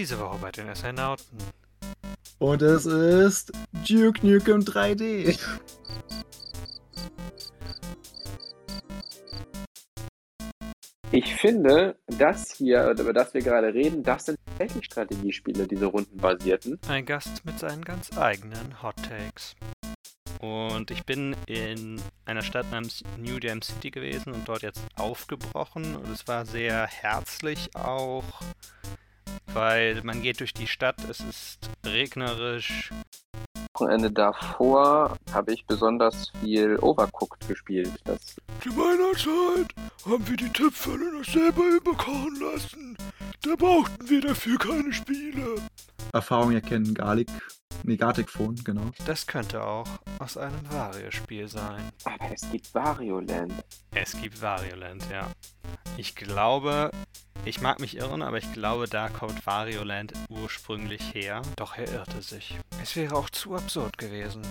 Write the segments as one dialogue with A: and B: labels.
A: Diese Woche bei den Astronauten.
B: Und es ist Duke Nukem 3D.
C: Ich finde, das hier, über das wir gerade reden, das sind tatsächlich Strategiespiele, diese rundenbasierten.
A: Ein Gast mit seinen ganz eigenen Hot Takes. Und ich bin in einer Stadt namens New Dam City gewesen und dort jetzt aufgebrochen. Und es war sehr herzlich auch, weil man geht durch die Stadt, es ist regnerisch.
C: Wochenende davor habe ich besonders viel Overcooked gespielt. Das
D: Zu meiner Zeit haben wir die Töpferne noch selber überkochen lassen. Da brauchten wir dafür keine Spiele.
B: Erfahrung erkennen, Garlic. Nee, Gartic Phone, genau.
A: Das könnte auch aus einem Vario-Spiel sein.
C: aber es gibt Wario Land.
A: Es gibt Varioland, ja. Ich glaube, ich mag mich irren, aber ich glaube, da kommt Varioland ursprünglich her. Doch er irrte sich. Es wäre auch zu absurd gewesen.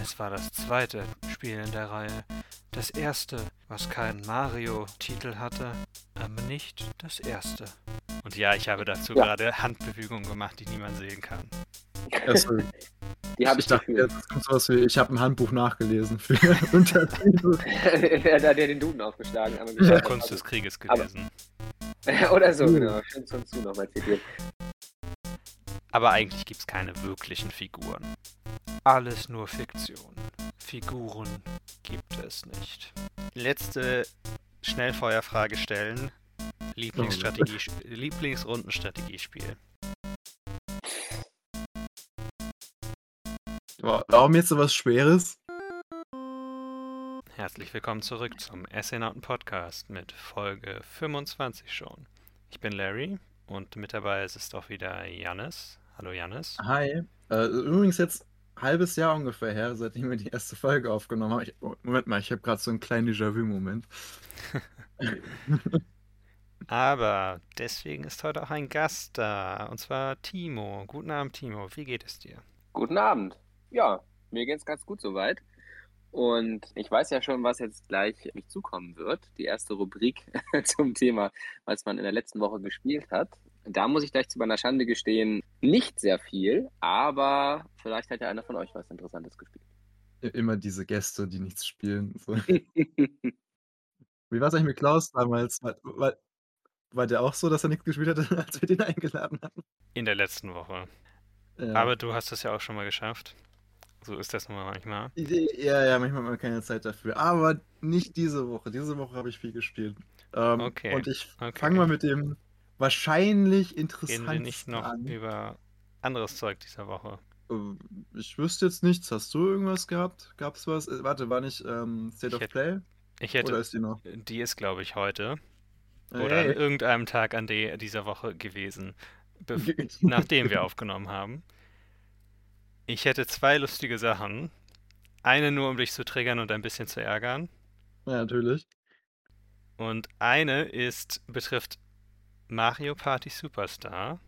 A: Es war das zweite Spiel in der Reihe. Das erste, was keinen Mario-Titel hatte, aber nicht das erste. Und ja, ich habe dazu
C: Ja.
A: gerade Handbewegungen gemacht, die niemand sehen kann.
B: Also,
C: Die habe
B: ich
C: ich
B: dachte, jetzt kommt sowas wie, ich habe ein Handbuch nachgelesen für Untertitel.
C: Wer hat der den Duden aufgeschlagen? Aber
A: Ja,
C: geschafft.
A: Kunst des Krieges
C: Aber-
A: gewesen.
C: Oder so,
B: Uh.
C: genau. Schön Sun Tzu nochmal zitiert.
A: Aber eigentlich gibt es keine wirklichen Figuren. Alles nur Fiktion. Figuren gibt es nicht. Letzte Schnellfeuerfrage stellen. Lieblingsstrategie, Lieblingsrundenstrategiespiel.
B: Wa- Warum jetzt so was Schweres?
A: Herzlich willkommen zurück zum Astronauten Podcast mit Folge 25 schon. Ich bin Larry und mit dabei ist es doch wieder Jannis. Hallo Jannis.
B: Hi. Äh, übrigens jetzt halbes Jahr ungefähr her, seitdem wir die erste Folge aufgenommen haben. Ich, oh, Moment mal, ich habe gerade so einen kleinen Déjà-vu-Moment.
A: Aber deswegen ist heute auch ein Gast da und zwar Timo. Guten Abend Timo, wie geht es dir?
C: Guten Abend. Ja, mir geht's ganz gut soweit. Und ich weiß ja schon, was jetzt gleich auf mich zukommen wird. Die erste Rubrik zum Thema, was man in der letzten Woche gespielt hat. Da muss ich gleich zu meiner Schande gestehen, nicht sehr viel, aber vielleicht hat ja einer von euch was Interessantes gespielt.
B: I- Immer diese Gäste, die nichts spielen. So. Wie war es eigentlich mit Klaus damals? War, war, war der auch so, dass er nichts gespielt hat, als wir den eingeladen hatten?
A: In der letzten Woche.
B: Ja.
A: Aber du hast es ja auch schon mal geschafft. So ist das nun mal manchmal.
B: Ja, ja, manchmal hat man keine Zeit dafür. Aber nicht diese Woche. Diese Woche habe ich viel gespielt. Ähm,
A: Okay,
B: Und ich
A: okay.
B: fange mal mit dem wahrscheinlich
A: Reden wir
B: interessantesten
A: nicht noch
B: an.
A: über anderes Zeug dieser Woche.
B: Äh, Ich wüsste jetzt nichts. Hast du irgendwas gehabt? Gab es was? Äh, warte, war nicht ähm, State
A: Ich
B: of
A: hätte-
B: Play?
A: Ich
B: Oder
A: hätte,
B: ist die noch?
A: die ist glaube ich heute oder an
B: Hey.
A: irgendeinem Tag an de, dieser Woche gewesen, nachdem wir aufgenommen haben. Ich hätte zwei lustige Sachen. Eine nur, um dich zu triggern und ein bisschen zu ärgern.
B: Ja, natürlich.
A: Und eine ist, betrifft Mario Party Superstar,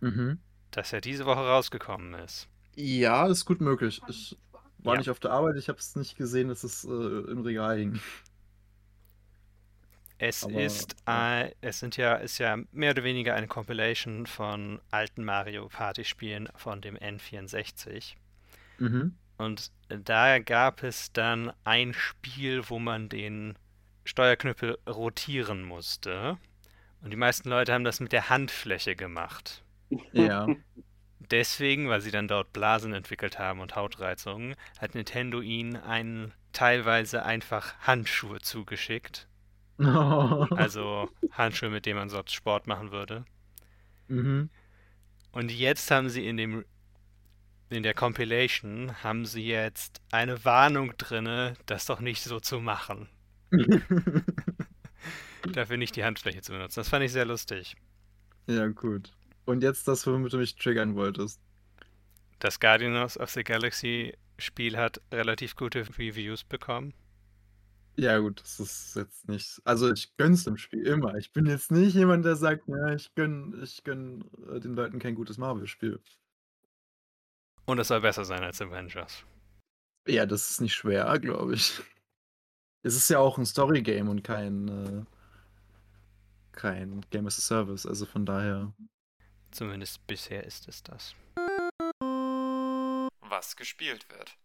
B: Mhm.
A: das ja diese Woche rausgekommen ist.
B: Ja, ist gut möglich. Ich war
A: Ja.
B: nicht auf der Arbeit, ich habe es nicht gesehen, dass es äh, im Regal hing.
A: Es
B: Aber,
A: ist,
B: ja.
A: äh, es sind ja, ist ja mehr oder weniger eine Compilation von alten Mario Party Spielen von dem N64.
B: Mhm.
A: Und da gab es dann ein Spiel, wo man den Steuerknüppel rotieren musste. Und die meisten Leute haben das mit der Handfläche gemacht.
B: Ja.
A: Deswegen, weil sie dann dort Blasen entwickelt haben und Hautreizungen, hat Nintendo ihnen einen teilweise einfach Handschuhe zugeschickt. Also Handschuhe, mit denen man sonst Sport machen würde.
B: mhm.
A: Und jetzt haben sie in dem in der Compilation haben sie jetzt eine Warnung drinne, das doch nicht so zu machen. Dafür nicht die Handfläche zu benutzen. Das fand ich sehr lustig.
B: ja, gut. Und jetzt das, womit du mich triggern wolltest.
A: Das Guardians of the Galaxy Spiel hat relativ gute Reviews bekommen.
B: Ja, gut, das ist jetzt nicht. Also, ich gönn's dem Spiel immer. Ich bin jetzt nicht jemand, der sagt, ja, ich gönn, ich gönn äh, den Leuten kein gutes Marvel-Spiel.
A: Und es soll besser sein als Avengers.
B: Ja, das ist nicht schwer, glaube ich. Es ist ja auch ein Story-Game und kein, äh, kein Game as a Service, also von daher.
A: Zumindest bisher ist es das.
E: Was gespielt wird.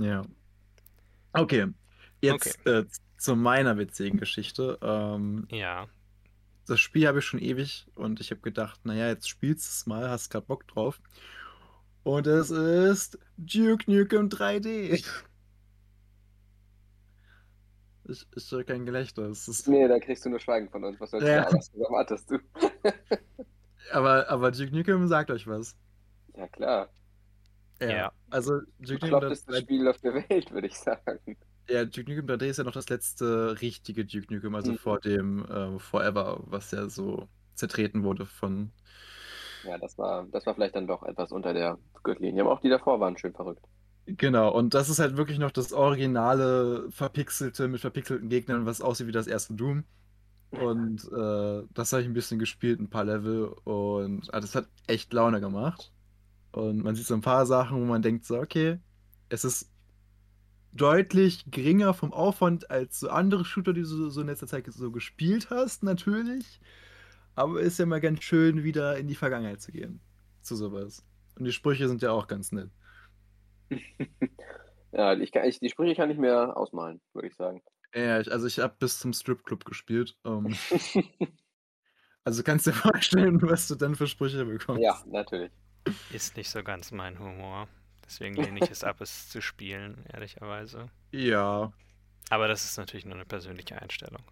B: Ja. Okay. Jetzt Äh, zu meiner witzigen Geschichte. Ähm,
A: Ja,
B: das Spiel habe ich schon ewig und ich habe gedacht, naja, jetzt spielst du es mal, hast gerade Bock drauf. Und es ist Duke Nukem 3D. Ich, ich höre kein Gelächter. Es ist,
C: Nee, da kriegst du nur Schweigen von uns. Was sollst
B: Ja.
C: du da? Was erwartest du?
B: aber, aber Duke Nukem sagt euch was.
C: Ja, klar.
A: Ja.
B: Also Duke Nukem,
C: Beklopptestes
B: 3D,
C: Spiel auf der Welt, würde ich sagen.
B: ja, Duke Nukem 3D ist ja noch das letzte richtige Duke Nukem, also
C: Mhm.
B: vor dem äh, Forever, was ja so zertreten wurde von.
C: Ja, das war, das war vielleicht dann doch etwas unter der Gürtellinie. Aber auch die davor waren schön verrückt.
B: Genau, und das ist halt wirklich noch das originale, verpixelte mit verpixelten Gegnern, was aussieht wie das erste Doom. Und äh, das habe ich ein bisschen gespielt, ein paar Level, und ah, das hat echt Laune gemacht. Und man sieht so ein paar Sachen, wo man denkt so, okay, es ist deutlich geringer vom Aufwand als so andere Shooter, die du so in letzter Zeit so gespielt hast, natürlich. Aber ist ja mal ganz schön, wieder in die Vergangenheit zu gehen. Zu sowas. Und die Sprüche sind ja auch ganz nett.
C: Ja, ich kann, ich, die Sprüche kann ich mir ausmalen, würde ich sagen.
B: Ja, ich, also ich habe bis zum Stripclub gespielt. Ähm, also kannst dir vorstellen, was du dann für Sprüche bekommst.
C: ja, natürlich.
A: ist nicht so ganz mein Humor. Deswegen lehne ich es ab, es zu spielen, ehrlicherweise.
B: Ja.
A: Aber das ist natürlich nur eine persönliche Einstellung.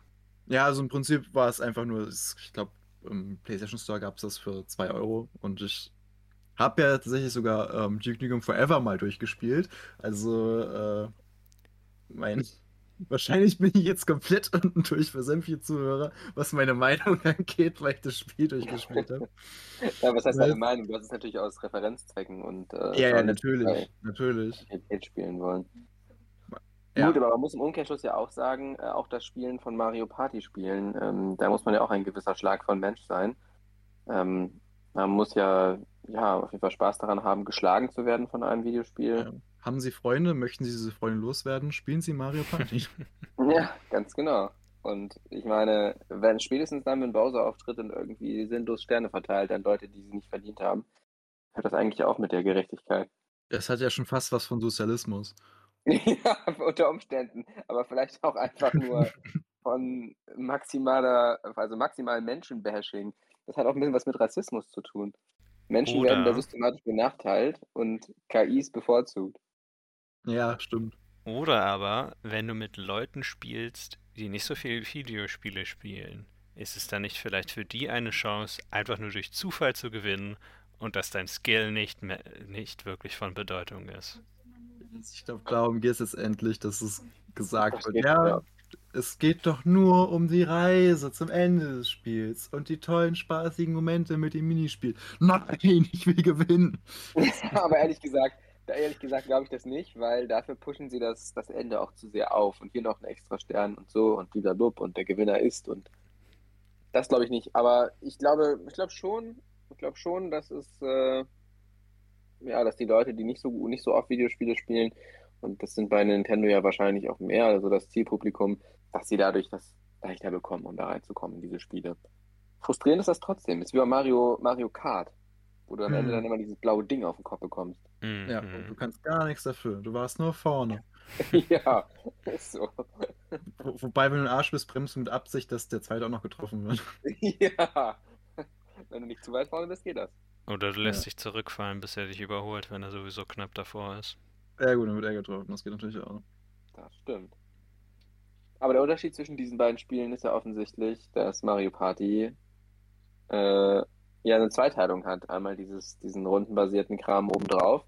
B: Ja, also im Prinzip war es einfach nur, ich glaube, im PlayStation Store gab es das für 2 Euro und ich habe ja tatsächlich sogar ähm, Duke Nukem Forever mal durchgespielt. Also, äh, mein. Wahrscheinlich bin ich jetzt komplett unten durch für sämtliche Zuhörer, was meine Meinung angeht, weil ich das Spiel durchgespielt habe.
C: Ja, was heißt
B: Weil-
C: deine Meinung? Du hast es natürlich aus Referenzzwecken und äh,
B: Ja, ja,
C: bei
B: natürlich. Natürlich.
C: Spielen wollen.
B: Ja.
C: Gut, aber man muss im Umkehrschluss ja auch sagen, äh, auch das Spielen von Mario Party spielen, ähm, da muss man ja auch ein gewisser Schlag von Mensch sein. Ähm, man muss ja, ja auf jeden Fall Spaß daran haben, geschlagen zu werden von einem Videospiel.
B: Ja. Haben Sie Freunde? Möchten Sie diese Freunde loswerden? Spielen Sie Mario Party?
C: Ja, ganz genau. Und ich meine, wenn spätestens dann, wenn Bowser auftritt und irgendwie sinnlos Sterne verteilt an Leute, die sie nicht verdient haben, hört das eigentlich auf mit der Gerechtigkeit.
B: Das hat ja schon fast was von Sozialismus.
C: Ja, unter Umständen, aber vielleicht auch einfach nur von maximaler, also maximalem Menschenbashing. Das hat auch ein bisschen was mit Rassismus zu tun. Menschen werden da
A: Oder-
C: systematisch benachteilt und KIs bevorzugt.
B: Ja, stimmt.
A: Oder aber, wenn du mit Leuten spielst, die nicht so viel Videospiele spielen, ist es dann nicht vielleicht für die eine Chance, einfach nur durch Zufall zu gewinnen und dass dein Skill nicht, mehr, nicht wirklich von Bedeutung ist?
B: Ich glaube, darum geht es jetzt endlich, dass es gesagt
C: Das
B: wird. ja. Es geht doch nur um die Reise zum Ende des Spiels und die tollen, spaßigen Momente mit dem Minispiel. Nein, ich will gewinnen.
C: aber ehrlich gesagt, ehrlich gesagt glaube ich das nicht, weil dafür pushen sie das, das Ende auch zu sehr auf und hier noch ein extra Stern und so und blablabla und der Gewinner ist und das glaube ich nicht. Aber ich glaube, ich glaube schon, ich glaube schon, dass es äh, ja, dass die Leute, die nicht so nicht so oft Videospiele spielen und das sind bei Nintendo ja wahrscheinlich auch mehr, also das Zielpublikum, dass sie dadurch das leichter bekommen, um da reinzukommen in diese Spiele. Frustrierend ist das trotzdem. Ist wie bei Mario, Mario Kart, wo du am Ende
B: Hm.
C: dann immer dieses blaue Ding auf den Kopf bekommst.
B: Ja,
A: Mhm.
B: und du kannst gar nichts dafür. Du warst nur vorne.
C: ja, ist so.
B: Wo, wobei, wenn du ein Arsch bist, bremst du mit Absicht, dass der zweite auch noch getroffen wird.
C: ja. Wenn du nicht zu weit vorne bist, geht das.
A: Oder du lässt
B: Ja.
A: dich zurückfallen, bis er dich überholt, wenn er sowieso knapp davor ist.
B: Ja, gut, dann wird er getroffen. Das geht natürlich auch.
C: Das stimmt. Aber der Unterschied zwischen diesen beiden Spielen ist ja offensichtlich, dass Mario Party äh, ja eine Zweiteilung hat. Einmal dieses, diesen rundenbasierten Kram obendrauf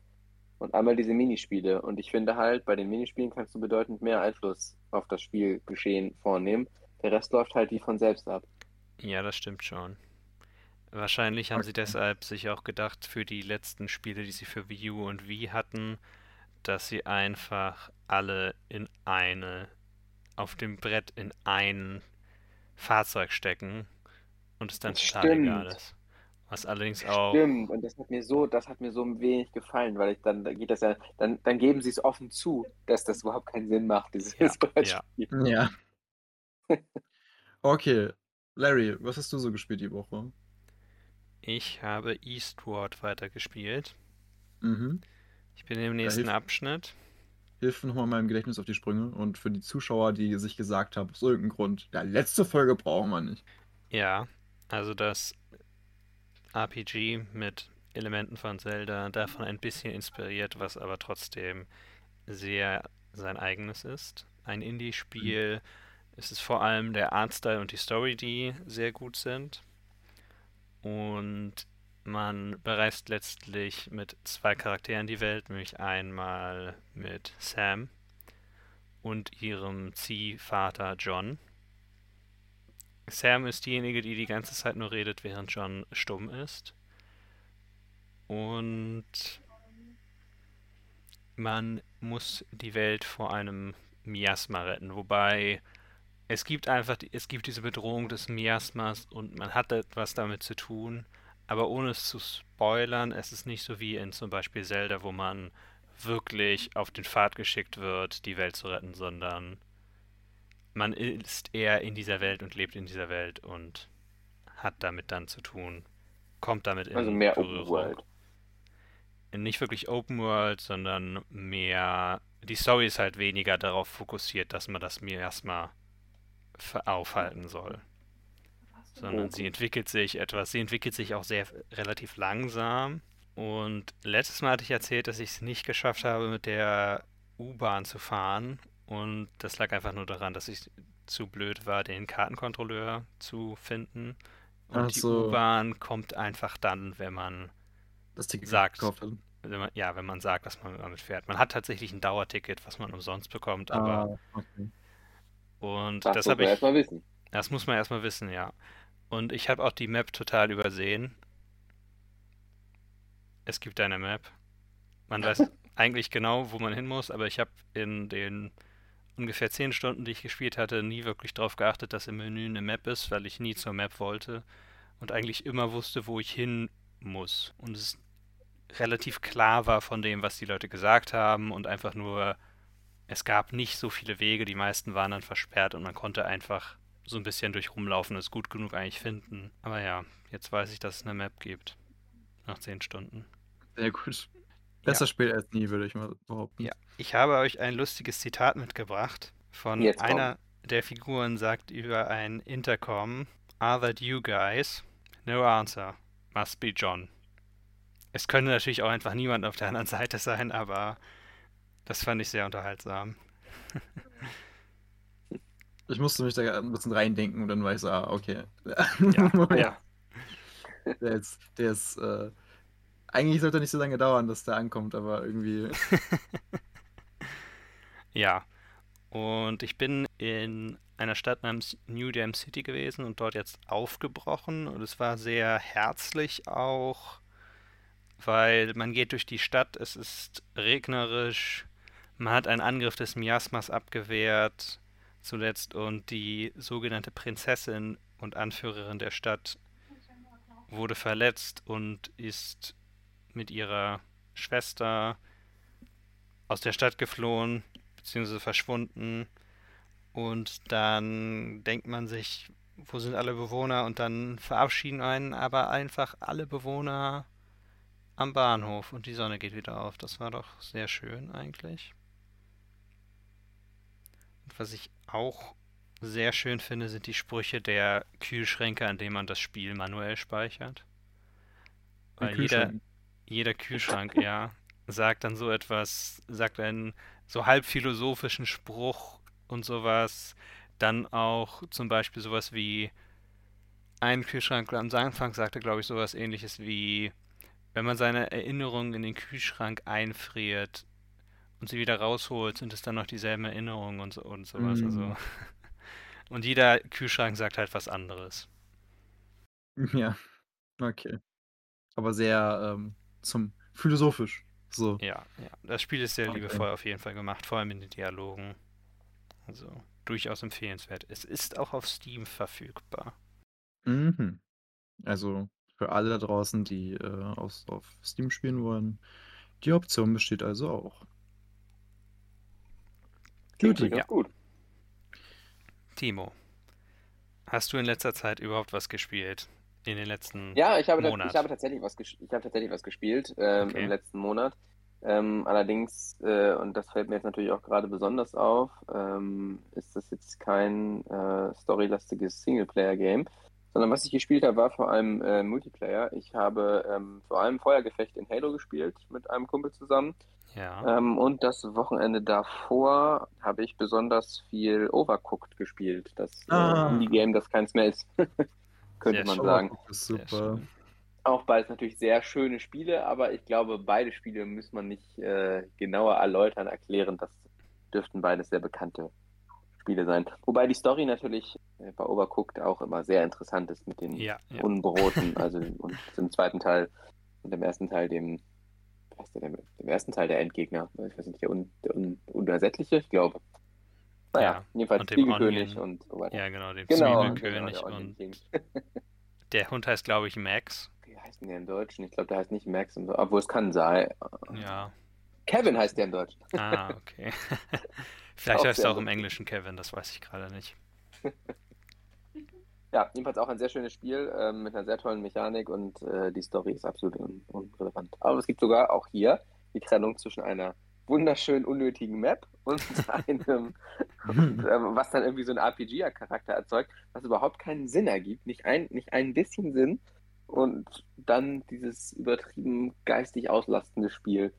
C: und einmal diese Minispiele. Und ich finde halt, bei den Minispielen kannst du bedeutend mehr Einfluss auf das Spielgeschehen vornehmen. Der Rest läuft halt wie von selbst ab.
A: Ja, das stimmt schon. Wahrscheinlich haben sie
B: Okay.
A: deshalb sich auch gedacht, für die letzten Spiele, die sie für Wii U und Wii hatten, dass sie einfach alle in eine, auf dem Brett in ein Fahrzeug stecken und es dann
C: Das
A: total egal
C: stimmt.
A: ist. Was allerdings auch.
C: Stimmt, und das hat mir so, das hat mir so wenig gefallen, weil ich dann, da geht das ja, dann, dann geben sie es offen zu, dass das überhaupt keinen Sinn macht, dieses
A: Ja, ja.
C: Brettspiel.
B: Ja. Okay. Larry, was hast du so gespielt die Woche?
A: Ich habe Eastward weitergespielt.
B: Mhm.
A: Ich bin im nächsten
B: hilft-
A: Abschnitt.
B: Hilf nochmal meinem Gedächtnis auf die Sprünge. Und für die Zuschauer, die sich gesagt haben, aus irgendeinem Grund, ja, letzte Folge brauchen wir nicht.
A: Ja, also das RPG mit Elementen von Zelda, davon ein bisschen inspiriert, was aber trotzdem sehr sein eigenes ist. Ein Indie-Spiel. Es ist vor allem der Artstyle und die Story, die sehr gut sind. Und man bereist letztlich mit zwei Charakteren die Welt, nämlich einmal mit Sam und ihrem Ziehvater John. Sam ist diejenige, die die ganze Zeit nur redet, während John stumm ist. Und man muss die Welt vor einem Miasma retten. Wobei es gibt einfach, es gibt diese Bedrohung des Miasmas und man hat etwas damit zu tun. Aber ohne es zu spoilern, es ist nicht so wie in zum Beispiel Zelda, wo man wirklich auf den Pfad geschickt wird, die Welt zu retten, sondern man ist eher in dieser Welt und lebt in dieser Welt und hat damit dann zu tun, kommt damit in
C: Also mehr Open
A: Berührung.
C: World.
A: Nicht wirklich Open World, sondern mehr. Die Story ist halt weniger darauf fokussiert, dass man das Miasma ver- aufhalten soll. Sondern sie
C: Okay.
A: entwickelt sich etwas. Sie entwickelt sich auch sehr relativ langsam. Und letztes Mal hatte ich erzählt, dass ich es nicht geschafft habe, mit der U-Bahn zu fahren. Und das lag einfach nur daran, dass ich zu blöd war, den Kartenkontrolleur zu finden. Und
B: Ach
A: die
B: so.
A: U-Bahn kommt einfach dann, wenn man
B: Das Ticket
A: Sagt.
B: gekauft hat.
A: wenn man, ja, wenn man sagt, dass man damit fährt. Man hat tatsächlich ein Dauerticket, was man umsonst bekommt, aber
B: Ah, okay.
A: und
C: Das
A: das
C: muss
A: habe
C: man
A: ich,
C: erstmal wissen.
A: das muss man erstmal wissen, ja. Und ich habe auch die Map total übersehen. Es gibt eine Map. Man weiß eigentlich genau, wo man hin muss, aber ich habe in den ungefähr 10 Stunden, die ich gespielt hatte, nie wirklich darauf geachtet, dass im Menü eine Map ist, weil ich nie zur Map wollte und eigentlich immer wusste, wo ich hin muss. Und es relativ klar war von dem, was die Leute gesagt haben und einfach nur, es gab nicht so viele Wege, die meisten waren dann versperrt und man konnte einfach so ein bisschen durch rumlaufen, es gut genug eigentlich finden. Aber ja, jetzt weiß ich, dass es eine Map gibt. Nach 10 Stunden.
B: Sehr gut. Besser spät als nie, würde ich mal behaupten.
A: Ja. Ich habe euch ein lustiges Zitat mitgebracht. Von
C: Jetzt komm.
A: einer der Figuren sagt über ein Intercom, Are that you guys? No answer. Must be John. Es könnte natürlich auch einfach niemand auf der anderen Seite sein, aber das fand ich sehr unterhaltsam.
B: Ich musste mich da ein bisschen reindenken und dann war ich so, ah, okay.
A: Ja, ja.
B: Der ist, der ist, äh, eigentlich sollte er nicht so lange dauern, dass der ankommt, aber irgendwie.
A: Ja. Und ich bin in einer Stadt namens New Dam City gewesen und dort jetzt aufgebrochen. Und es war sehr herzlich auch, weil man geht durch die Stadt, es ist regnerisch, man hat einen Angriff des Miasmas abgewehrt zuletzt und die sogenannte Prinzessin und Anführerin der Stadt wurde verletzt und ist mit ihrer Schwester aus der Stadt geflohen beziehungsweise verschwunden. Und dann denkt man sich, wo sind alle Bewohner? Und dann verabschieden einen aber einfach alle Bewohner am Bahnhof und die Sonne geht wieder auf. Das war doch sehr schön eigentlich. Und was ich auch sehr schön finde, sind die Sprüche der Kühlschränke, an denen man das Spiel manuell speichert. Weil jeder,
B: Kühlschrank.
A: jeder Kühlschrank, ja, sagt dann so etwas, sagt einen so halb philosophischen Spruch und sowas. Dann auch zum Beispiel sowas wie ein Kühlschrank am Anfang sagte, glaube ich, sowas ähnliches wie, wenn man seine Erinnerungen in den Kühlschrank einfriert und sie wieder rausholt, sind es dann noch dieselben Erinnerungen und, so, und sowas.
B: Mm.
A: Also. Und jeder Kühlschrank sagt halt was anderes.
B: Ja, okay. Aber sehr ähm, zum philosophisch. So.
A: Ja, ja. Das Spiel ist sehr
B: Okay.
A: liebevoll auf jeden Fall gemacht, vor allem in den Dialogen. Also durchaus empfehlenswert. Es ist auch auf Steam verfügbar.
B: Mhm. Also für alle da draußen, die äh, aus, auf Steam spielen wollen, die Option besteht also auch.
C: Durchaus
A: Ja.
C: gut.
A: Timo, hast du in letzter Zeit überhaupt was gespielt? In den letzten
C: Ja, ich habe,
A: Monat.
C: ich habe tatsächlich was, ich habe tatsächlich was gespielt ähm,
A: Okay.
C: im letzten Monat. Ähm, allerdings, äh, und das fällt mir jetzt natürlich auch gerade besonders auf, ähm, ist das jetzt kein äh, storylastiges Singleplayer-Game, sondern was ich gespielt habe, war vor allem äh, Multiplayer. Ich habe ähm, vor allem Feuergefecht in Halo gespielt mit einem Kumpel zusammen.
A: Ja.
C: Ähm, und das Wochenende davor habe ich besonders viel Overcooked gespielt. Das
B: Ah.
C: äh, Indie-Game, das keins mehr ist, könnte
A: Sehr
C: man
A: schön.
C: sagen.
B: Ist super.
C: Auch beides natürlich sehr schöne Spiele, aber ich glaube, beide Spiele muss man nicht äh, genauer erläutern, erklären. Das dürften beides sehr bekannte Spiele sein. Wobei die Story natürlich äh, bei Overcooked auch immer sehr interessant ist mit den
A: Ja, ja.
C: Unbroten, also und im zweiten Teil und im ersten Teil dem, ist der, dem, dem ersten Teil der Endgegner, ich weiß nicht, der, Un, der Un, Unersättliche, ich glaube. Naja,
A: Ja,
C: jedenfalls
A: dem Onion.
C: und so weiter.
A: Ja, genau, den
C: Genau,
A: Zwiebelkönig
C: genau,
A: und der Hund heißt, glaube ich, Max.
C: Wie heißt denn der im Deutschen? Ich glaube, der heißt nicht Max, im obwohl es kann sein.
A: Ja.
C: Kevin heißt der im Deutschen.
A: Ah, okay. Vielleicht heißt er auch im. Englischen Kevin, das weiß ich gerade nicht.
C: Ja, jedenfalls auch ein sehr schönes Spiel ähm, mit einer sehr tollen Mechanik und äh, die Story ist absolut un unrelevant. Aber es gibt sogar auch hier die Trennung zwischen einer wunderschön unnötigen Map und einem, und, ähm, was dann irgendwie so einen RPG-Charakter erzeugt, was überhaupt keinen Sinn ergibt, nicht ein, nicht ein bisschen Sinn und dann dieses übertrieben geistig auslastende Spiel,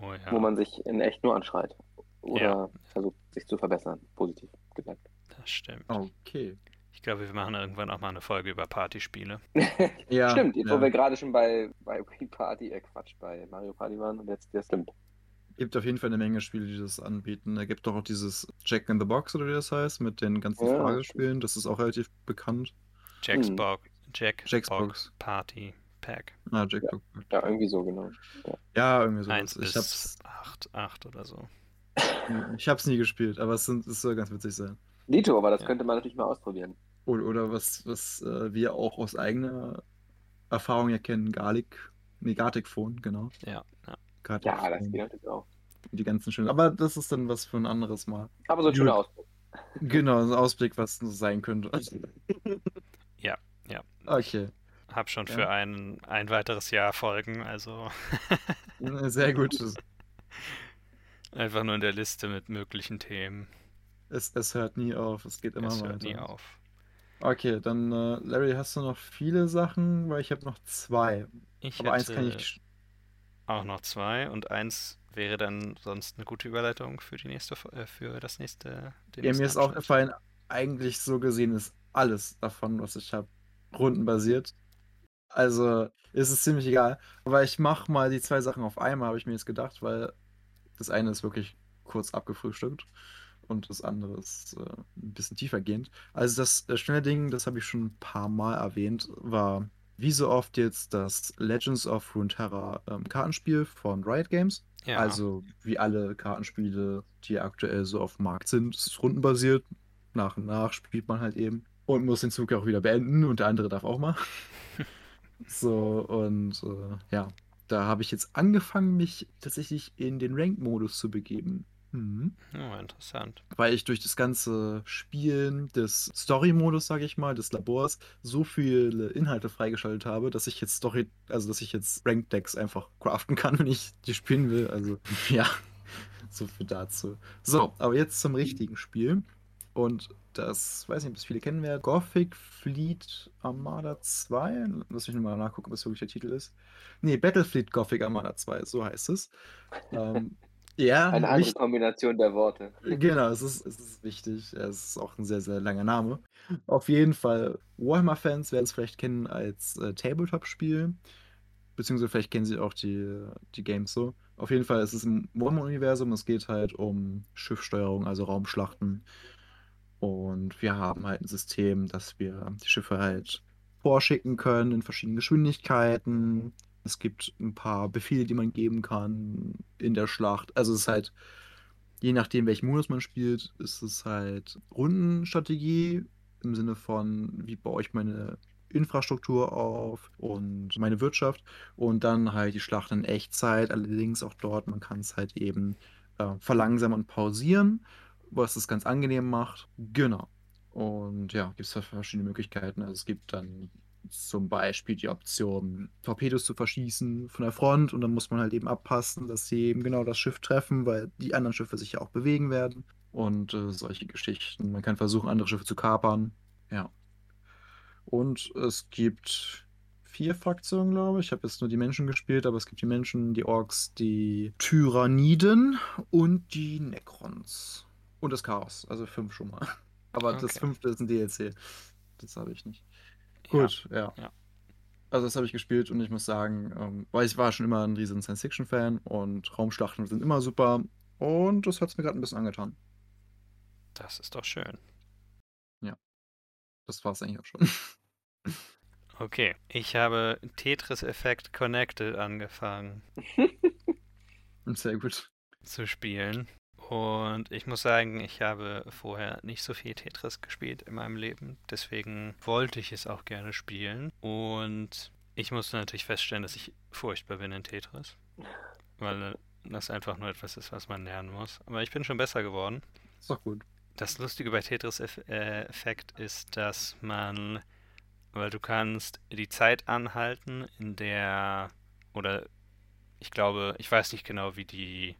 A: Oh ja,
C: wo man sich in echt nur anschreit oder
A: Ja.
C: versucht, sich zu verbessern, positiv gesagt.
A: das stimmt.
B: Okay.
A: Ich glaube, wir machen irgendwann auch mal eine Folge über Partyspiele.
B: Ja,
C: Stimmt, jetzt
B: ja.
C: wo wir gerade schon bei, bei Wii Party, äh Quatsch, bei Mario Party waren und jetzt, das stimmt.
B: gibt auf jeden Fall eine Menge Spiele, die das anbieten. Da gibt doch auch dieses Jack in the Box oder wie das heißt, mit den ganzen
C: Ja,
B: Fragespielen. Das ist auch relativ bekannt.
A: Jack's
C: Hm.
A: Box, Jack
B: Jack's
A: Box
B: Box.
A: Party Pack.
B: Ah, Jack
C: Ja. Ja, irgendwie so, genau.
B: Ja, irgendwie
A: 1
B: sowas. Ich
A: bis
B: hab's,
A: 8, 8 oder so.
B: ich hab's nie gespielt, aber es, sind, es soll ganz witzig sein.
C: Dito, aber das
A: Ja.
C: könnte man natürlich mal ausprobieren.
B: Oder, oder was, was äh, wir auch aus eigener Erfahrung erkennen, Garlic, nee, Phone, genau.
A: Ja, ja.
C: Ja, das geht natürlich auch.
B: die ganzen schönen. Aber das ist dann was für ein anderes Mal.
C: Aber so ein schöner. Ausdruck.
B: Genau, so ein Ausblick, was so sein könnte.
A: Ja, ja.
B: Okay,
A: Hab schon
B: Ja.
A: für ein, ein weiteres Jahr Folgen, also
B: sehr gut.
A: einfach nur in der Liste mit möglichen Themen.
B: Es, es hört nie auf, es geht immer
A: es
B: weiter.
A: hört nie auf.
B: Okay, dann äh, Larry, hast du noch viele Sachen? Weil ich habe noch zwei.
A: Ich
B: Aber eins kann ich.
A: auch noch zwei und eins wäre dann sonst eine gute Überleitung für die nächste äh, für das nächste den
B: Ja, mir ist auch gefallen, eigentlich so gesehen ist alles davon, was ich habe, rundenbasiert. Also ist es ziemlich egal. Aber ich mache mal die zwei Sachen auf einmal, habe ich mir jetzt gedacht, weil das eine ist wirklich kurz abgefrühstückt und das andere ist äh, ein bisschen tiefergehend. Also das äh, schnelle Ding, das habe ich schon ein paar Mal erwähnt, war wie so oft jetzt das Legends of Runeterra ähm, Kartenspiel von Riot Games.
A: Ja,
B: Also wie alle Kartenspiele, die aktuell so auf dem Markt sind, es ist rundenbasiert. Nach und nach spielt man halt eben und muss den Zug auch wieder beenden und der andere darf auch mal. so und äh, ja, da habe ich jetzt angefangen, mich tatsächlich in den Rank-Modus zu begeben. Mhm.
A: oh, interessant.
B: Weil ich durch das ganze Spielen des Story-Modus, sage ich mal, des Labors, so viele Inhalte freigeschaltet habe, dass ich jetzt Story, also dass ich jetzt Ranked-Decks einfach craften kann, wenn ich die spielen will. Also ja, so viel dazu. So, aber jetzt zum richtigen Spiel. Und das, weiß nicht, ob das viele kennen werden. Gothic Fleet Armada 2. Lass mich mal nachgucken, was wirklich der Titel ist. Nee, Battlefleet Gothic Armada 2, so heißt es. Ähm, ja,
C: Eine andere
B: wichtig-
C: Kombination der Worte.
B: Genau, es ist, es ist wichtig. Es ist auch ein sehr, sehr langer Name. Auf jeden Fall, Warhammer-Fans werden es vielleicht kennen als äh, Tabletop-Spiel. Beziehungsweise vielleicht kennen sie auch die, die Games so. Auf jeden Fall ist es im Warhammer-Universum. Es geht halt um Schiffssteuerung, also Raumschlachten. Und wir haben halt ein System, dass wir die Schiffe halt vorschicken können in verschiedenen Geschwindigkeiten. Es gibt ein paar Befehle, die man geben kann in der Schlacht. Also es ist halt, je nachdem, welchen Modus man spielt, ist es halt Rundenstrategie im Sinne von, wie baue ich meine Infrastruktur auf und meine Wirtschaft und dann halt die Schlacht in Echtzeit, allerdings auch dort, man kann es halt eben äh, verlangsamen und pausieren, was es ganz angenehm macht. Genau. Und ja, gibt es verschiedene Möglichkeiten. Also es gibt dann zum Beispiel die Option, Torpedos zu verschießen von der Front und dann muss man halt eben abpassen, dass sie eben genau das Schiff treffen, weil die anderen Schiffe sich ja auch bewegen werden und äh, solche Geschichten. Man kann versuchen, andere Schiffe zu kapern. Ja. Und es gibt vier Fraktionen, glaube ich. Ich habe jetzt nur die Menschen gespielt, aber es gibt die Menschen, die Orks, die Tyranniden und die Necrons. Und das Chaos. Also fünf schon mal. Aber das
A: Okay.
B: fünfte ist ein DLC. Das habe ich nicht. Gut, ja.
A: ja.
B: Also das habe ich gespielt und ich muss sagen, ähm, weil ich war schon immer ein riesen Science-Fiction-Fan und Raumschlachten sind immer super und das hat es mir gerade ein bisschen angetan.
A: Das ist doch schön.
B: Das war es eigentlich auch schon.
A: Okay, ich habe Tetris Effect Connected angefangen
B: Sehr gut.
A: zu spielen. Und ich muss sagen, ich habe vorher nicht so viel Tetris gespielt in meinem Leben. Deswegen wollte ich es auch gerne spielen. Und ich musste natürlich feststellen, dass ich furchtbar bin in Tetris. Weil das einfach nur etwas ist, was man lernen muss. Aber ich bin schon besser geworden.
B: Ist doch gut.
A: Das Lustige bei Tetris Eff- äh, ist, dass man, weil du kannst die Zeit anhalten, in der, oder ich glaube, ich weiß nicht genau, wie die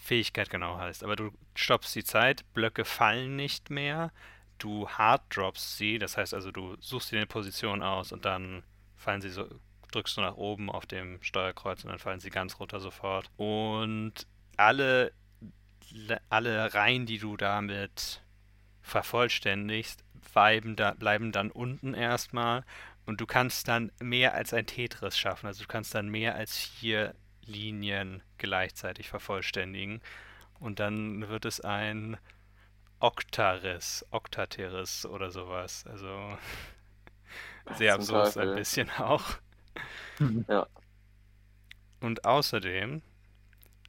A: Fähigkeit genau heißt, aber du stoppst die Zeit, Blöcke fallen nicht mehr, du harddroppst sie, das heißt also, du suchst dir eine Position aus und dann fallen sie so, drückst du nach oben auf dem Steuerkreuz und dann fallen sie ganz runter sofort. Und alle le- alle Reihen, die du damit vervollständigst, bleiben, da, bleiben dann unten erstmal und du kannst dann mehr als ein Tetris schaffen. Also du kannst dann mehr als vier Linien gleichzeitig vervollständigen und dann wird es ein Oktaris, Oktateris oder sowas. Also sehr absurd ein bisschen auch.
C: Ja.
A: Und außerdem,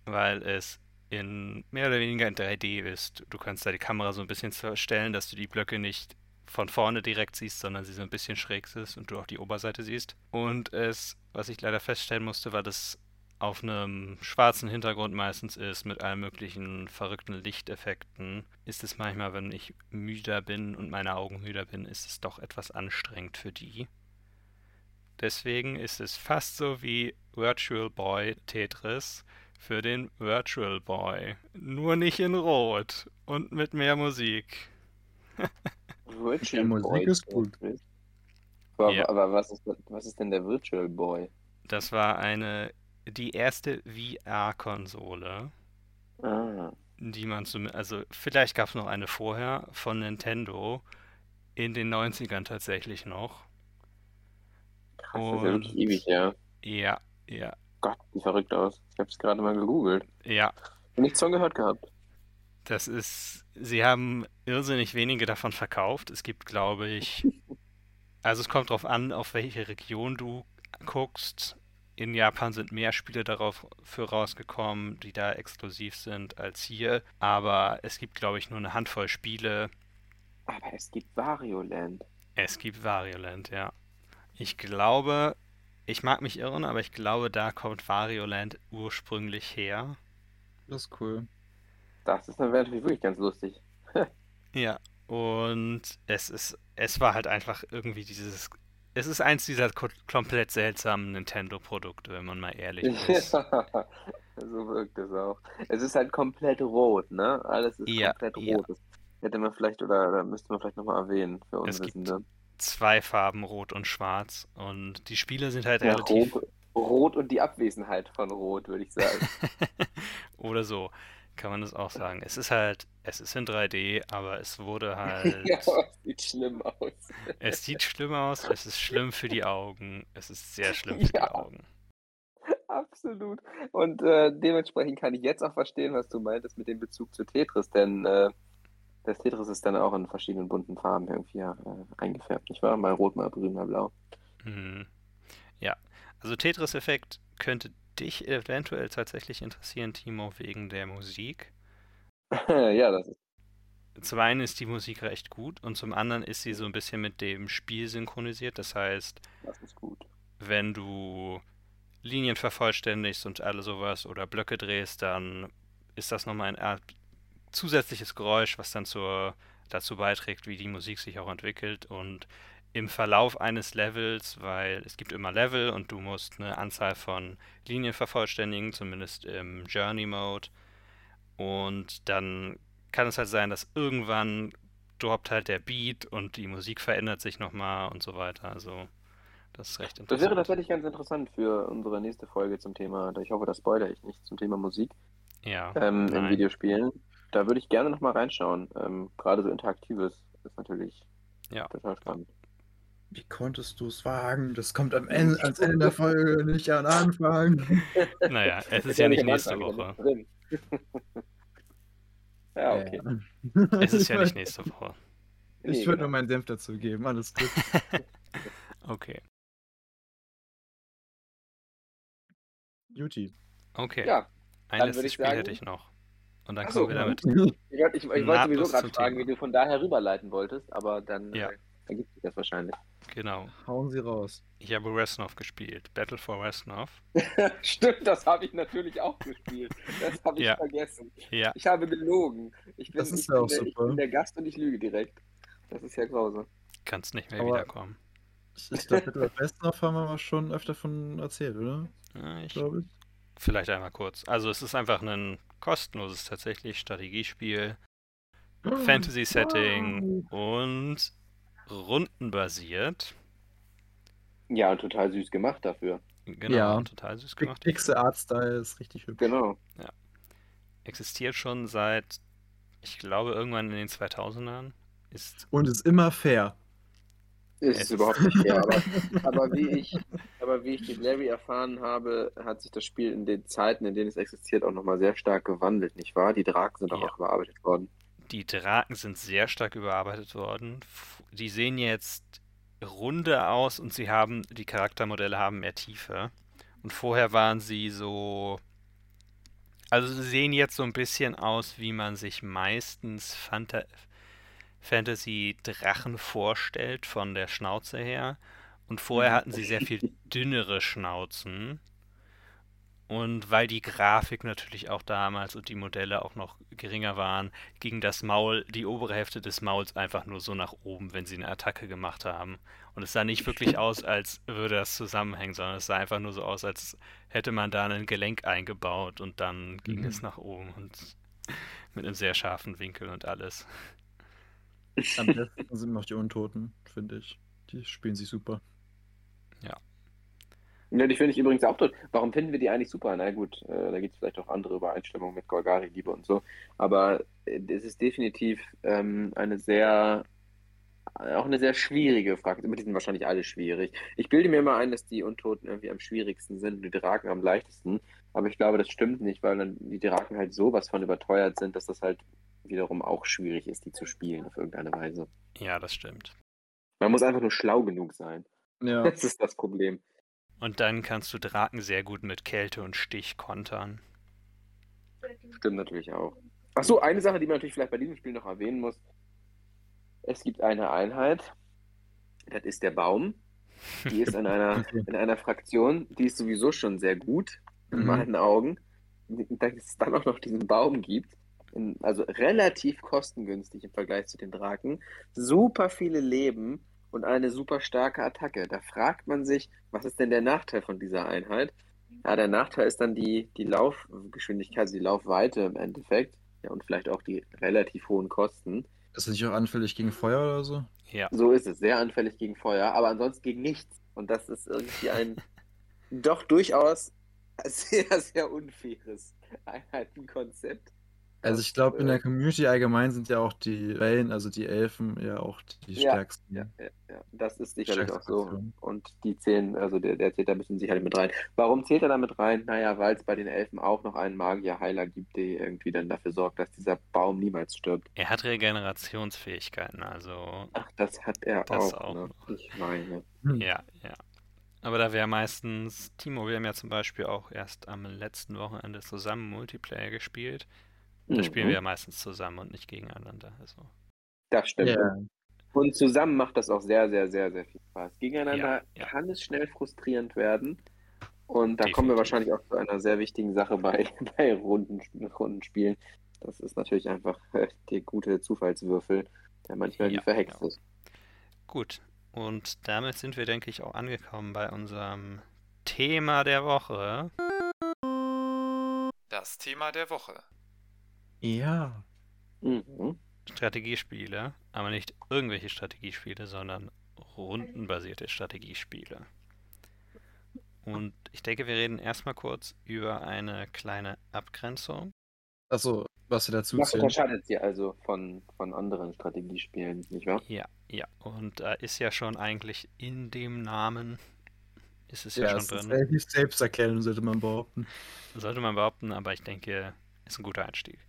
A: weil es in mehr oder weniger in 3D ist, du kannst da die Kamera so ein bisschen verstellen, dass du die Blöcke nicht von vorne direkt siehst, sondern sie so ein bisschen schräg ist und du auch die Oberseite siehst. Und es, was ich leider feststellen musste, war, dass auf einem schwarzen Hintergrund meistens ist, mit allen möglichen verrückten Lichteffekten, ist es manchmal, wenn ich müder bin und meine Augen müder bin, ist es doch etwas anstrengend für die. Deswegen ist es fast so wie Virtual Boy Tetris für den Virtual Boy. Nur nicht in Rot und mit mehr Musik.
C: Virtual
B: Musik
C: Boy
B: ist gut.
C: Tetris. Aber,
A: Ja.
C: aber was, ist, was ist denn der Virtual Boy?
A: Das war eine die erste VR-Konsole,
C: Ah,
A: die man zum, also vielleicht gab es noch eine vorher von Nintendo in den 90ern tatsächlich noch.
C: krass, das ist ja wirklich
A: Und-
C: ewig, ja.
A: Ja, ja,
C: Gott, sieht verrückt aus. Ich habe es gerade mal gegoogelt.
A: ja.
C: Nichts von gehört gehabt.
A: Das ist, sie haben irrsinnig wenige davon verkauft. Es gibt, glaube ich, also es kommt drauf an, auf welche Region du guckst. In Japan sind mehr Spiele darauf für rausgekommen, die da exklusiv sind, als hier. Aber es gibt, glaube ich, nur eine Handvoll Spiele.
C: Aber es gibt Wario Land.
A: Es gibt Varioland, ja. Ich glaube, ich mag mich irren, aber ich glaube, da kommt Varioland ursprünglich her.
B: Das ist cool.
C: Das ist dann wirklich ganz lustig.
A: Ja, und es ist, es war halt einfach irgendwie dieses, es ist eins dieser ko- komplett seltsamen Nintendo-Produkte, wenn man mal ehrlich ist.
C: Ja, so wirkt es auch. Es ist halt komplett rot, ne? Alles ist
A: Ja,
C: komplett
A: ja.
C: rot. Das hätte man vielleicht oder, oder müsste man vielleicht nochmal erwähnen für
A: Es gibt
C: Unwissende.
A: Zwei Farben, Rot und Schwarz, und die Spiele sind halt
C: Ja,
A: relativ
C: rot, rot und die Abwesenheit von Rot, würde ich sagen.
A: oder so, kann man das auch sagen. Es ist halt, es ist in 3D, aber es wurde halt,
C: ja, es sieht schlimm aus.
A: es sieht schlimm aus, es ist schlimm für die Augen, es ist sehr schlimm für die
C: Ja.
A: Augen.
C: Absolut. Und äh, dementsprechend kann ich jetzt auch verstehen, was du meintest mit dem Bezug zu Tetris, denn äh, das Tetris ist dann auch in verschiedenen bunten Farben irgendwie äh, eingefärbt, nicht wahr? Mal rot, mal grün, mal blau.
A: Mhm. Ja, also Tetris-Effekt könnte dich eventuell tatsächlich interessieren, Timo, wegen der Musik.
C: ja, das ist.
A: Zum einen ist die Musik recht gut und zum anderen ist sie so ein bisschen mit dem Spiel synchronisiert. Das heißt,
C: Das
A: wenn du Linien vervollständigst und alle sowas oder Blöcke drehst, dann ist das nochmal eine Art zusätzliches Geräusch, was dann zur, dazu beiträgt, wie die Musik sich auch entwickelt. Und im Verlauf eines Levels, weil es gibt immer Level und du musst eine Anzahl von Linien vervollständigen, zumindest im Journey Mode. Und dann kann es halt sein, dass irgendwann droppt halt der Beat und die Musik verändert sich nochmal und so weiter. Also das ist recht interessant.
C: Das wäre tatsächlich ganz interessant für unsere nächste Folge zum Thema, ich hoffe, das spoilere ich nicht, zum Thema Musik
A: ja,
C: ähm, in. Videospielen. Da würde ich gerne nochmal reinschauen. Ähm, Gerade so Interaktives ist natürlich
A: Ja.
C: total spannend.
B: Wie konntest du es wagen? Das kommt am Ende, ans Ende der Folge, nicht an Anfang.
A: Naja, es ist ja nicht nächste Woche.
C: ja okay.
A: Es ist ja nicht nächste Woche.
B: Ich würde
C: genau.
B: nur meinen Senf dazu geben, alles gut.
A: Okay.
B: Juti.
A: Okay.
C: Ja,
A: Ein letztes Spiel
C: sagen-
A: hätte ich noch. Und dann
C: Ach
A: kommen
C: so,
A: wir damit.
C: ich, wollte- ich, ich wollte sowieso gerade fragen,
A: Thema.
C: wie du von daher rüberleiten wolltest, aber dann
A: Ja.
C: äh, ergibt sich das wahrscheinlich.
A: Genau.
B: Hauen sie raus.
A: Ich habe Resnov gespielt. Battle for Resnov.
C: Stimmt, das habe ich natürlich auch gespielt. Das habe ich
A: Ja.
C: vergessen.
A: Ja,
C: Ich habe gelogen. Ich bin,
B: Das ist
C: ich
B: ja
C: bin
B: auch
C: der, ich
B: super.
C: bin der Gast und ich lüge direkt. Das ist ja grausam.
A: kannst nicht mehr
B: Aber-
A: wiederkommen.
B: Ich, ich glaube, mit Westnov haben wir mal schon öfter von erzählt, oder?
A: Ja, ich,
B: Glaube ich.
A: vielleicht einmal kurz. Also es ist einfach ein kostenloses tatsächlich Strategiespiel. Fantasy-Setting und rundenbasiert.
C: Ja, total süß gemacht dafür.
A: Genau,
B: Ja.
A: total süß gemacht.
B: Pixel Art Style ist richtig hübsch.
C: Genau.
A: Existiert schon seit, ich glaube, irgendwann in den 2000ern. Ist
B: Und ist immer fair.
C: Ist
A: Es ist-
C: überhaupt nicht fair, aber, aber, wie ich, aber wie ich durch Larry erfahren habe, hat sich das Spiel in den Zeiten, in denen es existiert, auch nochmal sehr stark gewandelt, nicht wahr? Die Draken sind auch,
A: Ja.
C: auch überarbeitet worden.
A: Die Draken sind sehr stark überarbeitet worden. Die sehen jetzt runde aus und sie haben, die Charaktermodelle haben mehr Tiefe. Und vorher waren sie so. Also sie sehen jetzt so ein bisschen aus, wie man sich meistens Fanta Fantasy-Drachen vorstellt, von der Schnauze her. Und vorher hatten sie sehr viel dünnere Schnauzen. Und weil die Grafik natürlich auch damals und die Modelle auch noch geringer waren, ging das Maul, die obere Hälfte des Mauls einfach nur so nach oben, wenn sie eine Attacke gemacht haben. Und es sah nicht wirklich aus, als würde das zusammenhängen, sondern es sah einfach nur so aus, als hätte man da ein Gelenk eingebaut und dann ging
B: Mhm.
A: es nach oben und mit einem sehr scharfen Winkel und alles.
B: Am besten sind noch die Untoten, finde ich. Die spielen sich super.
C: Ja, die finde ich übrigens auch toll. Warum finden wir die eigentlich super? Na gut, äh, da gibt es vielleicht auch andere Übereinstimmungen mit Golgari-Liebe und so. Aber äh, es ist definitiv ähm, eine sehr, auch eine sehr schwierige Frage. Die sind wahrscheinlich alle schwierig. Ich bilde mir immer ein, dass die Untoten irgendwie am schwierigsten sind und die Draken am leichtesten. Aber ich glaube, das stimmt nicht, weil dann die Draken halt sowas von überteuert sind, dass das halt wiederum auch schwierig ist, die zu spielen auf irgendeine Weise.
A: Ja, das stimmt.
C: Man muss einfach nur schlau genug sein.
B: Ja.
C: Das ist das Problem.
A: Und dann kannst du Draken sehr gut mit Kälte und Stich kontern.
C: Stimmt natürlich auch. Achso, eine Sache, die man natürlich vielleicht bei diesem Spiel noch erwähnen muss. Es gibt eine Einheit, das ist der Baum. Die ist in einer, in einer Fraktion, die ist sowieso schon sehr gut, in
B: Mhm.
C: meinen Augen. Dass es dann auch noch diesen Baum gibt, in, also relativ kostengünstig im Vergleich zu den Draken, super viele Leben und eine super starke Attacke. Da fragt man sich, was ist denn der Nachteil von dieser Einheit? Ja, der Nachteil ist dann die, die Laufgeschwindigkeit, also die Laufweite im Endeffekt. Ja, und vielleicht auch die relativ hohen Kosten.
B: Ist das nicht auch anfällig gegen Feuer oder so?
A: Ja,
C: So ist es, sehr anfällig gegen Feuer, aber ansonsten gegen nichts. Und das ist irgendwie ein doch durchaus sehr, sehr unfaires Einheitenkonzept.
B: Also ich glaube, in der Community allgemein sind ja auch die Wellen, also die Elfen, ja auch die
C: Ja,
B: stärksten.
C: Ja, ja, ja, das ist sicherlich auch so. Und die zählen, also der, der zählt da ein bisschen sicherlich mit rein. Warum zählt er da mit rein? Naja, weil es bei den Elfen auch noch einen Magier-Heiler gibt, der irgendwie dann dafür sorgt, dass dieser Baum niemals stirbt.
A: er hat Regenerationsfähigkeiten, also
C: Ach, das hat er
A: Das
C: auch.
A: auch
C: ne?
A: noch.
C: Ich meine.
B: Hm.
A: Ja, ja. Aber da wäre meistens, Timo, wir haben ja zum Beispiel auch erst am letzten Wochenende zusammen Multiplayer gespielt. Da
C: Mhm.
A: spielen wir ja meistens zusammen und nicht gegeneinander. Also,
C: Das stimmt.
B: Ja.
C: Und zusammen macht das auch sehr, sehr, sehr, sehr viel Spaß. Gegeneinander
A: Ja, ja.
C: kann es schnell frustrierend werden. Und da kommen wir
A: Definitiv.
C: wahrscheinlich auch zu einer sehr wichtigen Sache bei, bei Runden, Rundenspielen. Das ist natürlich einfach äh, der gute Zufallswürfel, der manchmal
A: Ja,
C: wie verhext
A: ja.
C: ist.
A: gut. Und damit sind wir, denke ich, auch angekommen bei unserem Thema der Woche.
E: Das Thema der Woche.
B: Ja.
C: Mhm.
A: Strategiespiele, aber nicht irgendwelche Strategiespiele, sondern rundenbasierte Strategiespiele. Und ich denke, wir reden erstmal kurz über eine kleine Abgrenzung.
B: Achso, was wir dazu
C: Was
B: zählen.
C: unterscheidet sie also von, von anderen Strategiespielen, nicht wahr?
A: Ja, ja. Und da ist ja schon eigentlich in dem Namen, ist es ja,
B: Ja,
A: schon
B: es ist
A: drin.
B: relativ selbsterkennend, sollte man behaupten.
A: Sollte man behaupten, aber ich denke, ist ein guter Einstieg.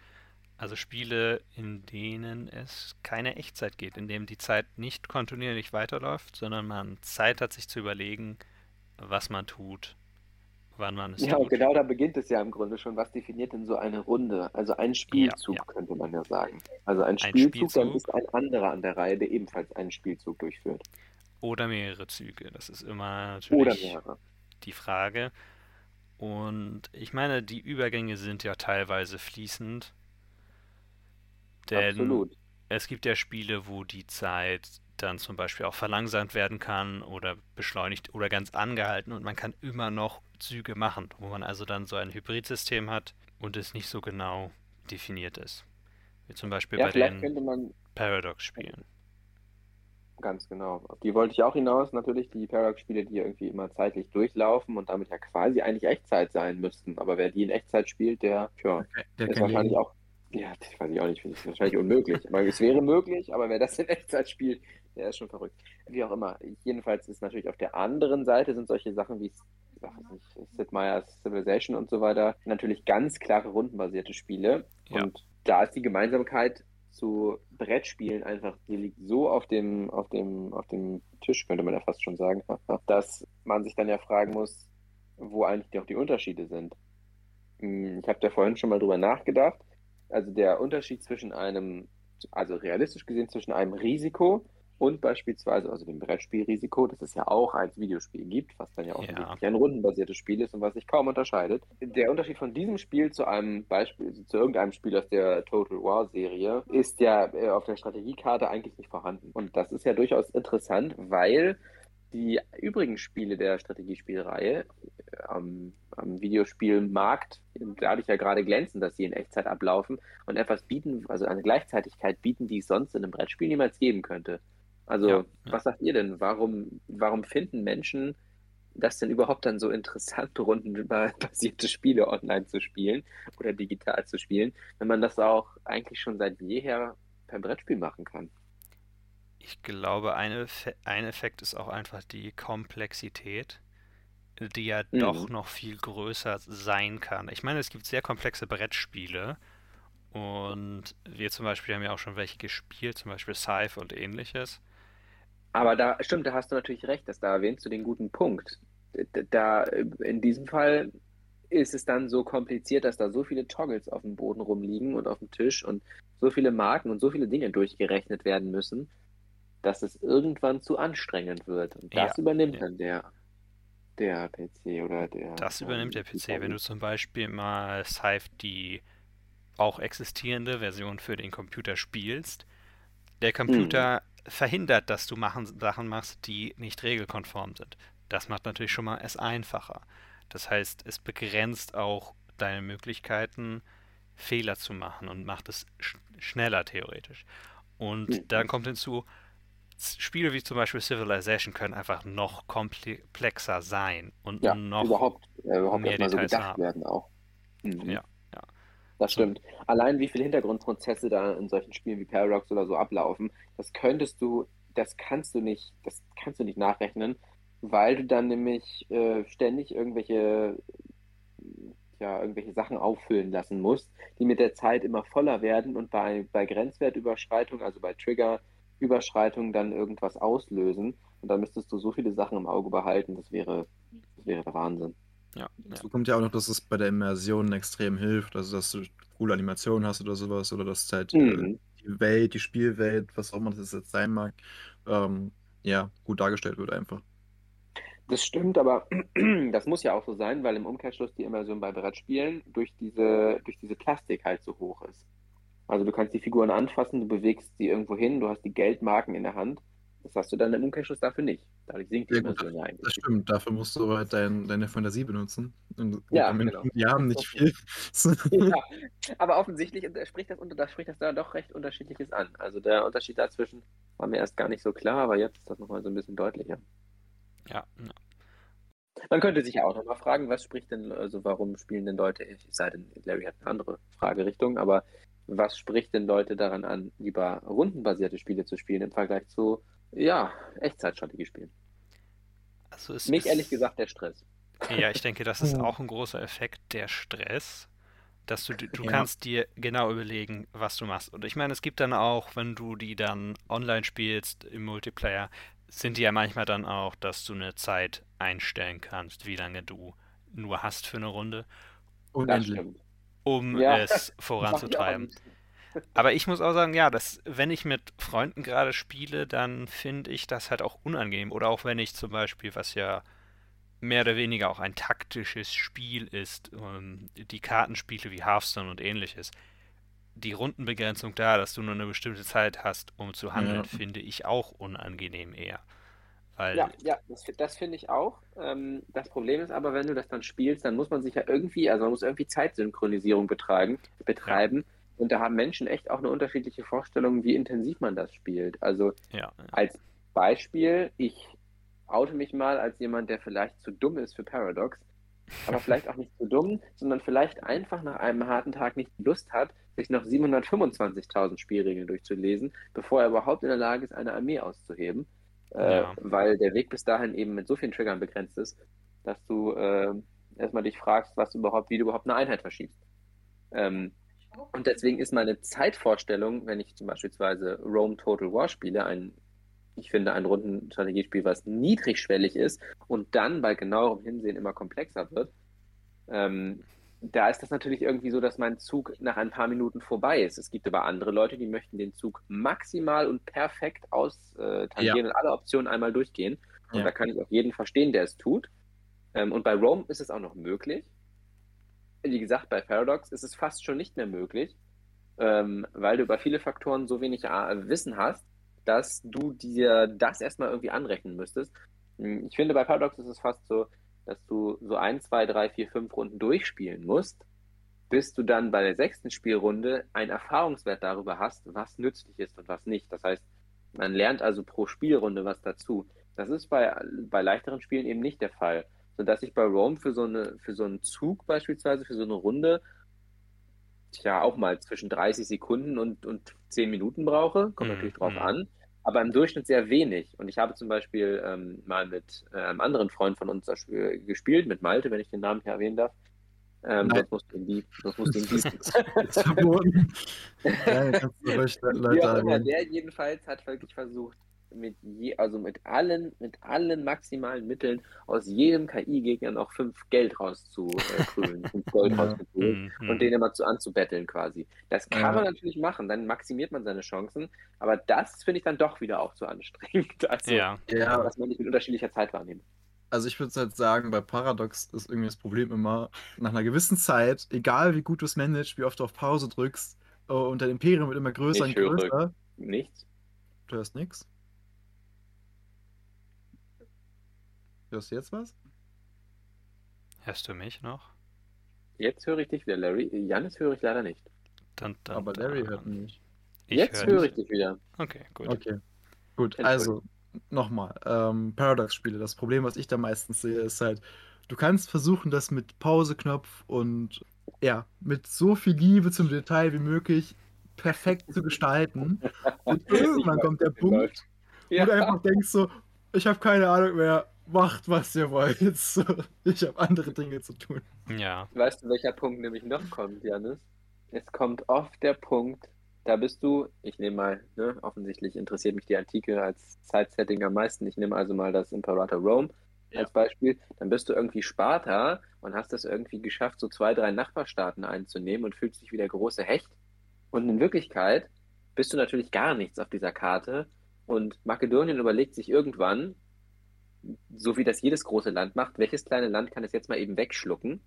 A: Also Spiele, in denen es keine Echtzeit geht, in denen die Zeit nicht kontinuierlich weiterläuft, sondern man Zeit hat, sich zu überlegen, was man tut, wann man es
C: Ja,
A: tut.
C: genau da beginnt es ja im Grunde schon. Was definiert denn so eine Runde? Also ein Spielzug,
A: ja.
C: könnte man ja sagen. Also ein Spielzug, dann
A: Spielzug.
C: ist ein anderer an der Reihe, der ebenfalls einen Spielzug durchführt.
A: Oder mehrere Züge. Das ist immer
C: Oder
A: natürlich
C: mehrere.
A: die Frage. Und ich meine, die Übergänge sind ja teilweise fließend. Denn
C: Absolut.
A: es gibt ja Spiele, wo die Zeit dann zum Beispiel auch verlangsamt werden kann oder beschleunigt oder ganz angehalten und man kann immer noch Züge machen, wo man also dann so ein Hybridsystem hat und es nicht so genau definiert ist. Wie zum Beispiel
C: Ja,
A: bei den Paradox-Spielen.
C: ganz genau. Auf die wollte ich auch hinaus, natürlich die Paradox-Spiele, die irgendwie immer zeitlich durchlaufen und damit ja quasi eigentlich Echtzeit sein müssten. Aber wer die in Echtzeit spielt, der, tja,
B: Der
C: ist
B: kann
C: wahrscheinlich auch, ja, das weiß ich auch nicht, finde ich wahrscheinlich unmöglich. Aber es wäre möglich, aber wer das in Echtzeit spielt, der ist schon verrückt. Wie auch immer. Jedenfalls ist natürlich auf der anderen Seite sind solche Sachen wie nicht, Sid Meier's Civilization und so weiter natürlich ganz klare rundenbasierte Spiele.
A: Ja.
C: Und da ist die Gemeinsamkeit zu Brettspielen einfach, die liegt so auf dem, auf dem, auf dem Tisch, könnte man ja fast schon sagen, dass man sich dann ja fragen muss, wo eigentlich auch die Unterschiede sind. Hm, Ich habe da vorhin schon mal drüber nachgedacht. Also der Unterschied zwischen einem, also realistisch gesehen zwischen einem Risiko und beispielsweise, also dem Brettspielrisiko, das es ja auch als Videospiel gibt, was dann ja auch
A: Ja.
C: ein rundenbasiertes Spiel ist und was sich kaum unterscheidet. Der Unterschied von diesem Spiel zu einem Beispiel, zu irgendeinem Spiel aus der Total War Serie, ist ja äh, auf der Strategiekarte eigentlich nicht vorhanden. Und das ist ja durchaus interessant, weil die übrigen Spiele der Strategiespielreihe äh, am, Videospielmarkt dadurch ja gerade glänzen, dass sie in Echtzeit ablaufen und etwas bieten, also eine Gleichzeitigkeit bieten, die es sonst in einem Brettspiel niemals geben könnte. Also,
A: Ja, ja.
C: was sagt ihr denn? Warum, warum finden Menschen das denn überhaupt dann so interessant, rundenbasierte Spiele online zu spielen oder digital zu spielen, wenn man das auch eigentlich schon seit jeher per Brettspiel machen kann?
A: Ich glaube, ein, Effe ein Effekt ist auch einfach die Komplexität, die ja
C: Mhm.
A: doch noch viel größer sein kann. Ich meine, es gibt sehr komplexe Brettspiele und wir zum Beispiel haben ja auch schon welche gespielt, zum Beispiel Scythe und ähnliches.
C: Aber da, stimmt, da hast du natürlich recht, dass da erwähnst du den guten Punkt. Da, in diesem Fall ist es dann so kompliziert, dass da so viele Toggles auf dem Boden rumliegen und auf dem Tisch und so viele Marken und so viele Dinge durchgerechnet werden müssen, dass es irgendwann zu anstrengend wird. Und das
A: Ja,
C: übernimmt
A: ja.
C: dann der, der PC oder der.
A: Das übernimmt der PC. Wenn du zum Beispiel mal Scythe die auch existierende Version für den Computer spielst, der Computer verhindert, dass du machen, Sachen machst, die nicht regelkonform sind. Das macht natürlich schon mal es einfacher. Das heißt, es begrenzt auch deine Möglichkeiten, Fehler zu machen und macht es sch schneller theoretisch. Und
C: Mhm.
A: dann kommt hinzu, Spiele wie zum Beispiel Civilization können einfach noch komplexer sein und
C: ja,
A: noch
C: überhaupt, äh, überhaupt
A: mehr
C: erstmal so
A: Details
C: gedacht
A: haben.
C: werden auch. Mhm.
A: Ja, ja.
C: Das stimmt. Allein wie viele Hintergrundprozesse da in solchen Spielen wie Paradox oder so ablaufen, das könntest du, das kannst du nicht, das kannst du nicht nachrechnen, weil du dann nämlich äh, ständig irgendwelche, ja, irgendwelche Sachen auffüllen lassen musst, die mit der Zeit immer voller werden und bei, bei Grenzwertüberschreitung, also bei Triggerüberschreitung dann irgendwas auslösen. Und dann müsstest du so viele Sachen im Auge behalten, das wäre, das wäre der Wahnsinn.
A: Ja, ja.
B: Dazu kommt ja auch noch, dass es bei der Immersion extrem hilft, also dass du coole Animationen hast oder sowas, oder dass halt äh,
C: Mhm.
B: die Welt, die Spielwelt, was auch immer das jetzt sein mag, ähm, ja, gut dargestellt wird einfach.
C: Das stimmt, aber das muss ja auch so sein, weil im Umkehrschluss die Immersion bei Brettspielen durch diese, durch diese Plastik halt so hoch ist. Also du kannst die Figuren anfassen, du bewegst sie irgendwo hin, du hast die Geldmarken in der Hand Das hast du dann im Umkehrschluss dafür nicht. Dadurch sinkt die
B: Ja, gut,
C: Immersion ja eigentlich.
B: Das stimmt, dafür musst du halt dein, deine Fantasie benutzen. Und
C: Ja, genau.
B: die haben nicht viel.
C: Ja, aber offensichtlich spricht das, unter, das spricht das da doch recht Unterschiedliches an. Also der Unterschied dazwischen war mir erst gar nicht so klar, aber jetzt ist das nochmal so ein bisschen deutlicher.
A: Ja, ja.
C: Man könnte sich ja auch nochmal fragen, was spricht denn, also warum spielen denn Leute, es sei denn, Larry hat eine andere Fragerichtung, aber was spricht denn Leute daran an, lieber rundenbasierte Spiele zu spielen im Vergleich zu, ja, Echtzeitstrategiespielen?
A: Also es
C: Mich
A: ist,
C: ehrlich gesagt der Stress.
A: Ja, ich denke, das ist auch ein großer Effekt, der Stress, dass du, du
B: Ja.
A: kannst dir genau überlegen, was du machst. Und ich meine, es gibt dann auch, wenn du die dann online spielst im Multiplayer, sind die ja manchmal dann auch, dass du eine Zeit einstellen kannst, wie lange du nur hast für eine Runde,
B: Unendlich.
A: Um
C: Ja,
A: es voranzutreiben. Aber ich muss auch sagen, ja, dass, wenn ich mit Freunden gerade spiele, dann finde ich das halt auch unangenehm. Oder auch wenn ich zum Beispiel, was ja mehr oder weniger auch ein taktisches Spiel ist, ähm, die Kartenspiele wie Hearthstone und ähnliches, die Rundenbegrenzung da, dass du nur eine bestimmte Zeit hast, um zu handeln,
B: Ja.
A: finde ich auch unangenehm eher. Weil,
C: Ja, ja, das, das finde ich auch. Ähm, das Problem ist aber, wenn du das dann spielst, dann muss man sich ja irgendwie, also man muss irgendwie Zeitsynchronisierung betreiben, betreiben. Und da haben Menschen echt auch eine unterschiedliche Vorstellung, wie intensiv man das spielt. Also
A: ja,
C: als Beispiel, ich oute mich mal als jemand, der vielleicht zu dumm ist für Paradox, aber vielleicht auch nicht zu dumm, sondern vielleicht einfach nach einem harten Tag nicht Lust hat, sich noch 725.000 Spielregeln durchzulesen, bevor er überhaupt in der Lage ist, eine Armee auszuheben. Äh,
A: Ja.
C: Weil der Weg bis dahin eben mit so vielen Triggern begrenzt ist, dass du äh, erstmal dich fragst, was überhaupt, wie du überhaupt eine Einheit verschiebst. Ähm, und deswegen ist meine Zeitvorstellung, wenn ich zum beispielsweise Rome Total War spiele, ein, ich finde, ein Rundenstrategiespiel, was niedrigschwellig ist und dann bei genauerem Hinsehen immer komplexer wird, ähm, da ist das natürlich irgendwie so, dass mein Zug nach ein paar Minuten vorbei ist. Es gibt aber andere Leute, die möchten den Zug maximal und perfekt austangieren äh,
B: Ja.
C: und alle Optionen einmal durchgehen. Und
B: Ja.
C: da kann ich auch jeden verstehen, der es tut. Ähm, und bei Rome ist es auch noch möglich. Wie gesagt, bei Paradox ist es fast schon nicht mehr möglich, ähm, weil du über viele Faktoren so wenig äh, Wissen hast, dass du dir das erstmal irgendwie anrechnen müsstest. Hm, Ich finde, bei Paradox ist es fast so, dass du so ein, zwei, drei, vier, fünf Runden durchspielen musst, bis du dann bei der sechsten Spielrunde einen Erfahrungswert darüber hast, was nützlich ist und was nicht. Das heißt, man lernt also pro Spielrunde was dazu. Das ist bei, bei leichteren Spielen eben nicht der Fall. Sodass ich bei Rome für so, eine, für so einen Zug beispielsweise, für so eine Runde, tja, auch mal zwischen 30 Sekunden und, und 10 Minuten brauche. Kommt
A: Mhm,
C: natürlich drauf
A: mhm.
C: an. Aber im Durchschnitt sehr wenig. Und ich habe zum Beispiel ähm, mal mit äh, einem anderen Freund von uns das Spiel gespielt, mit Malte, wenn ich den Namen hier erwähnen darf. Ähm,
B: Nein.
C: ihn lieb, sonst musst du ihn lieb.
B: Ist verboten. ja, Leute
C: der jedenfalls hat wirklich versucht, mit je, also mit allen, mit allen maximalen Mitteln aus jedem KI-Gegner noch fünf Geld rauszukrümeln, fünf Gold
B: Ja.
C: rauszuholen
A: Mhm,
C: und den immer zu anzubetteln quasi. Das kann
B: Ja.
C: man natürlich machen, dann maximiert man seine Chancen, aber das finde ich dann doch wieder auch zu anstrengend. Also,
A: ja,
B: Ja,
C: was man nicht mit unterschiedlicher Zeit wahrnimmt.
B: also ich würde halt sagen, bei Paradox ist irgendwie das Problem immer, nach einer gewissen Zeit, egal wie gut du es managst, wie oft du auf Pause drückst, äh, und dein Imperium wird immer größer
C: Ich
B: und
C: höre
B: größer.
C: Nichts.
B: Du hörst nix. Hörst du jetzt was?
A: hörst du mich noch?
C: Jetzt höre ich dich wieder, Larry. Janis höre ich leider nicht.
A: Dann, dann,
B: Aber Larry
A: dann-
B: hört mich.
A: Ich
C: Jetzt
A: höre
C: ich
A: dich.
C: wieder.
A: Okay, gut.
B: Okay. Gut, also nochmal. Ähm, Paradox-Spiele. Das Problem, was ich da meistens sehe, ist halt, du kannst versuchen, das mit Pauseknopf und ja, mit so viel Liebe zum Detail wie möglich perfekt zu gestalten. Und irgendwann kommt der Punkt, wo du einfach denkst so, ich habe keine Ahnung mehr, macht was ihr wollt. So, ich habe andere Dinge zu tun.
A: Ja,
C: Weißt du, welcher Punkt nämlich noch kommt, Janis? Es kommt oft der Punkt, da bist du, ich nehme mal, ne, offensichtlich interessiert mich die Antike als Zeitsetting am meisten. Ich nehme also mal das Imperator Rome als Beispiel. Dann bist du irgendwie Sparta und hast es irgendwie geschafft, so zwei, drei Nachbarstaaten einzunehmen und fühlst dich wie der große Hecht. Und in Wirklichkeit bist du natürlich gar nichts auf dieser Karte. Und Makedonien überlegt sich irgendwann, so wie das jedes große Land macht, welches kleine Land kann es jetzt mal eben wegschlucken?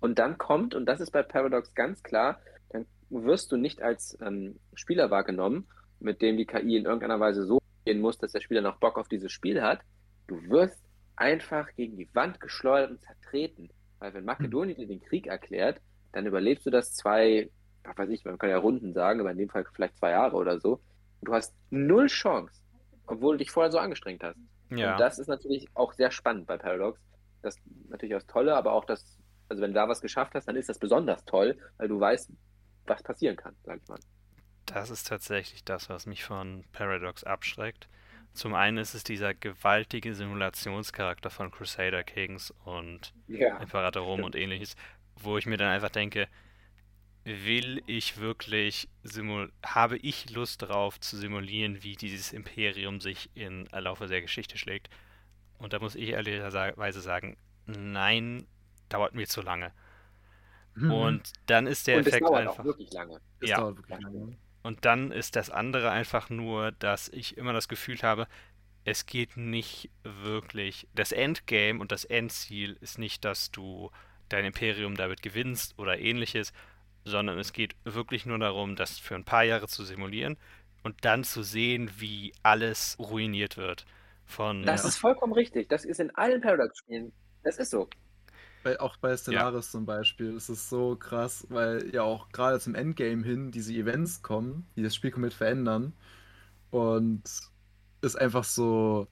C: Und dann kommt, und das ist bei Paradox ganz klar, dann wirst du nicht als ähm, Spieler wahrgenommen, mit dem die KI in irgendeiner Weise so gehen muss, dass der Spieler noch Bock auf dieses Spiel hat. Du wirst einfach gegen die Wand geschleudert und zertreten. Weil wenn Makedonien dir den Krieg erklärt, dann überlebst du das zwei, was weiß ich, man kann ja Runden sagen, aber in dem Fall vielleicht zwei Jahre oder so. Und du hast null Chance, obwohl du dich vorher so angestrengt hast.
A: Ja.
C: Und das ist natürlich auch sehr spannend bei Paradox. Das ist natürlich auch das Tolle, aber auch das, also wenn du da was geschafft hast, dann ist das besonders toll, weil du weißt, was passieren kann, sag ich mal.
A: Das ist tatsächlich das, was mich von Paradox abschreckt. Zum einen ist es dieser gewaltige Simulationscharakter von Crusader Kings und
C: Ja.
A: Imperator Rom und ähnliches, wo ich mir dann einfach denke, will ich wirklich simul habe ich Lust darauf zu simulieren, wie dieses Imperium sich im Laufe der Geschichte schlägt? Und da muss ich ehrlicherweise sagen, nein, dauert mir zu lange. Und dann ist der
C: Und es
A: Effekt
C: dauert
A: einfach.
C: auch wirklich lange.
B: Das
A: ja.
B: dauert wirklich lange.
A: Und dann ist das andere einfach nur, dass ich immer das Gefühl habe, es geht nicht wirklich. Das Endgame und das Endziel ist nicht, dass du dein Imperium damit gewinnst oder ähnliches, sondern es geht wirklich nur darum, das für ein paar Jahre zu simulieren und dann zu sehen, wie alles ruiniert wird. Von
C: Das
B: Ja.
C: ist vollkommen richtig. Das ist in allen Paradox-Spielen. Das ist so.
B: Bei, auch bei Stellaris zum Beispiel ist es so krass, weil ja auch gerade zum Endgame hin diese Events kommen, die das Spiel komplett verändern. Und es einfach so,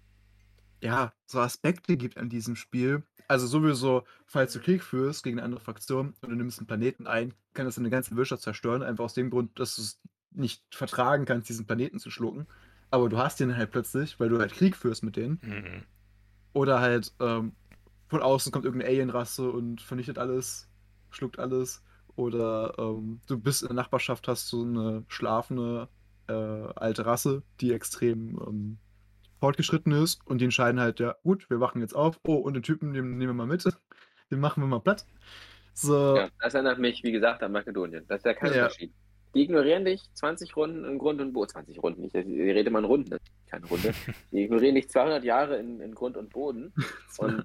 B: ja, so Aspekte gibt an diesem Spiel. Also sowieso, falls du Krieg führst gegen eine andere Fraktion und du nimmst einen Planeten ein, kann das deine ganze Wirtschaft zerstören, einfach aus dem Grund, dass du es nicht vertragen kannst, diesen Planeten zu schlucken. Aber du hast den halt plötzlich, weil du halt Krieg führst mit denen.
A: Mhm.
B: Oder halt ähm, von außen kommt irgendeine Alienrasse und vernichtet alles, schluckt alles. Oder ähm, du bist in der Nachbarschaft, hast so eine schlafende äh, alte Rasse, die extrem ähm, fortgeschritten ist und die entscheiden halt, ja gut, wir wachen jetzt auf. Oh, und den Typen, den nehmen wir mal mit. Den machen wir mal platt. So,
C: Ja, das erinnert mich, wie gesagt, an Makedonien. Das ist ja kein
B: Ja.
C: Unterschied. Die ignorieren dich 20 Runden in Grund und Boden. 20 Runden, ich, ich rede mal in Runden, das ist keine Runde. Die ignorieren dich 200 Jahre in, in Grund und Boden und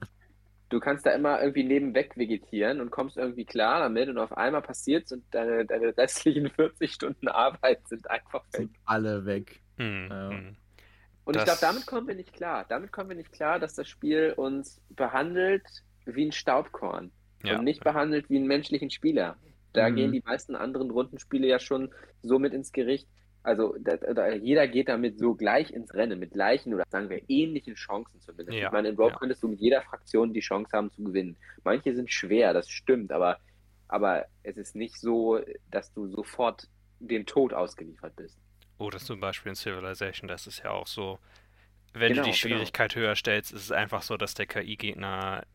C: du kannst da immer irgendwie nebenweg vegetieren und kommst irgendwie klar damit und auf einmal passiert's und deine, deine restlichen 40 Stunden Arbeit sind einfach weg.
B: sind alle weg.
A: Mhm.
B: Ja.
C: Und ich glaube, damit kommen wir nicht klar. Damit kommen wir nicht klar, dass das Spiel uns behandelt wie ein Staubkorn
A: Ja.
C: und nicht behandelt wie einen menschlichen Spieler. Da
B: Mhm.
C: gehen die meisten anderen Rundenspiele ja schon so mit ins Gericht. Also da, da, jeder geht damit so gleich ins Rennen, mit gleichen oder sagen wir ähnlichen Chancen zumindest.
A: Ja,
C: Ich meine, in Rogue
A: ja.
C: könntest du mit jeder Fraktion die Chance haben zu gewinnen. Manche sind schwer, das stimmt, aber, aber es ist nicht so, dass du sofort dem Tod ausgeliefert bist.
A: Oder zum Beispiel in Civilization, das ist ja auch so, wenn
C: Genau,
A: du die
C: genau.
A: Schwierigkeit höher stellst, ist es einfach so, dass der KI-Gegner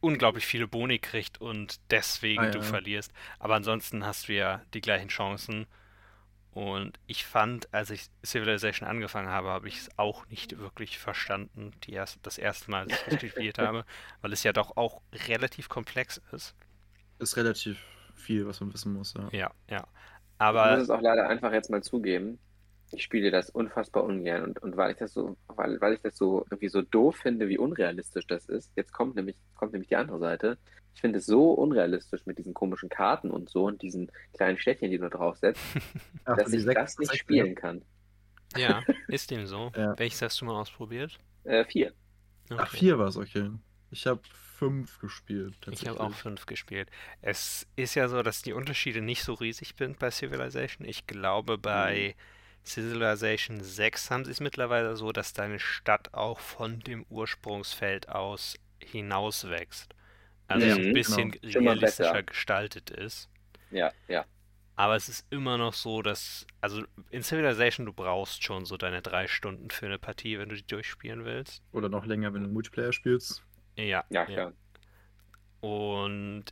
A: unglaublich viele Boni kriegt und deswegen
B: Ah,
A: du
B: ja.
A: verlierst. Aber ansonsten hast du ja die gleichen Chancen. Und ich fand, als ich Civilization angefangen habe, habe ich es auch nicht wirklich verstanden, die erst, das erste Mal, als ich es gespielt habe, weil es ja doch auch relativ komplex ist.
B: Ist relativ viel, was man wissen muss. Ja.
A: Ja, ja.
C: Ich muss
A: Aber
C: es auch leider einfach jetzt mal zugeben. Ich spiele das unfassbar ungern und, und weil ich das so, weil, weil ich das so irgendwie so doof finde, wie unrealistisch das ist. Jetzt kommt nämlich, kommt nämlich die andere Seite. Ich finde es so unrealistisch mit diesen komischen Karten und so und diesen kleinen Städtchen, die du draufsetzt,
B: Ach,
C: dass ich
B: sechs-
C: das nicht
B: sechs-
C: spielen kann.
A: ja, ist dem so.
B: Ja.
A: Welches hast du mal ausprobiert?
C: Äh, vier.
B: Ach,
A: Okay.
B: vier war es, okay. Ich habe fünf gespielt.
A: Ich habe auch fünf gespielt. Es ist ja so, dass die Unterschiede nicht so riesig sind bei Civilization. Ich glaube, bei Civilization 6 haben sie es mittlerweile so, dass deine Stadt auch von dem Ursprungsfeld aus hinauswächst. Also
C: Ja,
A: ein bisschen
C: genau.
A: Realistischer gestaltet ist.
C: Ja, ja.
A: Aber es ist immer noch so, dass, also in Civilization, du brauchst schon so deine drei Stunden für eine Partie, wenn du die durchspielen willst.
B: Oder noch länger, wenn du Multiplayer spielst.
A: Ja,
C: Ja, klar.
A: Und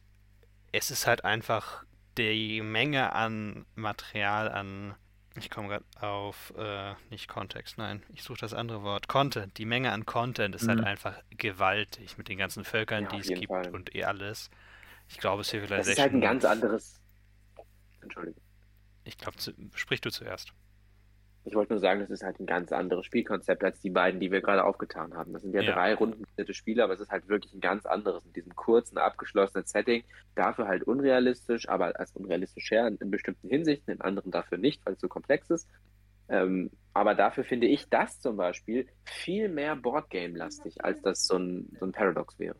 A: es ist halt einfach die Menge an Material, an. Ich komme gerade auf, äh, nicht Kontext, nein, ich suche das andere Wort. Content. Die Menge an Content ist halt
B: Mhm.
A: einfach gewaltig mit den ganzen Völkern,
C: Ja,
A: die es gibt
C: Fall.
A: und eh alles. Ich glaube,
C: Das ist halt
A: Civilization.
C: ein ganz anderes. Entschuldigung.
A: Ich glaube, zu- sprich du zuerst.
C: Ich wollte nur sagen, das ist halt ein ganz anderes Spielkonzept als die beiden, die wir gerade aufgetan haben. Das sind ja,
A: Ja.
C: drei rundenbasierte Spiele, aber es ist halt wirklich ein ganz anderes mit diesem kurzen, abgeschlossenen Setting. Dafür halt unrealistisch, aber als unrealistisch her in, in bestimmten Hinsichten, in anderen dafür nicht, weil es so komplex ist. Ähm, aber dafür finde ich das zum Beispiel viel mehr Boardgame-lastig, als das so ein, so ein Paradox wäre.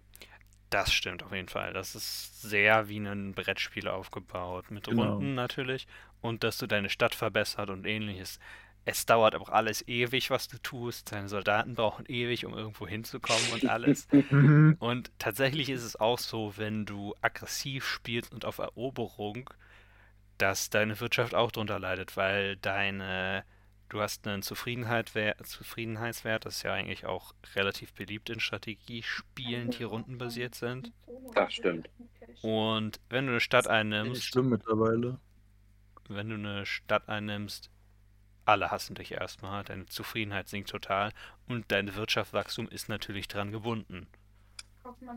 A: Das stimmt auf jeden Fall. Das ist sehr wie ein Brettspiel aufgebaut. Mit
B: Genau.
A: Runden natürlich. Und dass du deine Stadt verbessert und ähnliches. Es dauert aber auch alles ewig, was du tust. Deine Soldaten brauchen ewig, um irgendwo hinzukommen und alles.
B: Mhm.
A: Und tatsächlich ist es auch so, wenn du aggressiv spielst und auf Eroberung, dass deine Wirtschaft auch drunter leidet, weil deine, du hast einen Zufriedenheit, Zufriedenheitswert, das ist ja eigentlich auch relativ beliebt in Strategiespielen, die rundenbasiert sind.
C: Das stimmt.
A: Und wenn du eine Stadt einnimmst,
B: schlimm mittlerweile.
A: wenn du eine Stadt einnimmst, alle hassen dich erstmal, deine Zufriedenheit sinkt total und dein Wirtschaftswachstum ist natürlich dran gebunden.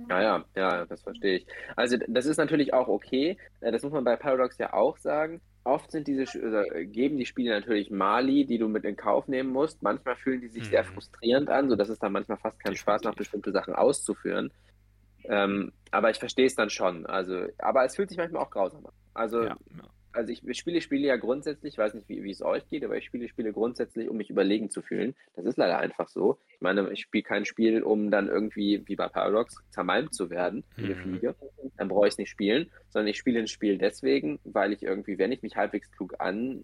C: Ja, ja, ja, das verstehe ich. Also das ist natürlich auch okay. Äh, Das muss man bei Paradox ja auch sagen. Oft sind diese, äh, geben die Spiele natürlich Mali, die du mit in Kauf nehmen musst. Manchmal fühlen die sich sehr
A: Mhm.
C: frustrierend an, sodass es dann manchmal fast keinen Spaß macht, bestimmte Sachen auszuführen. Ähm, aber ich verstehe es dann schon. Also, aber es fühlt sich manchmal auch grausam an. Also,
A: Ja, ja.
C: Also ich, spiele Spiele ja grundsätzlich, ich weiß nicht, wie, wie es euch geht, aber ich spiele Spiele grundsätzlich, um mich überlegen zu fühlen. Das ist leider einfach so. Ich meine, ich spiele kein Spiel, um dann irgendwie, wie bei Paradox, zermalmt zu werden, wie eine
A: Mhm.
C: Fliege. Dann brauche ich es nicht spielen, sondern ich spiele ein Spiel deswegen, weil ich irgendwie, wenn ich mich halbwegs klug an,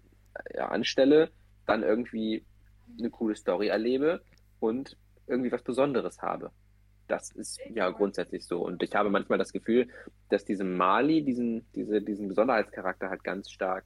C: ja, anstelle, dann irgendwie eine coole Story erlebe und irgendwie was Besonderes habe. Das ist ja grundsätzlich so. Und ich habe manchmal das Gefühl, dass diese Mali diesen, diese, diesen Besonderheitscharakter halt ganz stark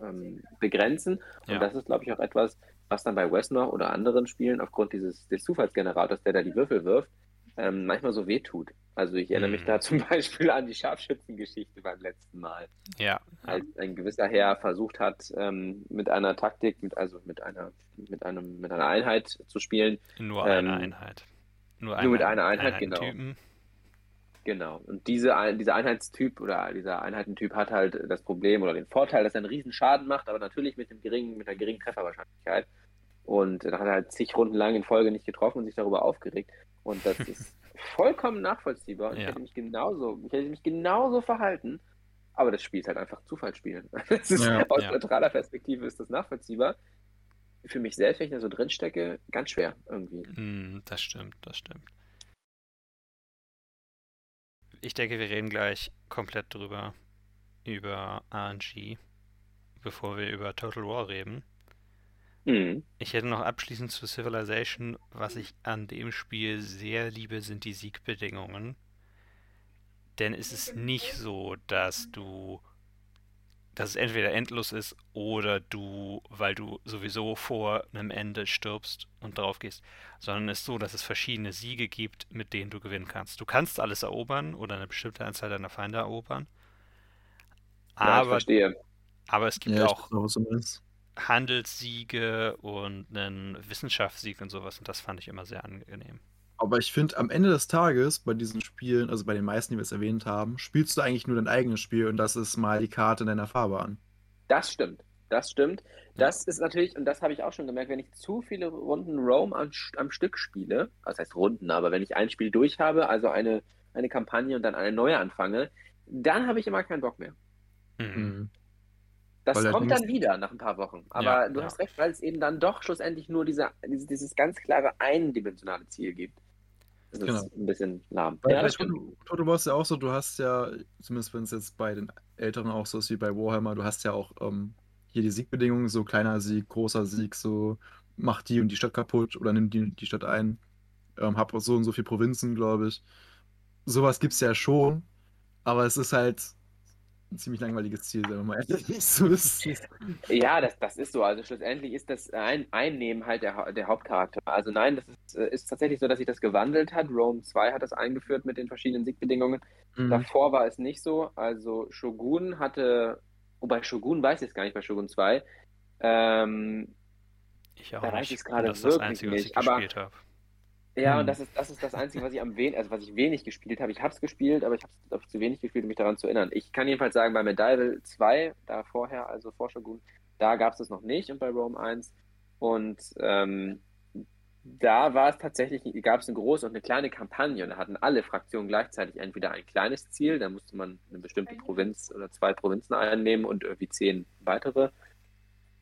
C: ähm, begrenzen. Und
A: Ja.
C: das ist, glaube ich, auch etwas, was dann bei Westnor oder anderen Spielen aufgrund dieses des Zufallsgenerators, der da die Würfel wirft, ähm, manchmal so wehtut. Also ich erinnere mich
A: Mhm.
C: da zum Beispiel an die Scharfschützengeschichte beim letzten Mal,
A: Ja, ja.
C: als ein gewisser Herr versucht hat, ähm, mit einer Taktik, mit, also mit einer, mit einem, mit einer Einheit zu spielen,
A: Nur
C: Ähm,
A: eine Einheit. Nur,
C: nur mit einer Einheit, genau.
A: Einheitentypen.
C: Genau. Und diese, dieser Einheitstyp oder dieser Einheitentyp hat halt das Problem oder den Vorteil, dass er einen riesen Schaden macht, aber natürlich mit dem geringen, mit einer geringen Trefferwahrscheinlichkeit. Und dann hat er halt zig Runden lang in Folge nicht getroffen und sich darüber aufgeregt. Und das ist vollkommen nachvollziehbar. Und Ich
A: Ja.
C: hätte mich genauso, ich hätte mich genauso verhalten. Aber das Spiel ist halt einfach Zufallsspielen. Das ist,
B: Ja.
C: aus
A: Ja.
C: neutraler Perspektive ist das nachvollziehbar. Für mich selbst, wenn ich da so drin stecke, ganz schwer irgendwie.
A: Hm, das stimmt, das stimmt. Ich denke, wir reden gleich komplett drüber, über RNG, bevor wir über Total War reden.
C: Mhm.
A: Ich hätte noch abschließend zu Civilization, was ich an dem Spiel sehr liebe, sind die Siegbedingungen. Denn es ist nicht so, dass du, dass es entweder endlos ist oder du, weil du sowieso vor einem Ende stirbst und drauf gehst, sondern es ist so, dass es verschiedene Siege gibt, mit denen du gewinnen kannst. Du kannst alles erobern oder eine bestimmte Anzahl deiner Feinde erobern.
C: Ja, ich
A: Aber,
C: verstehe.
A: aber es gibt
B: Ja,
A: auch
B: weiß.
A: Handelssiege und einen Wissenschaftssieg und sowas und das fand ich immer sehr angenehm.
B: Aber ich finde, am Ende des Tages bei diesen Spielen, also bei den meisten, die wir jetzt erwähnt haben, spielst du eigentlich nur dein eigenes Spiel und das ist mal die Karte in deiner Fahrbahn.
C: Das stimmt. Das stimmt. Das ist natürlich, und das habe ich auch schon gemerkt, wenn ich zu viele Runden Rome am, am Stück spiele, das heißt Runden, aber wenn ich ein Spiel durch habe, also eine, eine Kampagne und dann eine neue anfange, dann habe ich immer keinen Bock mehr.
A: Mhm.
C: Das
B: Weil
C: kommt dann wieder nach ein paar Wochen. Aber
A: Ja,
C: du
A: ja.
C: hast recht, weil es eben dann doch schlussendlich nur diese, dieses, dieses ganz klare eindimensionale Ziel gibt. Das ist
B: Genau.
C: ein bisschen lahm.
B: Weil
C: Ja,
B: bei Total War ist ja auch so, du hast ja, zumindest wenn es jetzt bei den Älteren auch so ist wie bei Warhammer, du hast ja auch ähm, hier die Siegbedingungen, so kleiner Sieg, großer Sieg, so mach die und die Stadt kaputt oder nimm die, die Stadt ein, ähm, hab so und so viele Provinzen, glaube ich. Sowas gibt es ja schon, aber es ist halt ein ziemlich langweiliges Ziel, sagen wir mal ehrlich. So ist,
C: Ja, das, das ist so. Also schlussendlich ist das ein Einnehmen halt der, der Hauptcharakter. Also nein, das ist, äh, ist tatsächlich so, dass sich das gewandelt hat. Rome 2 hat das eingeführt mit den verschiedenen Siegbedingungen.
B: Mhm.
C: Davor war es nicht so. Also Shogun hatte, wobei Shogun weiß ich jetzt gar nicht bei Shogun 2. Ähm,
A: Ich auch
C: Da weiß
A: nicht.
C: ich's gerade
A: das ist das Einzige, was ich
C: nicht, aber-
A: gespielt habe.
C: Ja,
B: Hm.
C: und das ist, das ist das Einzige, was ich am wen also was ich wenig gespielt habe. Ich habe es gespielt, aber ich habe es zu wenig gespielt, um mich daran zu erinnern. Ich kann jedenfalls sagen, bei Medieval 2, da vorher, also vor Shogun, da gab es das noch nicht und bei Rome 1. Und ähm, da war es tatsächlich, gab es eine große und eine kleine Kampagne und da hatten alle Fraktionen gleichzeitig entweder ein kleines Ziel, da musste man eine bestimmte Provinz oder zwei Provinzen einnehmen und irgendwie zehn weitere.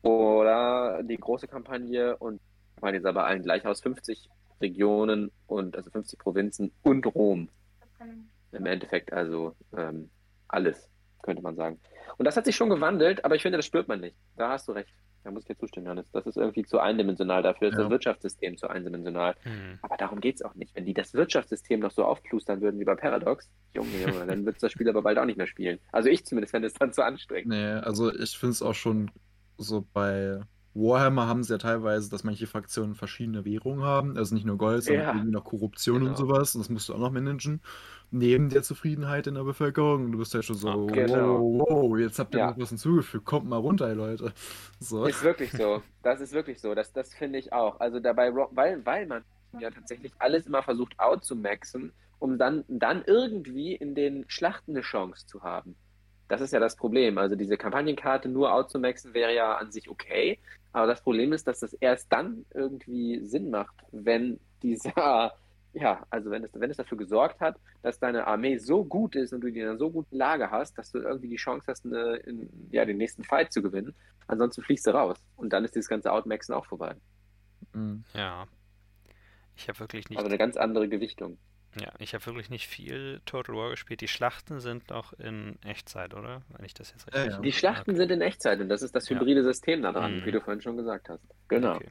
C: oder die große Kampagne und Kampagne sah bei allen gleich aus, 50 Regionen und also 50 Provinzen und Rom. Im Endeffekt also ähm, alles, könnte man sagen. Und das hat sich schon gewandelt, aber ich finde, das spürt man nicht. Da hast du recht. Da muss ich dir zustimmen, Johannes. Das ist irgendwie zu eindimensional. Dafür ist
B: Ja.
C: das Wirtschaftssystem zu eindimensional.
A: Hm.
C: Aber darum geht es auch nicht. Wenn die das Wirtschaftssystem noch so aufplustern würden wie bei Paradox, Junge, Junge, dann wird das Spiel aber bald auch nicht mehr spielen. Also ich zumindest fände es dann zu anstrengend.
B: Nee, also ich finde es auch schon so bei Warhammer haben sie ja teilweise, dass manche Fraktionen verschiedene Währungen haben. Also nicht nur Gold, sondern
C: Ja.
B: irgendwie noch Korruption
C: Genau.
B: und sowas. Und das musst du auch noch managen. Neben der Zufriedenheit in der Bevölkerung. Und du bist ja schon so,
A: Ah,
C: genau.
B: wow, jetzt habt ihr
C: Ja.
B: noch was hinzugefügt. Kommt mal runter, Leute. So.
C: Ist wirklich so. Das ist wirklich so. Das, das finde ich auch. Also dabei, weil, weil man ja tatsächlich alles immer versucht outzumaxen, um dann, dann irgendwie in den Schlachten eine Chance zu haben. Das ist ja das Problem. Also diese Kampagnenkarte nur outzumaxen wäre ja an sich okay. Aber das Problem ist, dass das erst dann irgendwie Sinn macht, wenn dieser, ja, also wenn es, wenn es dafür gesorgt hat, dass deine Armee so gut ist und du die in einer so guten Lage hast, dass du irgendwie die Chance hast, eine, in, ja, den nächsten Fight zu gewinnen. Ansonsten fliegst du raus. Und dann ist dieses ganze Outmaxen auch vorbei.
B: Mhm.
A: Ja. Ich habe wirklich nicht,
C: Also eine ganz andere Gewichtung.
A: Ja, ich habe wirklich nicht viel Total War gespielt. Die Schlachten sind noch in Echtzeit, oder? Wenn ich das jetzt
B: Ja,
A: richtig.
B: ja.
C: Die Schlachten
A: Okay.
C: sind in Echtzeit und das ist das
A: Ja.
C: hybride System da dran,
A: Mhm.
C: wie du vorhin schon gesagt hast. Genau.
A: Okay.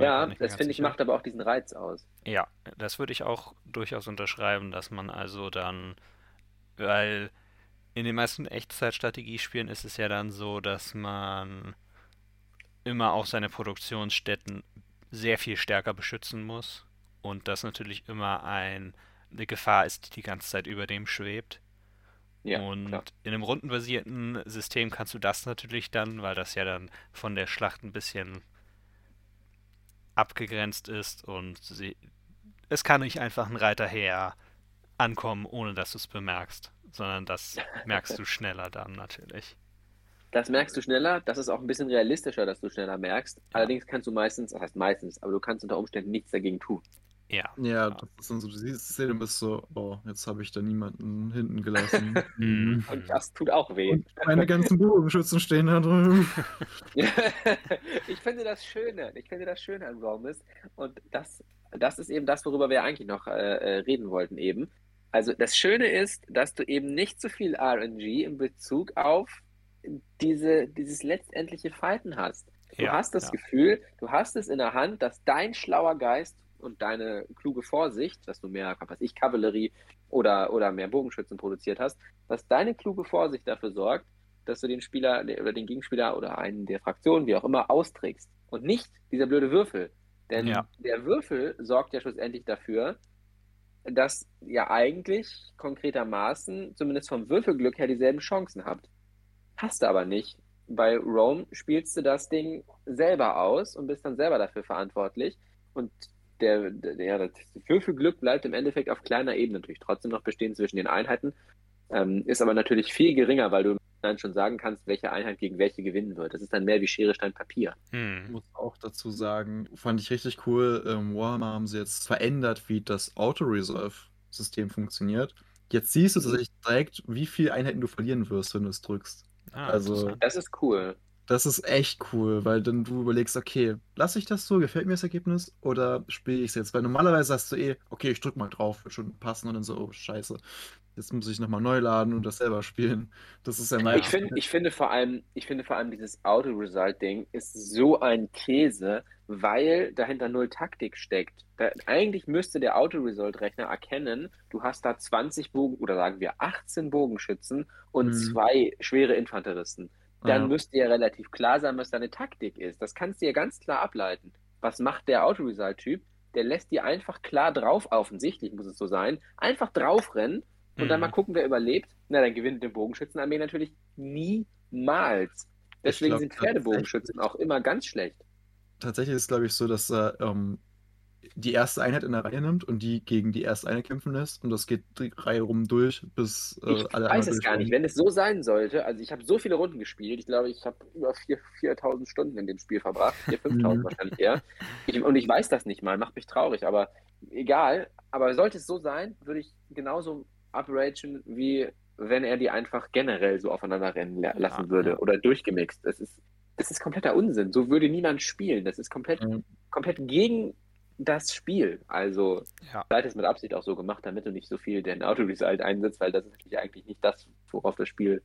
C: Ja, das finde ich
A: sicher.
C: macht aber auch diesen Reiz aus.
A: Ja, das würde ich auch durchaus unterschreiben, dass man also dann, weil in den meisten Echtzeitstrategiespielen ist es ja dann so, dass man immer auch seine Produktionsstätten sehr viel stärker beschützen muss und das natürlich immer ein, eine Gefahr ist, die die ganze Zeit über dem schwebt.
C: Ja,
A: und
C: klar.
A: in einem rundenbasierten System kannst du das natürlich dann, weil das ja dann von der Schlacht ein bisschen abgegrenzt ist und sie, es kann nicht einfach ein Reiter her ankommen, ohne dass du es bemerkst, sondern das merkst du schneller dann natürlich.
C: Das merkst du schneller, das ist auch ein bisschen realistischer, dass du schneller merkst. Allerdings kannst du meistens, das heißt meistens, aber du kannst unter Umständen nichts dagegen tun.
A: Ja.
B: Ja, das ist dann so, du siehst die Szene und bist so, oh, jetzt habe ich da niemanden hinten gelassen.
A: Mhm.
C: Und das tut auch weh.
B: Und meine ganzen Bogenschützen stehen da drüben.
C: ich finde das Schöne, ich finde das Schöne an Romus und das, das ist eben das, worüber wir eigentlich noch äh, äh, reden wollten eben. Also das Schöne ist, dass du eben nicht so viel RNG in Bezug auf diese, dieses letztendliche Fighten hast. Du
A: Ja,
C: hast das
A: ja.
C: Gefühl, du hast es in der Hand, dass dein schlauer Geist und deine kluge Vorsicht, dass du mehr, was weiß ich, Kavallerie oder, oder mehr Bogenschützen produziert hast, dass deine kluge Vorsicht dafür sorgt, dass du den Spieler oder den Gegenspieler oder einen der Fraktionen, wie auch immer, austrägst. Und nicht dieser blöde Würfel. Denn
A: Ja.
C: der Würfel sorgt ja schlussendlich dafür, dass ihr eigentlich konkretermaßen, zumindest vom Würfelglück her, dieselben Chancen habt. Hast du aber nicht. Bei Rome spielst du das Ding selber aus und bist dann selber dafür verantwortlich. Und der, der, ja, das Würfelglück bleibt im Endeffekt auf kleiner Ebene natürlich trotzdem noch bestehen zwischen den Einheiten. Ähm, ist aber natürlich viel geringer, weil du dann schon sagen kannst, welche Einheit gegen welche gewinnen wird. Das ist dann mehr wie Schere, Stein, Papier.
B: Ich
A: Hm.
B: muss auch dazu sagen, fand ich richtig cool. Im Warhammer haben sie jetzt verändert, wie das Auto-Resolve-System funktioniert. Jetzt siehst du tatsächlich direkt, wie viele Einheiten du verlieren wirst, wenn du es drückst.
A: Ah,
B: Also-.
C: Das ist cool.
B: Das ist echt cool, weil dann du überlegst, okay, lasse ich das so, gefällt mir das Ergebnis oder spiele ich es jetzt? Weil normalerweise sagst du eh, okay, ich drück mal drauf, wird schon passen und dann so, oh scheiße, jetzt muss ich nochmal neu laden und das selber spielen. Das ist ja
A: Ja.
C: Ich, find, ich, finde vor allem, ich finde vor allem, dieses Auto-Result-Ding ist so ein Käse, weil dahinter null Taktik steckt. Da, eigentlich müsste der Auto-Result-Rechner erkennen, du hast da 20 Bogen oder sagen wir 18 Bogenschützen und
B: Mhm.
C: zwei schwere Infanteristen. Dann
B: Ja.
C: müsste ja relativ klar sein, was deine Taktik ist. Das kannst du ja ganz klar ableiten. Was macht der Auto-Result-Typ? Der lässt dir einfach klar drauf, offensichtlich muss es so sein, einfach draufrennen und dann
A: Mhm.
C: mal gucken, wer überlebt. Na, dann gewinnt eine Bogenschützenarmee natürlich niemals. Deswegen
B: glaub,
C: sind Pferdebogenschützen auch immer ganz schlecht.
B: Tatsächlich ist es, glaube ich, so, dass er ähm, die erste Einheit in der Reihe nimmt und die gegen die erste Einheit kämpfen lässt und das geht die Reihe rum durch, bis äh,
C: Ich
B: alle
C: weiß
B: einmal
C: es gar nicht. Wenn es so sein sollte, also ich habe so viele Runden gespielt, ich glaube, ich habe über 4 4.000 Stunden in dem Spiel verbracht, 4.000, 5.000
B: Mhm.
C: wahrscheinlich eher. Ich, und ich weiß das nicht mal, macht mich traurig, aber egal. Aber sollte es so sein, würde ich genauso upragen, wie wenn er die einfach generell so aufeinander rennen la- lassen
A: Ja,
C: würde
A: ja.
C: oder durchgemixt. Es ist das ist kompletter Unsinn. So würde niemand spielen. Das ist komplett,
B: Ja.
C: komplett gegen das Spiel. Also,
A: Ja.
C: Seid es mit Absicht auch so gemacht, damit du nicht so viel den Auto-Result einsetzt, weil das ist natürlich eigentlich nicht das, worauf das Spiel.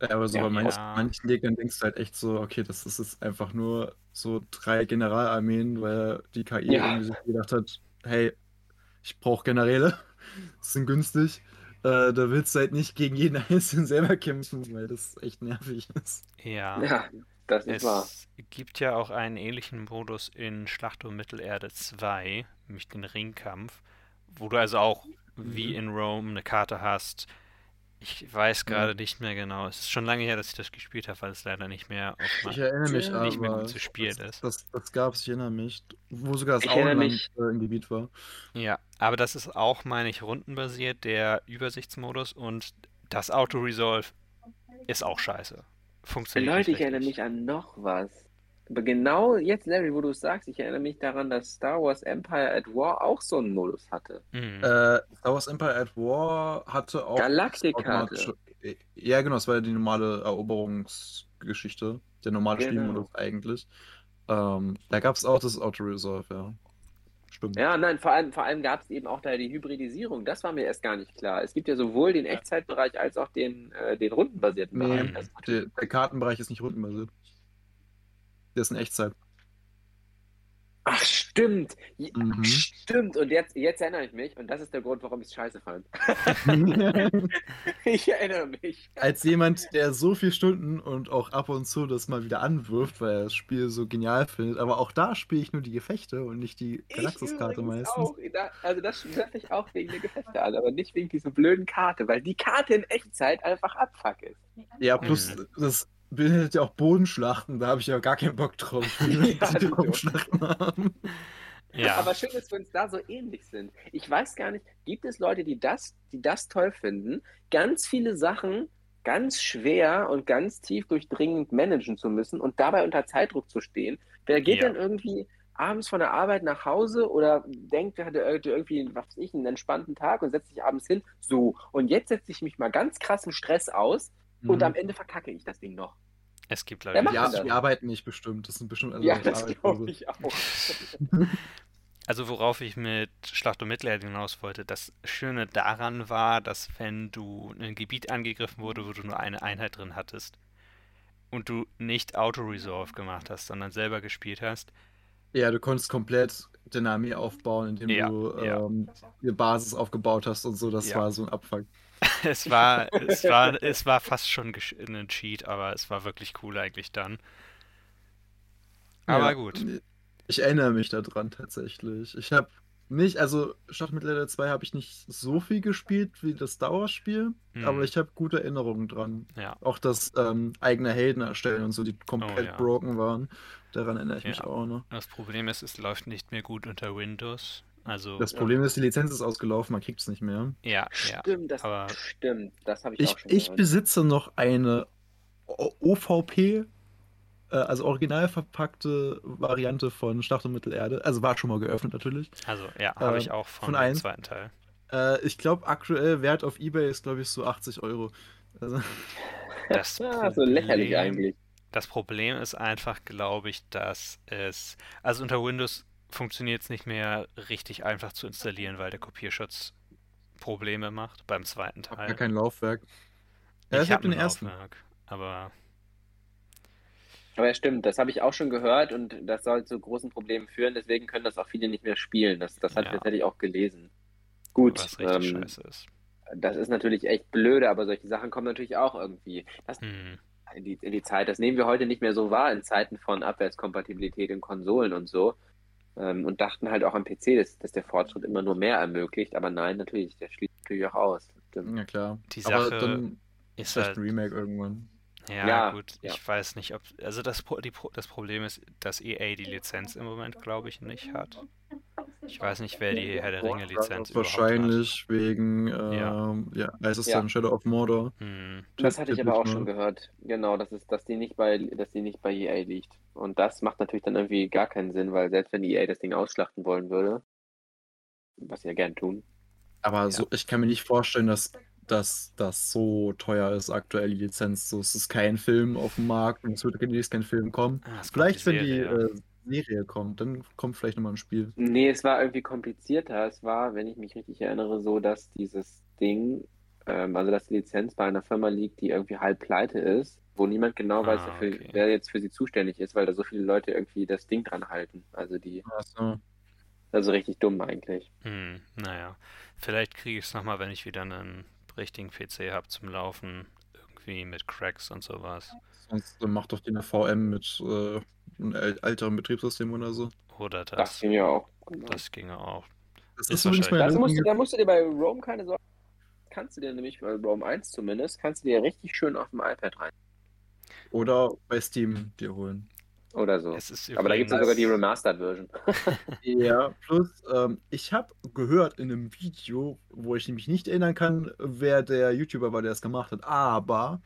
B: Ja, aber so
C: Ja,
B: bei manch,
A: ja.
B: manchen Gegnern denkst du halt echt so, okay, das ist jetzt einfach nur so drei Generalarmeen, weil die KI
C: Ja.
B: irgendwie sich gedacht hat, hey, ich brauche Generäle, das sind günstig. Äh, da willst du halt nicht gegen jeden Einzelnen selber kämpfen, weil das echt nervig ist.
A: Ja.
C: Ja, das ist wahr.
A: Es gibt ja auch einen ähnlichen Modus in Schlacht um Mittelerde 2, nämlich den Ringkampf, wo du also auch wie
B: Mhm.
A: in Rome eine Karte hast. Ich weiß gerade nicht mehr genau. Es ist schon lange her, dass ich das gespielt habe, weil es leider nicht mehr auf
B: Ich erinnere mich
A: nicht mehr
B: aber,
A: gut zu spielen
B: das,
A: ist.
B: das, das gab es, ich erinnere mich, wo sogar das Auenland äh, im Gebiet war.
A: Ja, aber das ist auch, meine ich, rundenbasiert, der Übersichtsmodus und das Auto-Resolve ist auch scheiße. Funktioniert
C: Leute,
A: nicht
C: ich erinnere mich an noch was. Aber genau jetzt, Larry, wo du es sagst, ich erinnere mich daran, dass Star Wars Empire at War auch so einen Modus hatte.
A: Mhm.
B: Äh, Star Wars Empire at War hatte auch. Automatische- Ja, genau, es war ja die normale Eroberungsgeschichte. Der normale
C: Genau.
B: Spielmodus eigentlich. Ähm, da gab es auch das Auto-Resolve, ja. Stimmt.
C: Ja, nein, vor allem, vor allem gab es eben auch da die Hybridisierung. Das war mir erst gar nicht klar. Es gibt ja sowohl den Echtzeitbereich als auch den, äh, den rundenbasierten
B: Nee,
C: Bereich. Ist
B: der, der Kartenbereich ist nicht rundenbasiert. Der ist in Echtzeit.
C: Ach, stimmt. Ja,
B: Mhm.
C: Stimmt. Und jetzt, jetzt erinnere ich mich. Und das ist der Grund, warum ich es scheiße fand. ich erinnere mich.
B: Als jemand, der so viele Stunden und auch ab und zu das mal wieder anwirft, weil er das Spiel so genial findet, aber auch da spiele ich nur die Gefechte und nicht die
C: Ich
B: Galaxis-Karte meistens.
C: auch. Also das stört mich auch wegen der Gefechte an, aber nicht wegen dieser blöden Karte, weil die Karte in Echtzeit einfach abfuck ist.
B: Ja, plus
A: Mhm.
B: das beinhaltet ja auch Bodenschlachten, da habe ich ja gar keinen Bock drauf. Ich
C: Ja,
B: die Bodenschlachten haben.
A: ja.
C: Aber schön, dass wir uns da so ähnlich sind. Ich weiß gar nicht, gibt es Leute, die das, die das toll finden, ganz viele Sachen ganz schwer und ganz tief durchdringend managen zu müssen und dabei unter Zeitdruck zu stehen? Wer geht
A: Ja.
C: denn irgendwie abends von der Arbeit nach Hause oder denkt, er hatte irgendwie, was weiß ich, einen entspannten Tag und setzt sich abends hin, so, und jetzt setze ich mich mal ganz krassen Stress aus und
B: Mhm.
C: am Ende verkacke ich das Ding noch.
A: es gibt Leute, die
B: Ja,
C: das?
B: die arbeiten nicht bestimmt. Das sind bestimmt alle
C: Ja,
B: Leute, die
C: das
B: arbeiten
C: glaube ich auch.
A: Also worauf ich mit Schlacht um Mittelerde hinaus wollte, das Schöne daran war, dass wenn du ein Gebiet angegriffen wurde, wo du nur eine Einheit drin hattest und du nicht Auto-Resolve gemacht hast, sondern selber gespielt hast,
B: Ja, du konntest komplett deine Armee aufbauen, indem
A: Ja,
B: du
A: ja.
B: ähm, eine Basis aufgebaut hast und so. Das
A: Ja.
B: war so ein Abfuck.
A: es war, es war, es war fast schon ein Cheat, aber es war wirklich cool eigentlich dann. Aber
B: Ja,
A: gut.
B: Ich erinnere mich daran tatsächlich. Ich habe nicht, also mit Leiter 2 habe ich nicht so viel gespielt wie das Dauerspiel,
A: Hm,
B: aber ich habe gute Erinnerungen dran.
A: ja,
B: Auch das ähm, eigene Helden erstellen und so, die komplett
A: Oh, ja.
B: broken waren. Daran erinnere ich mich auch noch.
A: das Problem ist, es läuft nicht mehr gut unter Windows. Also,
B: Das Problem ist, die Lizenz ist ausgelaufen, man kriegt es nicht mehr.
A: ja, ja.
C: Stimmt, das
A: aber-
C: stimmt. Das habe ich,
B: Ich,
C: auch schon
B: ich
C: gehört.
B: besitze noch eine OVP, äh, also original verpackte Variante von Schlacht um Mittelerde. Also war schon mal geöffnet natürlich.
A: Also, ja, habe
B: Ähm,
A: ich auch von
B: von
A: dem
B: eins.
A: zweiten Teil.
B: Äh, ich glaube, aktuell Wert auf Ebay ist, glaube ich, so 80 Euro. Also,
A: Das
C: ja, so lächerlich eigentlich.
A: Das Problem ist einfach, glaube ich, dass es, also unter Windows funktioniert es nicht mehr richtig einfach zu installieren, weil der Kopierschutz Probleme macht beim zweiten
B: hab
A: Teil.
B: gar kein Laufwerk. Ja,
A: ich
B: ich hab
A: habe
B: den ersten.
A: Laufwerk, aber
C: Aber ja, stimmt, das habe ich auch schon gehört und das soll zu großen Problemen führen, deswegen können das auch viele nicht mehr spielen. Das, das, hat,
A: Ja.
C: das hätte ich auch gelesen. Gut,
A: was richtig
C: ähm,
A: scheiße ist.
C: das ist natürlich echt blöde, aber solche Sachen kommen natürlich auch irgendwie das,
A: Hm,
C: in, die, in die Zeit. Das nehmen wir heute nicht mehr so wahr in Zeiten von Abwärtskompatibilität in Konsolen und so. Ähm, und dachten halt auch am PC, dass, dass der Fortschritt immer nur mehr ermöglicht. Aber nein, natürlich, der schließt natürlich auch aus. Stimmt.
B: Ja, klar.
A: Die
B: Aber
A: Sache
B: dann
A: ist
B: vielleicht
A: halt,
B: ein Remake irgendwann.
A: ja,
C: Ja,
A: gut,
C: ja.
A: ich weiß nicht, ob, also das, Pro- die, Pro- das Problem ist, dass EA die Lizenz im Moment, glaube ich, nicht hat. Ich weiß nicht, wer die Herr der Ringe Lizenz überhaupt
B: Wahrscheinlich wegen,
A: Ja.
B: ähm, ja, heißt es
C: Ja.
B: dann Shadow of Mordor.
A: Hm,
C: Das hatte ich aber auch schon gehört. Genau, das ist, dass die nicht bei, dass die nicht bei EA liegt. Und das macht natürlich dann irgendwie gar keinen Sinn, weil selbst wenn EA das Ding ausschlachten wollen würde, was sie ja gern tun.
B: Aber so, ich kann mir nicht vorstellen, dass dass das so teuer ist, aktuell die Lizenz. So, es ist kein Film auf dem Markt und es wird demnächst kein Film kommen.
A: Ah,
B: Vielleicht, wenn die
A: ja.
B: äh, Serie kommt, dann kommt vielleicht nochmal ein Spiel.
C: Nee, es war irgendwie komplizierter. Es war, wenn ich mich richtig erinnere, so, dass dieses Ding, ähm, also dass die Lizenz bei einer Firma liegt, die irgendwie halb pleite ist, wo niemand genau weiß,
A: Ah,
C: für,
A: okay.
C: wer jetzt für sie zuständig ist, weil da so viele Leute irgendwie das Ding dran halten. Also die,
B: Also,
C: also richtig dumm eigentlich.
A: Hm, naja. Vielleicht kriege ich es nochmal, wenn ich wieder einen richtigen PC habe zum Laufen. Irgendwie mit Cracks und sowas.
B: Sonst macht doch die eine VM mit äh, einem äl- älteren Betriebssystem oder so.
A: Oder
C: Das
A: das.
C: ging ja auch.
A: Das ginge auch.
B: Das
A: Ist
B: übrigens
A: wahrscheinlich-
C: Das musst du, da musst du dir bei Rome keine Sorgen kannst du dir nämlich bei Rome 1 zumindest, kannst du dir richtig schön auf dem iPad rein.
B: Oder bei Steam dir holen.
C: Oder so.
A: Es ist
C: Aber da gibt es ja sogar die Remastered-Version.
B: Ja, plus, ähm, ich habe gehört in einem Video, wo ich mich nicht erinnern kann, wer der YouTuber war, der es gemacht hat, aber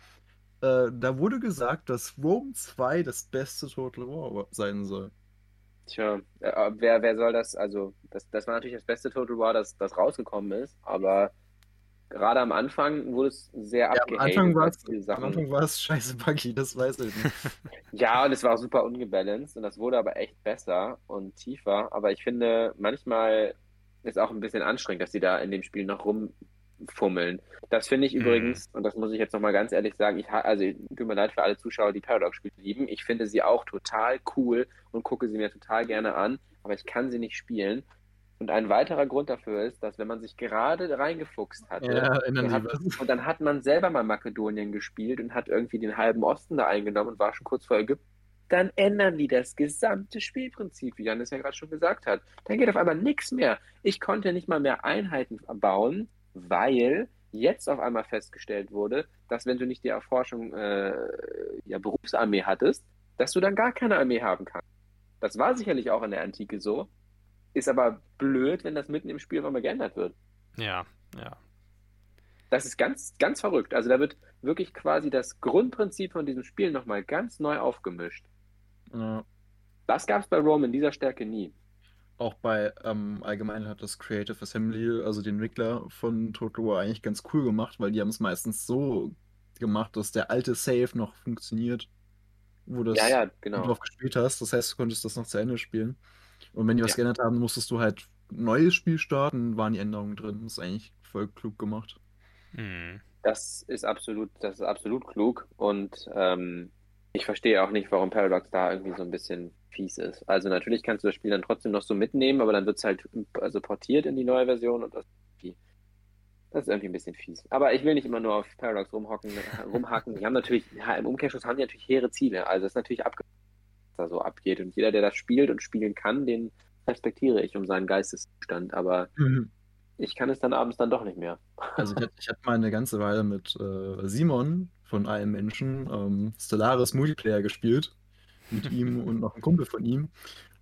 B: äh, da wurde gesagt, dass Rome 2 das beste Total War sein soll.
C: Tja, äh, wer, wer soll das, also das, das war natürlich das beste Total War, das, das rausgekommen ist, aber gerade am Anfang wurde es sehr
B: Ja, am
C: abgehatet,
B: Anfang war es
C: viele
B: am
C: Sachen.
B: Anfang war es scheiße buggy, das weiß ich nicht.
C: Ja, und es war auch super ungebalanced und das wurde aber echt besser und tiefer. Aber ich finde, manchmal ist auch ein bisschen anstrengend, dass sie da in dem Spiel noch rumfummeln. Das finde ich
A: Mhm.
C: übrigens, und das muss ich jetzt nochmal ganz ehrlich sagen, ich also tut mir leid für alle Zuschauer, die Paradox-Spiele lieben. Ich finde sie auch total cool und gucke sie mir total gerne an, aber ich kann sie nicht spielen. Und ein weiterer Grund dafür ist, dass wenn man sich gerade reingefuchst hatte,
B: Ja,
C: dann hat, und dann hat man selber mal Makedonien gespielt und hat irgendwie den halben Osten da eingenommen und war schon kurz vor Ägypten. Dann ändern die das gesamte Spielprinzip, wie Janis ja gerade schon gesagt hat. Dann geht auf einmal nichts mehr. Ich konnte nicht mal mehr Einheiten bauen, weil jetzt auf einmal festgestellt wurde, dass wenn du nicht die Erforschung äh, ja, Berufsarmee hattest, dass du dann gar keine Armee haben kannst. Das war sicherlich auch in der Antike so. Ist aber blöd, wenn das mitten im Spiel einmal geändert wird.
A: Ja, ja.
C: Das ist ganz, ganz verrückt. Also da wird wirklich quasi das Grundprinzip von diesem Spiel nochmal ganz neu aufgemischt.
B: Ja.
C: Das gab es bei Rome in dieser Stärke nie.
B: Auch bei ähm, allgemein hat das Creative Assembly, also die Entwickler von Total War, eigentlich ganz cool gemacht, weil die haben es meistens so gemacht, dass der alte Save noch funktioniert, wo das
C: Ja, ja,
B: du
C: genau.
B: drauf gespielt hast. Das heißt, du konntest das noch zu Ende spielen. Und wenn die was
C: Ja.
B: geändert haben, musstest du halt ein neues Spiel starten, waren die Änderungen drin. Das ist eigentlich voll klug gemacht.
A: Hm.
C: Das ist absolut, das ist absolut klug und ähm, ich verstehe auch nicht, warum Paradox da irgendwie so ein bisschen fies ist. Also natürlich kannst du das Spiel dann trotzdem noch so mitnehmen, aber dann wird es halt also portiert in die neue Version und das, ist irgendwie- das ist irgendwie ein bisschen fies. Aber ich will nicht immer nur auf Paradox rumhocken, rumhacken. Die haben natürlich, ja, im Umkehrschluss haben die natürlich hehre Ziele. Also es ist natürlich abge was da so abgeht. Und jeder, der das spielt und spielen kann, den respektiere ich um seinen Geisteszustand. Aber ich kann es dann abends dann doch nicht mehr.
B: Also ich hatte, ich hatte mal eine ganze Weile mit äh, Simon von einem Menschen ähm, Stellaris Multiplayer gespielt. Mit ihm und noch einem Kumpel von ihm.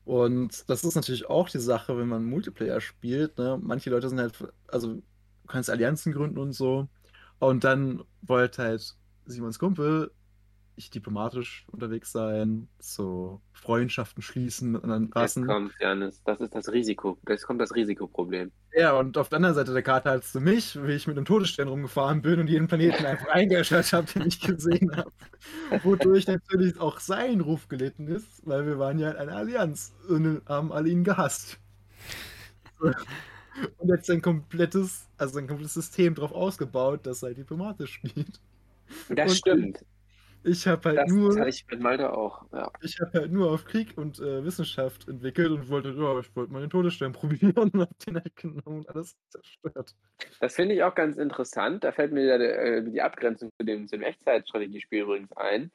B: Und das ist natürlich auch die Sache, wenn man Multiplayer spielt. Ne? Manche Leute sind halt, also du kannst Allianzen gründen und so. Und dann wollte halt Simons Kumpel ich diplomatisch unterwegs sein, so Freundschaften schließen mit anderen Rassen.
C: kommt, Janis, das ist das Risiko. Jetzt kommt das Risikoproblem.
B: Ja, und auf der anderen Seite der Karte hattest du mich, wie ich mit einem Todesstern rumgefahren bin und jeden Planeten einfach eingeschaltet habe, den ich gesehen habe. Wodurch natürlich auch sein Ruf gelitten ist, weil wir waren ja eine Allianz und haben alle ihn gehasst. Und jetzt ein komplettes, also ein komplettes System drauf ausgebaut, das halt diplomatisch spielt.
C: Das
B: Und-
C: stimmt.
B: Ich habe halt
C: Das,
B: nur,
C: das ich mit Malte auch. Ja.
B: ich habe halt nur auf Krieg und äh, Wissenschaft entwickelt und wollte, ja, ich wollte mal den Todesstern probieren und hab den halt genommen und alles zerstört.
C: Das finde ich auch ganz interessant. Da fällt mir wieder, äh, die Abgrenzung zu dem, zu dem Echtzeitstrategiespiel übrigens ein.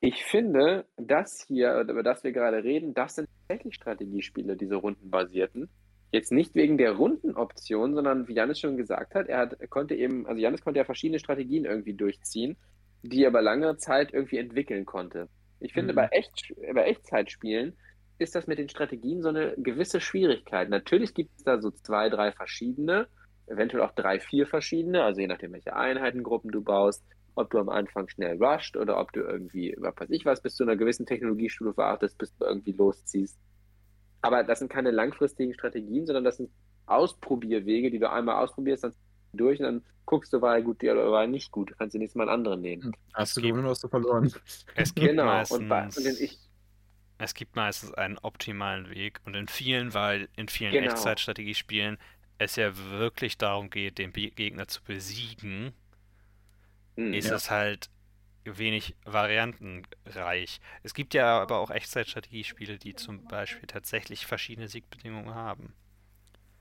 C: Ich finde, das hier, über das wir gerade reden, das sind tatsächlich Strategiespiele, diese rundenbasierten. Jetzt nicht wegen der Rundenoption, sondern wie Janis schon gesagt hat, er, hat, er konnte eben, also Janis konnte ja verschiedene Strategien irgendwie durchziehen, die er über lange Zeit irgendwie entwickeln konnte. Ich finde,
B: Mhm.
C: bei, Echt, bei Echtzeitspielen ist das mit den Strategien so eine gewisse Schwierigkeit. Natürlich gibt es da so zwei, drei verschiedene, eventuell auch drei, vier verschiedene, also je nachdem, welche Einheitengruppen du baust, ob du am Anfang schnell rusht oder ob du irgendwie, was weiß ich was, bis zu einer gewissen Technologiestufe wartest, bis du irgendwie losziehst. Aber das sind keine langfristigen Strategien, sondern das sind Ausprobierwege, die du einmal ausprobierst, dann durch und dann guckst du, war er gut oder war er nicht gut. Kannst du nächstes Mal einen anderen nehmen.
B: Hast du gewonnen oder hast du verloren?
A: Es gibt
C: Genau.
A: meistens,
C: Und, bei, und ich,
A: es gibt meistens einen optimalen Weg und in vielen, weil in vielen
C: Genau.
A: Echtzeitstrategiespielen es ja wirklich darum geht, den Gegner zu besiegen,
C: Hm,
A: ist
B: Ja.
A: es halt wenig variantenreich. Es gibt ja aber auch Echtzeitstrategiespiele, die zum Beispiel tatsächlich verschiedene Siegbedingungen haben.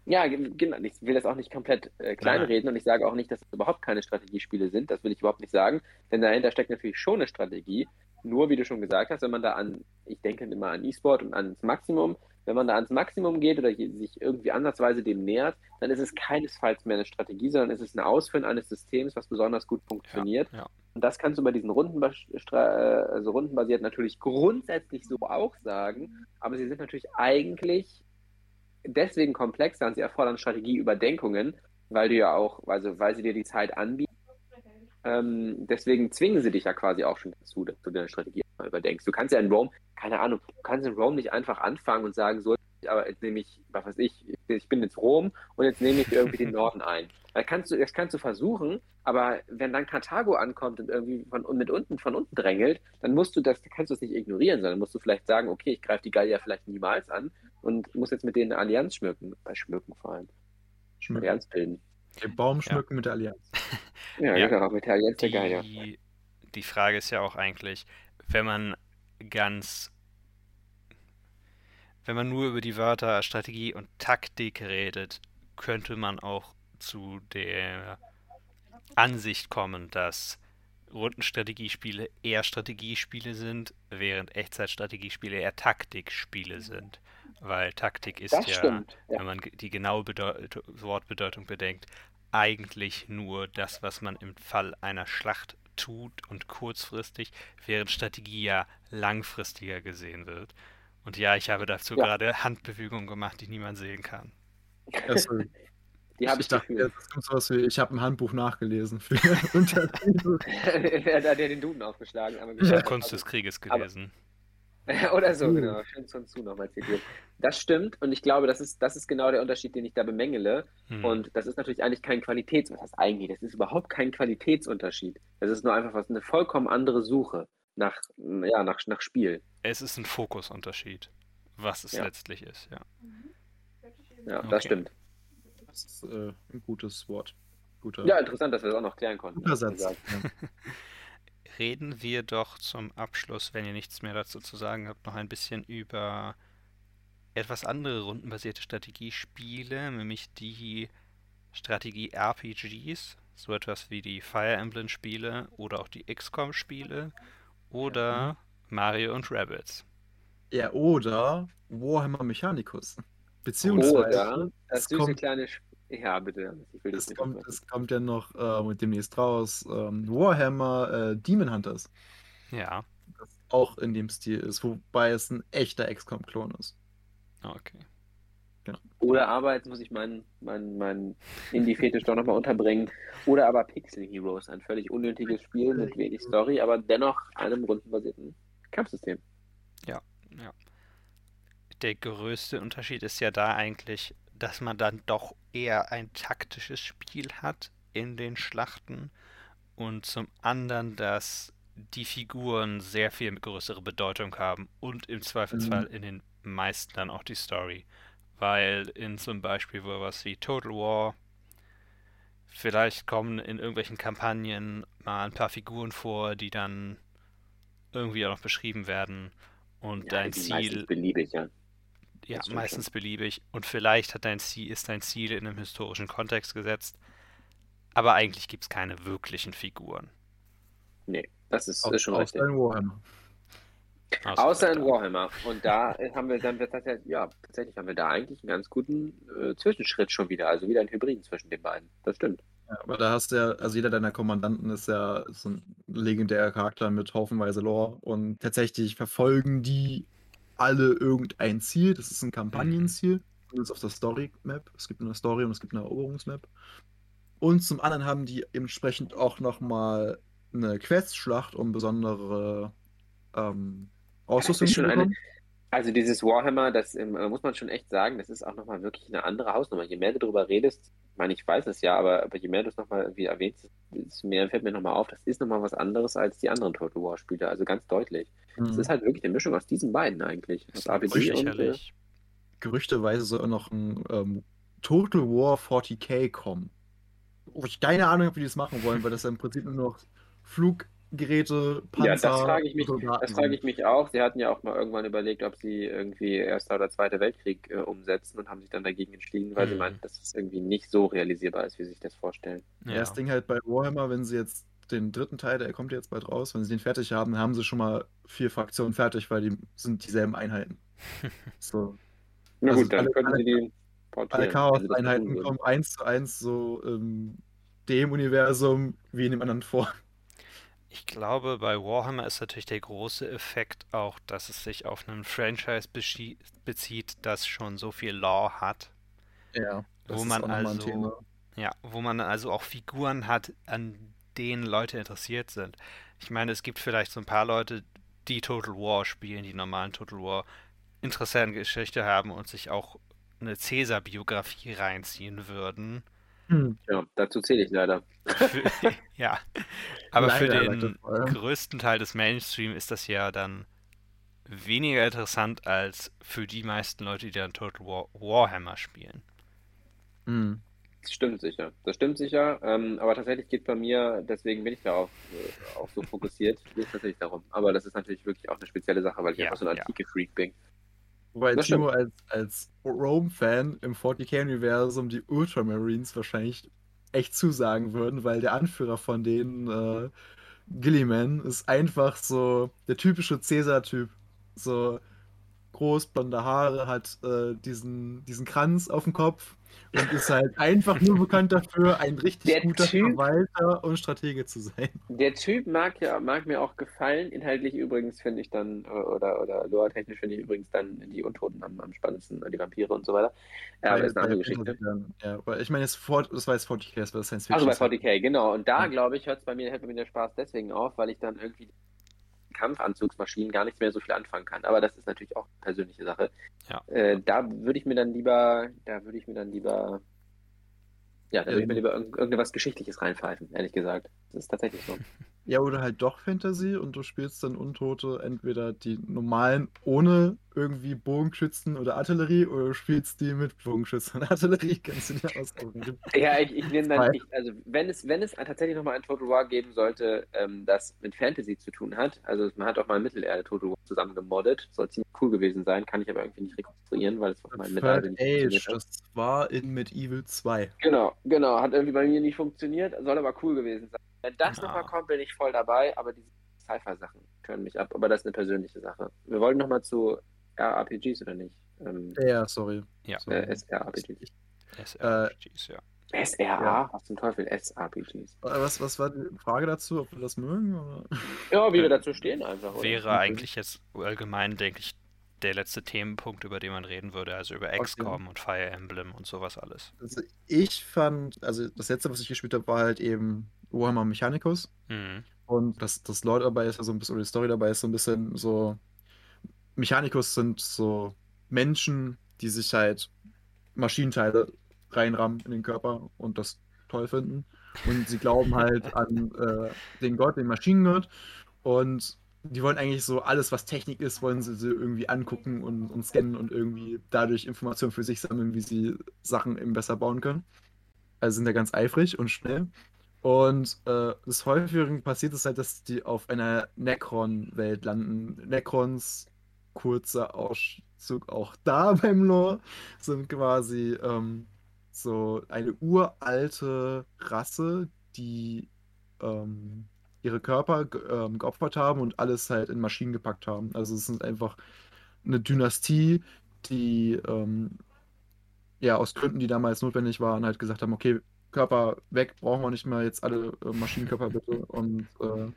C: Ja, genau. Ich will das auch nicht komplett äh, kleinreden und ich sage auch nicht, dass es überhaupt keine Strategiespiele sind. Das will ich überhaupt nicht sagen, denn dahinter steckt natürlich schon eine Strategie. Nur, wie du schon gesagt hast, wenn man da an, ich denke immer an E-Sport und ans Maximum, wenn man da ans Maximum geht oder sich irgendwie ansatzweise dem nähert, dann ist es keinesfalls mehr eine Strategie, sondern es ist ein Ausführen eines Systems, was besonders gut funktioniert.
A: ja.
C: Und das kannst du bei diesen Rundenbastra- äh, also rundenbasiert natürlich grundsätzlich so auch sagen, aber sie sind natürlich eigentlich deswegen komplexer und sie erfordern Strategieüberdenkungen, weil du ja auch, also weil sie dir die Zeit anbieten. Ähm, deswegen zwingen sie dich ja quasi auch schon dazu, du deine Strategie mal überdenkst. Du kannst ja in Rome, keine Ahnung, du kannst in Rome nicht einfach anfangen und sagen, so, aber jetzt nehme ich, was weiß ich, ich bin jetzt Rom und jetzt nehme ich irgendwie den Norden ein. Das kannst du, das kannst du versuchen, aber wenn dann Karthago ankommt und irgendwie von und mit unten von unten drängelt, dann musst du das, kannst du es nicht ignorieren, sondern musst du vielleicht sagen, okay, ich greife die Gallier vielleicht niemals an und muss jetzt mit denen eine Allianz schmücken, bei Schmücken vor allem,
B: Schmücken.
C: Allianz bilden.
B: Den Baum schmücken mit der Allianz.
C: Ja,
A: Ja.
C: genau, mit der Allianz der Gallier.
A: Die Frage ist ja auch eigentlich, wenn man ganz, wenn man nur über die Wörter Strategie und Taktik redet, könnte man auch zu der Ansicht kommen, dass Rundenstrategiespiele eher Strategiespiele sind, während Echtzeitstrategiespiele eher Taktikspiele sind. Weil Taktik ist ja.
C: Ja.
A: wenn man die genaue Bedeu Wortbedeutung bedenkt, eigentlich nur das, was man im Fall einer Schlacht tut und kurzfristig, während Strategie ja langfristiger gesehen wird. Und ja, ich habe dazu
C: Ja.
A: gerade Handbewegungen gemacht, die niemand sehen kann.
B: Also,
C: Die habe
B: ich
C: ich
B: dachte,
C: gefühlt.
B: jetzt kommt sowas wie, ich habe ein Handbuch nachgelesen für Untertitel.
C: er hat ja den Duden aufgeschlagen. Aber
A: Ich habe Kunst des Krieges
C: Aber-
A: gelesen.
C: Oder so,
B: Uh.
C: genau. Schön Sun Tzu nochmal zitiert. Das stimmt und ich glaube, das ist, das ist genau der Unterschied, den ich da bemängele.
A: Hm.
C: Und das ist natürlich eigentlich kein Qualitäts... Was heißt eigentlich? Das ist überhaupt kein Qualitätsunterschied. Das ist nur einfach was, eine vollkommen andere Suche nach, ja, nach, nach Spiel.
A: Es ist ein Fokusunterschied, was es
C: Ja.
A: letztlich ist, ja.
C: Ja,
A: Okay.
C: das stimmt.
B: Das ist äh, ein gutes Wort. Guter,
C: Ja, interessant, dass wir das auch noch klären konnten.
B: guter Satz. Ja.
A: Reden wir doch zum Abschluss, wenn ihr nichts mehr dazu zu sagen habt, noch ein bisschen über etwas andere rundenbasierte Strategiespiele, nämlich die Strategie-RPGs, so etwas wie die Fire Emblem-Spiele oder auch die XCOM-Spiele oder Mario und Rabbids.
B: ja, oder Warhammer Mechanicus. Beziehungsweise,
C: Oder das süße kleine... Sp ja, bitte. Ich will das
B: es
C: nicht
B: kommt, es kommt ja noch äh, mit demnächst raus ähm, Warhammer äh, Demon Hunters.
A: Ja,
B: Das auch in dem Stil ist, wobei es ein echter XCOM-Klon ist.
A: okay.
C: Oder aber, jetzt muss ich meinen mein, mein Indie-Fetisch doch nochmal unterbringen. Oder aber Pixel Heroes, ein völlig unnötiges Spiel mit wenig Story, aber dennoch einem rundenbasierten Kampfsystem.
A: Der größte Unterschied ist ja da eigentlich, dass man dann doch eher ein taktisches Spiel hat in den Schlachten und zum anderen, dass die Figuren sehr viel größere Bedeutung haben und im Zweifelsfall in den meisten dann auch die Story. Weil in zum Beispiel was wie Total War vielleicht kommen in irgendwelchen Kampagnen mal ein paar Figuren vor, die dann irgendwie auch noch beschrieben werden und dein
C: die
A: Ziel
C: beliebig, ja.
A: Ja, meistens beliebig. Und vielleicht hat dein Ziel, ist dein Ziel in einem historischen Kontext gesetzt. Aber eigentlich gibt es keine wirklichen Figuren.
C: Nee, das ist, ist schon
B: außer
C: richtig.
B: in Warhammer.
C: Außer in
A: vielleicht
C: Warhammer. Und da haben wir dann tatsächlich, ja, tatsächlich haben wir da eigentlich einen ganz guten äh, Zwischenschritt schon wieder. Also wieder ein Hybriden zwischen den beiden. Das stimmt.
B: Ja, aber da hast du ja, also jeder deiner Kommandanten ist ja so ein legendärer Charakter mit haufenweise Lore und tatsächlich verfolgen die alle irgendein Ziel. Das ist ein Kampagnenziel. Das ist auf der Story-Map. Es gibt eine Story und es gibt eine Eroberungsmap. Und zum anderen haben die entsprechend auch nochmal eine Questschlacht, um besondere ähm, Ausrüstung zu
C: eine-
B: bekommen.
C: Also dieses Warhammer, das ähm, muss man schon echt sagen, das ist auch nochmal wirklich eine andere Hausnummer. Je mehr du darüber redest, Ich meine, ich weiß es ja, aber, aber je mehr du es nochmal irgendwie erwähnst, desto mehr fällt mir nochmal auf, das ist nochmal was anderes als die anderen Total War Spiele, also ganz deutlich. Es
B: Mhm.
C: ist halt wirklich eine Mischung aus diesen beiden eigentlich. Das RPG und, äh,
A: Sicherlich.
B: Gerüchteweise soll noch ein ähm, Total War 40k kommen. Wo ich keine Ahnung habe, wie die das machen wollen, weil das ja im Prinzip nur noch Fluggeräte, Panzer,
C: Ja, das frage ich mich.
B: Soldaten
C: Das frage ich mich auch. Sie hatten ja auch mal irgendwann überlegt, ob sie irgendwie Erster oder Zweiter Weltkrieg äh, umsetzen und haben sich dann dagegen entschieden, weil sie
A: Mhm.
C: meinten, dass es irgendwie nicht so realisierbar ist, wie sie sich das vorstellen.
B: Ja.
A: Ja.
B: Das Ding halt bei Warhammer, wenn sie jetzt den dritten Teil, der kommt jetzt bald raus, wenn sie den fertig haben, dann haben sie schon mal vier Fraktionen fertig, weil die sind dieselben Einheiten. So.
C: Na
B: Also
C: gut, dann
B: alle-
C: können
B: alle-
C: sie die
B: Alle
C: portieren. sie tun
B: Chaos-Einheiten kommen eins zu eins so im dem Universum wie in dem anderen vor.
A: Ich glaube, bei Warhammer ist natürlich der große Effekt auch, dass es sich auf einen Franchise bezieht, das schon so viel Lore hat.
B: Ja.
A: Wo man also- Ja, wo man also auch Figuren hat, an denen Leute interessiert sind. Ich meine, es gibt vielleicht so ein paar Leute, die Total War spielen, die normalen Total War interessante Geschichte haben und sich auch eine Cäsar-Biografie reinziehen würden.
B: Hm.
C: Ja, dazu zähle ich leider.
A: Für, ja, aber für
B: Leider,
A: den
B: Leute, vor allem.
A: größten Teil des Mainstream ist das ja dann weniger interessant als für die meisten Leute, die dann Total War Warhammer spielen.
B: Hm.
C: Das stimmt sicher. Das stimmt sicher. Ähm, aber tatsächlich geht bei mir, deswegen bin ich darauf äh, auch so fokussiert, geht es tatsächlich darum. Aber das ist natürlich wirklich auch eine spezielle Sache, weil ich
A: Ja,
C: einfach so ein
A: ja.
C: Antike-Freak bin.
B: Wobei
C: Das
B: Timo als, als Rome-Fan im 40k-Universum die Ultramarines wahrscheinlich echt zusagen würden, weil der Anführer von denen, äh, Gilliman, ist einfach so der typische Cäsar-Typ. So groß, blonde Haare, hat äh, diesen, diesen Kranz auf dem Kopf und ist halt einfach nur bekannt dafür, ein richtig
C: Der
B: guter
C: Typ-
B: Verwalter und Stratege zu sein.
C: Der Typ mag ja, mag mir auch gefallen. Inhaltlich übrigens finde ich dann, äh, oder, oder lore-technisch finde ich übrigens dann die Untoten am, am spannendsten, äh, die Vampire und so weiter. Ja, aber das ist eine andere Geschichte.
B: Ja, ich meine, das war jetzt 40k, das war Science
C: Also
B: Fiction.
C: bei 40k, genau. Und da, glaube ich, hört es bei mir, hört bei mir der Spaß deswegen auf, weil ich dann irgendwie Kampfanzugsmaschinen gar nicht mehr so viel anfangen kann. Aber das ist natürlich auch eine persönliche Sache.
A: Ja.
C: Äh, da würde ich mir dann lieber, da würde ich mir dann lieber, ja, da würde ich mir lieber irgend- irgendwas Geschichtliches reinpfeifen, ehrlich gesagt. Das ist tatsächlich so.
B: Ja, oder halt doch Fantasy und du spielst dann Untote, entweder die normalen ohne irgendwie Bogenschützen oder Artillerie oder du spielst die mit Bogenschützen und Artillerie. Kannst du dir aussuchen.
C: Ja, ich, ich nehme dann, ich, also wenn es, wenn es tatsächlich nochmal ein Total War geben sollte, ähm, das mit Fantasy zu tun hat, also man hat auch mal Mittelerde Total War zusammen gemoddet, soll ziemlich cool gewesen sein, kann ich aber irgendwie nicht rekonstruieren, weil es auf meinem Mittelalter
B: Third
C: nicht
B: Age, das war in Medieval 2.
C: Genau, genau, hat irgendwie bei mir nicht funktioniert, soll aber cool gewesen sein. Wenn das
A: Ja.
C: nochmal kommt, bin ich voll dabei, aber diese Cypher-Sachen können mich ab, aber das ist eine persönliche Sache. Wir wollen nochmal zu RPGs oder nicht? Ähm,
B: Ja, sorry.
A: Ja.
C: äh, SRPGs.
A: SRPGs, ja.
C: SRA?
B: Ja.
C: Was zum Teufel? SRPGs.
B: Äh, Was, was war die Frage dazu, ob wir das mögen? Oder?
C: Ja, wie
A: Äh,
C: wir dazu stehen einfach. Oder?
A: Wäre eigentlich jetzt allgemein, denke ich, der letzte Themenpunkt, über den man reden würde, also über
B: Okay.
A: XCOM und Fire Emblem und sowas alles.
B: Also ich fand, also das letzte, was ich gespielt habe, war halt eben Warhammer Mechanicus.
A: Mhm.
B: Und das, das Lore dabei ist ja so ein bisschen, oder die Story dabei ist so ein bisschen so. Mechanicus sind so Menschen, die sich halt Maschinenteile reinrammen in den Körper und das toll finden. Und sie glauben halt an äh, den Gott, den Maschinengott. Und die wollen eigentlich so alles, was Technik ist, wollen sie, sie irgendwie angucken und, und scannen und irgendwie dadurch Informationen für sich sammeln, wie sie Sachen eben besser bauen können. Also sind da ganz eifrig und schnell. Und äh, des Häufigeren passiert es halt, dass die auf einer Necron-Welt landen. Necrons, kurzer Auszug auch da beim Lore, sind quasi ähm, so eine uralte Rasse, die ähm, ihre Körper ähm, geopfert haben und alles halt in Maschinen gepackt haben. Also es sind einfach eine Dynastie, die ähm, ja aus Gründen, die damals notwendig waren, halt gesagt haben, okay, Körper weg, brauchen wir nicht mehr, jetzt alle äh, Maschinenkörper bitte und äh,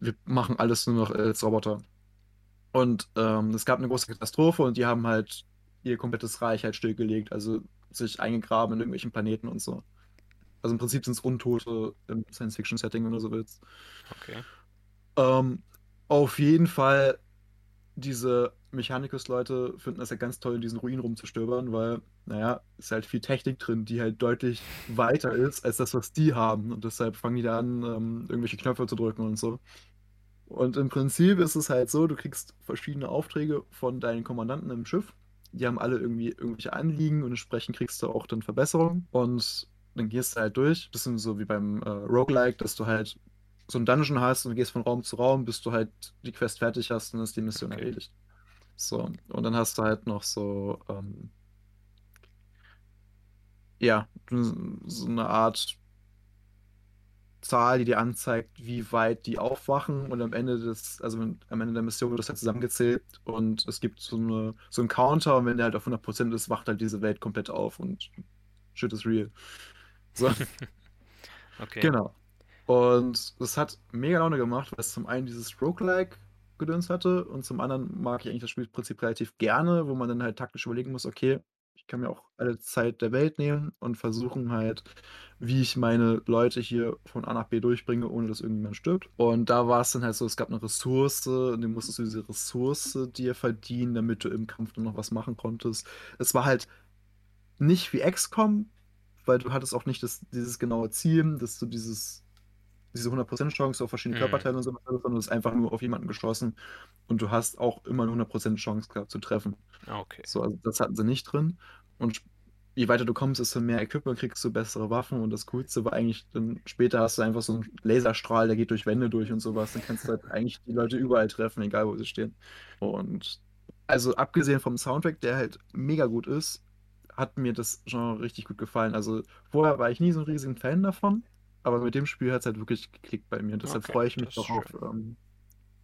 B: wir machen alles nur noch als Roboter. Und ähm, es gab eine große Katastrophe und die haben halt ihr komplettes Reich halt stillgelegt, also sich eingegraben in irgendwelchen Planeten und so. Also im Prinzip sind es Untote im Science-Fiction-Setting, wenn du so willst.
A: Okay.
B: Ähm, auf jeden Fall diese Mechanicus-Leute finden das ja ganz toll, in diesen Ruinen rumzustöbern, weil, naja, ist halt viel Technik drin, die halt deutlich weiter ist als das, was die haben. Und deshalb fangen die da an, ähm, irgendwelche Knöpfe zu drücken und so. Und im Prinzip ist es halt so, du kriegst verschiedene Aufträge von deinen Kommandanten im Schiff. Die haben alle irgendwie irgendwelche Anliegen und entsprechend kriegst du auch dann Verbesserungen. Und dann gehst du halt durch. Sind so wie beim äh, Roguelike, dass du halt so ein Dungeon hast und gehst von Raum zu Raum, bis du halt die Quest fertig hast und ist die Mission
A: Okay.
B: erledigt. So, und dann hast du halt noch so, ähm, ja, so eine Art Zahl, die dir anzeigt, wie weit die aufwachen und am Ende des, also am Ende der Mission wird das halt zusammengezählt und es gibt so, eine, so einen Counter und wenn der halt auf 100% ist, wacht halt diese Welt komplett auf und shit is real. So.
A: Okay.
B: Genau. Und das hat mega Laune gemacht, weil es zum einen dieses Roguelike-Gedöns hatte und zum anderen mag ich eigentlich das Spielprinzip relativ gerne, wo man dann halt taktisch überlegen muss, okay, ich kann mir auch alle Zeit der Welt nehmen und versuchen halt, wie ich meine Leute hier von A nach B durchbringe, ohne dass irgendjemand stirbt. Und da war es dann halt so, es gab eine Ressource und du musstest du diese Ressource dir verdienen, damit du im Kampf dann noch was machen konntest. Es war halt nicht wie XCOM, weil du hattest auch nicht das, dieses genaue Ziel, dass du dieses, diese 100% Chance auf verschiedene
A: Mhm.
B: Körperteile und so, weiter, sondern du hast einfach nur auf jemanden geschossen und du hast auch immer eine 100% Chance gehabt zu treffen.
A: Ah, Okay.
B: So, also das hatten sie nicht drin. Und je weiter du kommst, desto mehr Equipment kriegst du, bessere Waffen. Und das Coolste war eigentlich, dann später hast du einfach so einen Laserstrahl, der geht durch Wände durch und sowas. Dann kannst du halt eigentlich die Leute überall treffen, egal wo sie stehen. Und also abgesehen vom Soundtrack, der halt mega gut ist, hat mir das Genre richtig gut gefallen. Also vorher war ich nie so ein riesigen Fan davon, aber mit dem Spiel hat es halt wirklich geklickt bei mir. Deshalb
A: Okay,
B: freue ich mich doch auf ähm,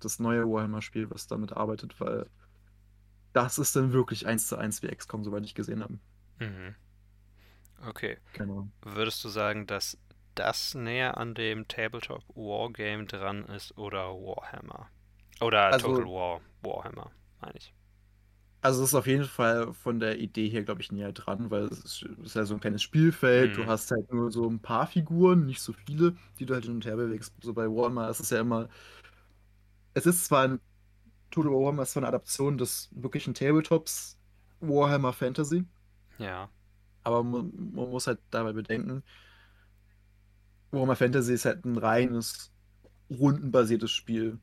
B: das neue Warhammer-Spiel, was damit arbeitet, weil das ist dann wirklich eins zu eins wie XCOM, soweit ich gesehen habe.
A: Mhm. Okay.
B: Genau.
A: Würdest du sagen, dass das näher an dem Tabletop Wargame dran ist oder Warhammer? Oder
B: Also-
A: Total War Warhammer, meine ich.
B: Also es ist auf jeden Fall von der Idee her, glaube ich, näher dran, weil es ist, ist ja so ein kleines Spielfeld. Du
A: Mhm.
B: hast halt nur so ein paar Figuren, nicht so viele, die du halt hin und her bewegst. So bei Warhammer ist es ja immer. Es ist zwar ein Total War Warhammer ist zwar eine Adaption des wirklichen Tabletops Warhammer Fantasy,
A: Ja.
B: aber man, man muss halt dabei bedenken, Warhammer Fantasy ist halt ein reines rundenbasiertes Spiel.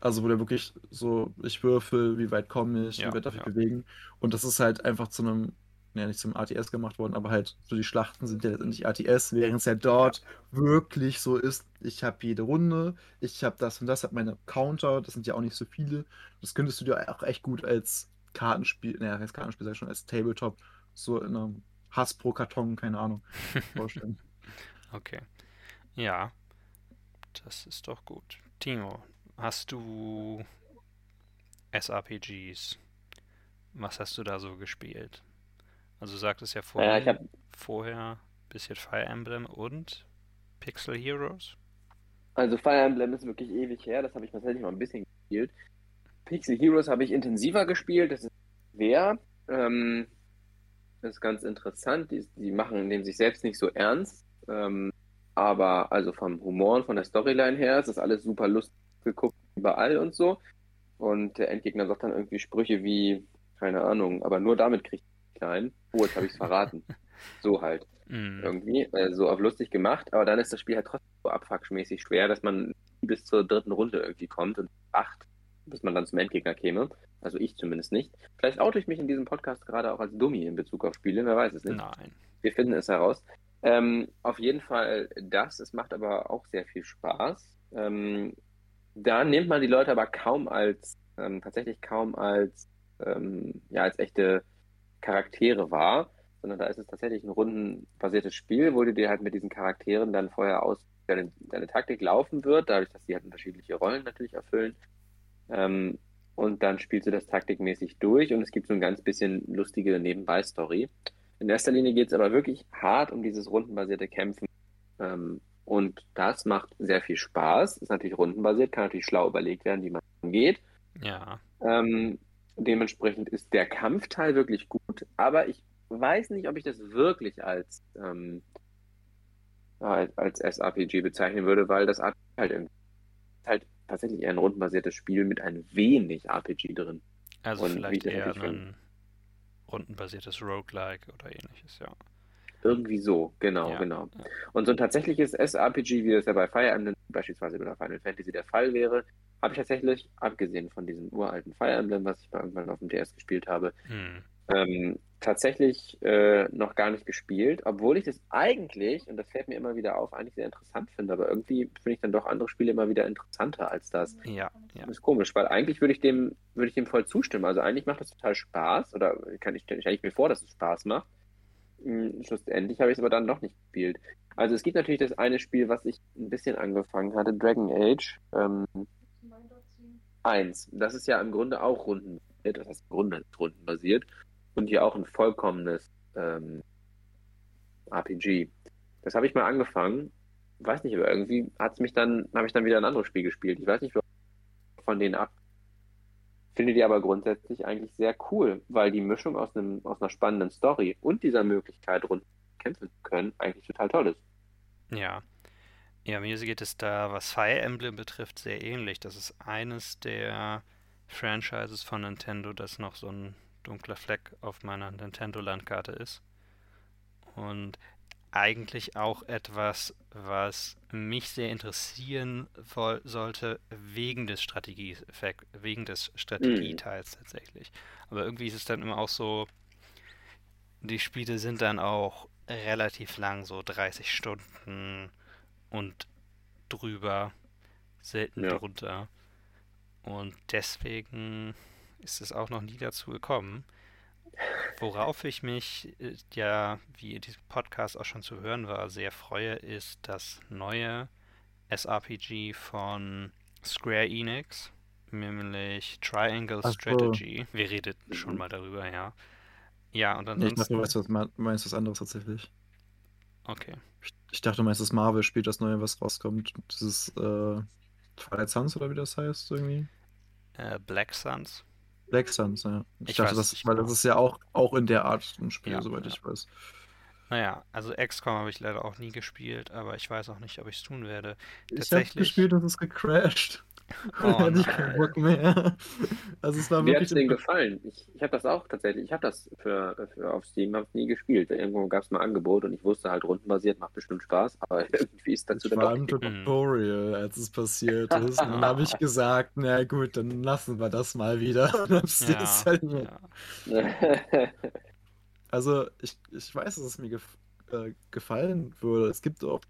B: Also wo du wirklich so, ich würfel, wie weit komme ich,
A: Ja,
B: wie weit darf ich
A: ja.
B: bewegen. Und das ist halt einfach zu einem, ja nicht zum ATS gemacht worden, aber halt so die Schlachten sind ja letztendlich ATS, während es ja dort wirklich so ist, ich habe jede Runde, ich habe das und das, habe meine Counter, das sind ja auch nicht so viele. Das könntest du dir auch echt gut als Kartenspiel, naja, als Kartenspiel sag ich schon, als Tabletop, so in einem Hasbro-Karton, keine Ahnung, vorstellen.
A: Okay. Ja. Das ist doch gut. Timo, hast du SRPGs? Was hast du da so gespielt? Also du sagtest ja vorhin,
C: Naja, ich habe
A: vorher bisschen Fire Emblem und Pixel Heroes.
C: Also Fire Emblem ist wirklich ewig her, das habe ich tatsächlich mal ein bisschen gespielt. Pixel Heroes habe ich intensiver gespielt, das ist schwer. Ähm, das ist ganz interessant, die, die machen nehmen sich selbst nicht so ernst. Ähm, aber also vom Humor und von der Storyline her ist das alles super lustig geguckt, überall und so. Und der Endgegner sagt dann irgendwie Sprüche wie, keine Ahnung, aber nur damit kriegt ich klein. Oh, jetzt habe ich es verraten. So halt
A: Mm,
C: irgendwie, äh, so auf lustig gemacht, aber dann ist das Spiel halt trotzdem so abfuckmäßig schwer, dass man bis zur dritten Runde irgendwie kommt und acht, bis man dann zum Endgegner käme. Also ich zumindest nicht. Vielleicht oute ich mich in diesem Podcast gerade auch als Dummy in Bezug auf Spiele, wer weiß es nicht.
A: Nein.
C: Wir finden es heraus. Ähm, auf jeden Fall das, es macht aber auch sehr viel Spaß. Ähm, da nimmt man die Leute aber kaum als, ähm, tatsächlich kaum als, ähm, ja, als echte Charaktere wahr, sondern da ist es tatsächlich ein rundenbasiertes Spiel, wo du dir halt mit diesen Charakteren dann vorher aus deine, deine Taktik laufen wird, dadurch, dass sie halt unterschiedliche Rollen natürlich erfüllen. Ähm, und dann spielst du das taktikmäßig durch und es gibt so ein ganz bisschen lustige Nebenbei-Story. In erster Linie geht es aber wirklich hart um dieses rundenbasierte Kämpfen. Ähm, und das macht sehr viel Spaß. Ist natürlich rundenbasiert, kann natürlich schlau überlegt werden, wie man geht.
A: Ja.
C: Ähm, dementsprechend ist der Kampfteil wirklich gut, aber ich weiß nicht, ob ich das wirklich als, ähm, als, als SRPG bezeichnen würde, weil das Art halt halt tatsächlich eher ein rundenbasiertes Spiel mit ein wenig RPG drin.
A: Also
C: Und
A: vielleicht eher ein rundenbasiertes Roguelike oder ähnliches, ja.
C: Irgendwie so, genau,
A: Ja,
C: genau.
A: ja.
C: Und so ein tatsächliches SRPG, wie das ja bei Fire Emblem beispielsweise oder Final Fantasy der Fall wäre, habe ich tatsächlich, abgesehen von diesem uralten Fire Emblem, was ich mal irgendwann auf dem DS gespielt habe,
A: Hm.
C: ähm, tatsächlich äh, noch gar nicht gespielt, obwohl ich das eigentlich, und das fällt mir immer wieder auf, eigentlich sehr interessant finde, aber irgendwie finde ich dann doch andere Spiele immer wieder interessanter als das.
A: Ja, ja.
C: Das ist komisch, weil eigentlich würde ich dem, würde ich dem voll zustimmen. Also eigentlich macht das total Spaß, oder kann ich, stelle ich mir vor, dass es Spaß macht. Hm, Schlussendlich habe ich es aber dann doch nicht gespielt. Also es gibt natürlich das eine Spiel, was ich ein bisschen angefangen hatte, Dragon Age ähm, 1. Das ist ja im Grunde auch rundenbasiert, das heißt im Grunde rundenbasiert und hier auch ein vollkommenes ähm, RPG. Das habe ich mal angefangen, weiß nicht, aber irgendwie hat's mich dann, habe ich dann wieder ein anderes Spiel gespielt. Ich weiß nicht, von denen ab. Finde die aber grundsätzlich eigentlich sehr cool, weil die Mischung aus, einem, aus einer spannenden Story und dieser Möglichkeit, rund kämpfen zu können, eigentlich total toll ist.
A: Ja. Ja, mir geht es da, was Fire Emblem betrifft, sehr ähnlich. Das ist eines der Franchises von Nintendo, das noch so ein dunkler Fleck auf meiner Nintendo-Landkarte ist. Und eigentlich auch etwas, was mich sehr interessieren sollte, wegen des Strategie wegen des Strategieteils tatsächlich. Aber irgendwie ist es dann immer auch so, die Spiele sind dann auch relativ lang, so 30 Stunden und drüber, selten
C: Ja.
A: drunter. Und deswegen ist es auch noch nie dazu gekommen. Worauf ich mich äh, ja, wie in diesem Podcast auch schon zu hören war, sehr freue, ist das neue SRPG von Square Enix, nämlich Triangle
B: Ach so.
A: Strategy. Wir redeten schon mal darüber, ja. Ja, und
B: Nee, ich dachte,
A: ansonsten.
B: du ma- meinst was anderes tatsächlich.
A: Okay.
B: Ich, ich dachte, du meinst das Marvel-Spiel, das neue, was rauskommt. Dieses äh, Twilight Suns oder wie das heißt irgendwie.
A: Äh, Black Suns.
B: Black Suns, ja. Ich,
A: Ich
B: dachte,
A: weiß
B: das,
A: nicht
B: weil
A: genau.
B: das ist ja auch, auch in der Art ein Spiel,
A: Ja,
B: soweit
A: ja.
B: ich weiß.
A: Naja, also XCOM habe ich leider auch nie gespielt, aber ich weiß auch nicht, ob ich es tun werde.
B: Ich habe gespielt und es ist gecrashed.
A: Oh
B: Hatte ich keinen. Bock mehr. Also es war
C: Mir hat
B: wirklich
C: es denen gefallen. Ich, ich habe das auch tatsächlich, ich habe das für, für auf Steam, habe nie gespielt. Irgendwo gab es mal ein Angebot und ich wusste halt rundenbasiert, macht bestimmt Spaß, aber irgendwie ist dazu
B: Ich
C: dann
B: war im
C: gekommen.
B: Tutorial, als es passiert ist. Und dann habe ich gesagt, na gut, dann lassen wir das mal wieder. Und hab's
A: Ja,
B: deinstalliert.
A: ja.
B: Also ich, ich weiß, dass es mir gef äh, gefallen würde. Es gibt auch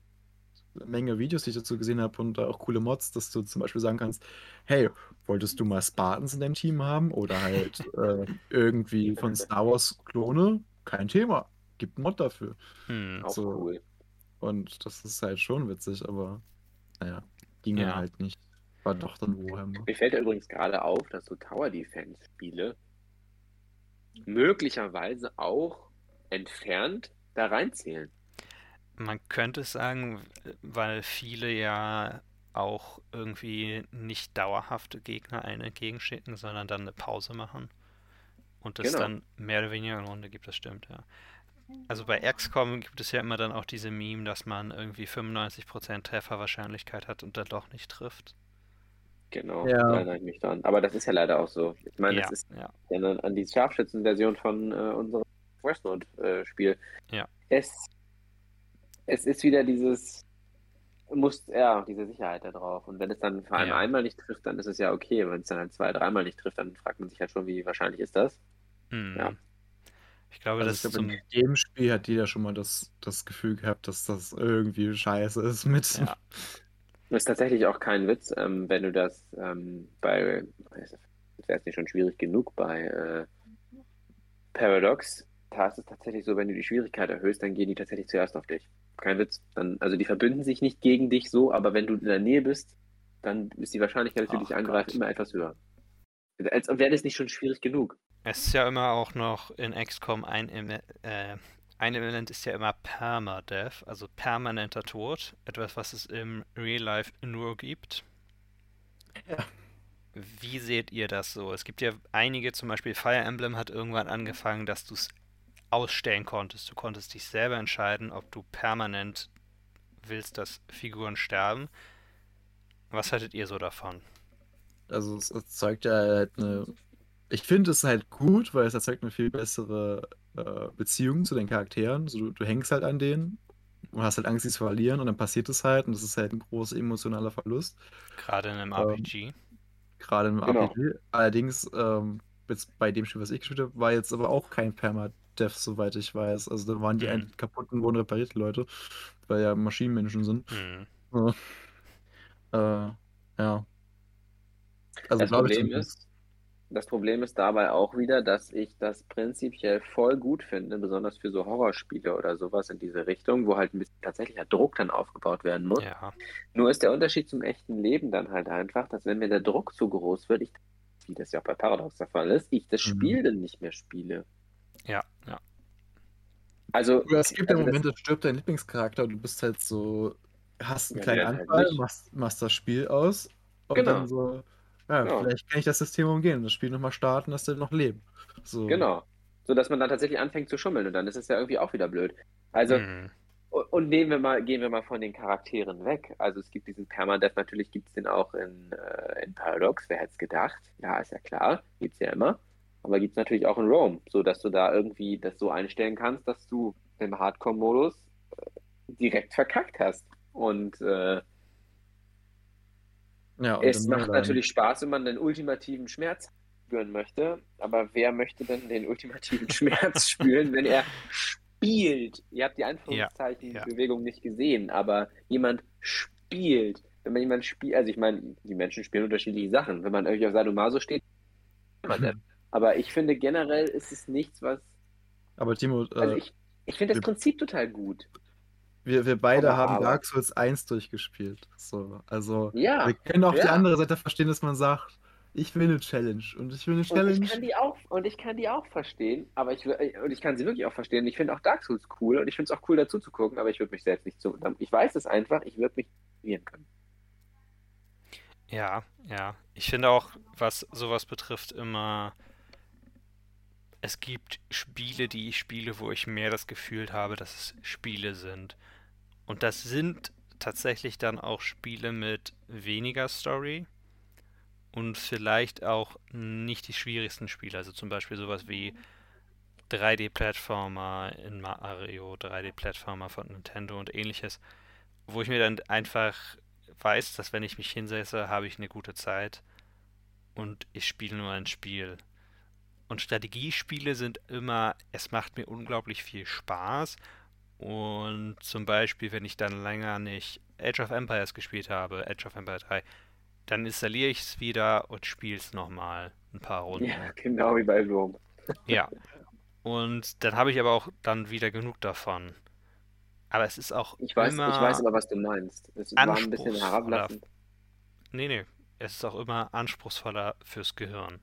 B: Menge Videos, die ich dazu gesehen habe und auch coole Mods, dass du zum Beispiel sagen kannst, hey, wolltest du mal Spartans in deinem Team haben oder halt äh, irgendwie von Star Wars Klone? Kein Thema. Gibt einen Mod dafür.
A: Hm.
C: auch
B: so.
C: cool.
B: Und das ist halt schon witzig, aber naja, ging
A: Ja.
B: halt nicht. War doch dann Warhammer.
C: Mir fällt ja übrigens gerade auf, dass so Tower Defense Spiele möglicherweise auch entfernt da reinzählen.
A: Man könnte es sagen, weil viele ja auch irgendwie nicht dauerhafte Gegner einen entgegenschicken, sondern dann eine Pause machen. Und es
C: Genau.
A: dann mehr oder weniger eine Runde gibt, das stimmt, ja. Also bei XCOM gibt es ja immer dann auch diese Meme, dass man irgendwie 95% Trefferwahrscheinlichkeit hat und dann doch nicht trifft.
C: Genau,
B: Ja.
C: da erinnere ich mich dran. Aber das ist ja leider auch so. Ich meine,
A: Ja,
C: das ist
A: ja.
C: ja an, an die Scharfschützen-Version von äh, unserem Westnode-Spiel.
A: Ja.
C: Es, es ist wieder dieses, muss, ja, diese Sicherheit da drauf. Und wenn es dann vor allem
A: Ja.
C: einmal nicht trifft, dann ist es ja okay. Wenn es dann halt zwei, dreimal nicht trifft, dann fragt man sich halt schon, wie wahrscheinlich ist das?
A: Hm.
C: Ja.
A: Ich glaube,
B: Also
A: das
B: ich glaube, in jedem Spiel hat jeder schon mal das, das Gefühl gehabt, dass das irgendwie scheiße ist mit.
A: Ja.
C: Das ist tatsächlich auch kein Witz, ähm, wenn du das ähm, bei, das wäre es nicht schon schwierig genug bei äh, Paradox, da ist es tatsächlich so, wenn du die Schwierigkeit erhöhst, dann gehen die tatsächlich zuerst auf dich. Kein Witz. Dann, also die verbünden sich nicht gegen dich so, aber wenn du in der Nähe bist, dann ist die Wahrscheinlichkeit, dass sie
A: Ach
C: dich angreifen,
A: Gott.
C: immer etwas höher. Als wäre das nicht schon schwierig genug.
A: Es ist ja immer auch noch in XCOM ein, äh, ein Element ist ja immer Permadeath, also permanenter Tod. Etwas, was es im Real Life nur gibt.
B: Ja.
A: Wie seht ihr das so? Es gibt ja einige, zum Beispiel Fire Emblem hat irgendwann angefangen, dass du es ausstellen konntest. Du konntest dich selber entscheiden, ob du permanent willst, dass Figuren sterben. Was haltet ihr so davon?
B: Also es erzeugt ja halt eine. Ich finde es halt gut, weil es erzeugt eine viel bessere äh, Beziehung zu den Charakteren. So, du, du hängst halt an denen und hast halt Angst, sie zu verlieren und dann passiert es halt und das ist halt ein großer emotionaler Verlust.
A: Gerade in einem
B: Ähm,
A: RPG.
B: Gerade im
C: Genau.
B: RPG. Allerdings, ähm, jetzt bei dem Spiel, was ich gespielt habe, war jetzt aber auch kein Permadeath, soweit ich weiß. Also da waren die
A: Mhm.
B: einen kaputten, wurden repariert, Leute, weil ja Maschinenmenschen sind.
A: Hm.
B: Ja. Äh, ja. Also
C: Das
B: glaube ich
C: Problem
B: zumindest.
C: ist, das Problem ist dabei auch wieder, dass ich das prinzipiell voll gut finde, besonders für so Horrorspiele oder sowas in diese Richtung, wo halt ein bisschen tatsächlicher Druck dann aufgebaut werden muss.
A: Ja.
C: Nur ist der Unterschied zum echten Leben dann halt einfach, dass wenn mir der Druck zu groß wird, ich, wie das ja auch bei Paradox der Fall ist, ich das
B: Mhm.
C: Spiel dann nicht mehr spiele.
A: Ja.
C: Also,
B: es gibt ja
C: also das-
B: Momente, da stirbt dein Lieblingscharakter und du bist halt so, hast einen
C: Ja,
B: kleinen
C: halt
B: Anfall, machst, machst das Spiel aus und
C: Genau.
B: dann so, ja,
C: Genau.
B: vielleicht kann ich das System umgehen und das Spiel nochmal starten, dass der noch lebt. So.
C: Genau. So dass man dann tatsächlich anfängt zu schummeln und dann ist es ja irgendwie auch wieder blöd. Also,
A: Hm.
C: und und nehmen wir mal, gehen wir mal von den Charakteren weg. Also es gibt diesen Permadeath, natürlich gibt es den auch in, äh, in Paradox, wer hätte es gedacht? Ja, ist ja klar, gibt es ja immer. Aber gibt es natürlich auch in Rome, so dass du da irgendwie das so einstellen kannst, dass du im Hardcore-Modus äh, direkt verkackt hast. Und äh,
B: Ja, und
C: es
B: dann
C: macht natürlich Spaß, wenn man den ultimativen Schmerz spüren möchte. Aber wer möchte denn den ultimativen Schmerz spüren, wenn er spielt? Ihr habt die Anführungszeichen
A: Ja, ja.
C: Bewegung nicht gesehen, aber jemand spielt. Wenn man jemand spielt, also ich meine, die Menschen spielen unterschiedliche Sachen. Wenn man irgendwie auf Sadomaso steht, man.
B: Mhm.
C: Aber ich finde generell ist es nichts, was.
B: Aber Timo,
C: Also
B: äh,
C: ich, ich finde das
B: wir-
C: Prinzip total gut.
B: wir, wir beide
C: aber-
B: haben
C: aber-
B: Dark Souls 1 durchgespielt. So, also
C: Ja.
B: wir können auch die
C: ja.
B: andere Seite verstehen, dass man sagt, ich will eine Challenge und ich will eine
C: Und
B: Challenge.
C: ich kann die auch, und ich kann die auch verstehen, aber ich will- und ich kann sie wirklich auch verstehen. Ich finde auch Dark Souls cool und ich finde es auch cool dazu zu gucken, aber ich würde mich selbst nicht so. Ich weiß es einfach, ich würde mich ignorieren können.
A: Ja, ja. Ich finde auch, was sowas betrifft, immer. Es gibt Spiele, die ich spiele, wo ich mehr das Gefühl habe, dass es Spiele sind. Und das sind tatsächlich dann auch Spiele mit weniger Story und vielleicht auch nicht die schwierigsten Spiele. Also zum Beispiel sowas wie 3D-Plattformer in Mario, 3D-Plattformer von Nintendo und ähnliches, wo ich mir dann einfach weiß, dass wenn ich mich hinsetze, habe ich eine gute Zeit und ich spiele nur ein Spiel. Und Strategiespiele sind immer, es macht mir unglaublich viel Spaß. Und zum Beispiel, wenn ich dann länger nicht Age of Empires gespielt habe, Age of Empire 3, dann installiere ich es wieder und spiele es nochmal ein paar Runden.
C: Ja, genau wie bei Rome.
A: Ja. Und dann habe ich aber auch dann wieder genug davon. Aber es ist auch
C: Ich weiß,
A: immer.
C: ich weiß aber, was du meinst. Es war ein bisschen herablassend.
A: Nee, nee. Es ist auch immer anspruchsvoller fürs Gehirn.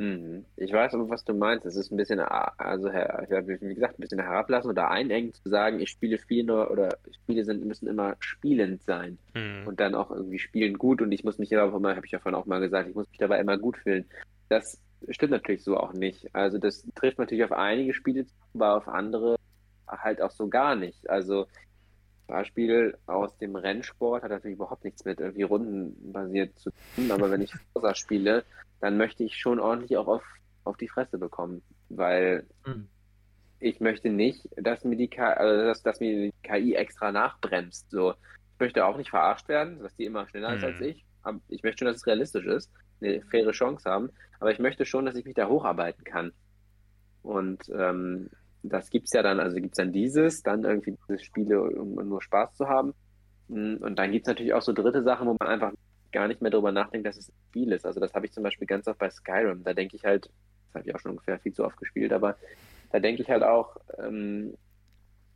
C: Mhm. Ich weiß aber, was du meinst. Es ist ein bisschen, ah, also wie gesagt, ein bisschen herablassen oder einengen zu sagen, ich spiele Spiele nur oder Spiele sind, müssen immer spielend sein
A: Hm.
C: und dann auch irgendwie spielen gut und ich muss mich aber immer, habe ich ja vorhin auch mal gesagt, ich muss mich dabei immer gut fühlen. Das stimmt natürlich so auch nicht. Also das trifft natürlich auf einige Spiele zu, aber auf andere halt auch so gar nicht. Also Beispiel aus dem Rennsport hat natürlich überhaupt nichts mit irgendwie rundenbasiert zu tun, aber wenn ich Forza spiele, dann möchte ich schon ordentlich auch auf, auf die Fresse bekommen, weil
B: Hm.
C: ich möchte nicht, dass mir die KI, also dass, dass mir die KI extra nachbremst. So, ich möchte auch nicht verarscht werden, dass die immer schneller ist
A: Mhm.
C: als ich. Aber ich möchte schon, dass es realistisch ist, eine faire Chance haben. Aber ich möchte schon, dass ich mich da hocharbeiten kann. Und ähm, das gibt's ja dann, also gibt's dann dieses, dann irgendwie diese Spiele, um, nur Spaß zu haben. Mm, Und dann gibt's natürlich auch so dritte Sachen, wo man einfach gar nicht mehr darüber nachdenkt, dass es ein Spiel ist. Also das habe ich zum Beispiel ganz oft bei Skyrim. Da denke ich halt, das habe ich auch schon ungefähr viel zu oft gespielt, aber da denke ich halt auch, ähm,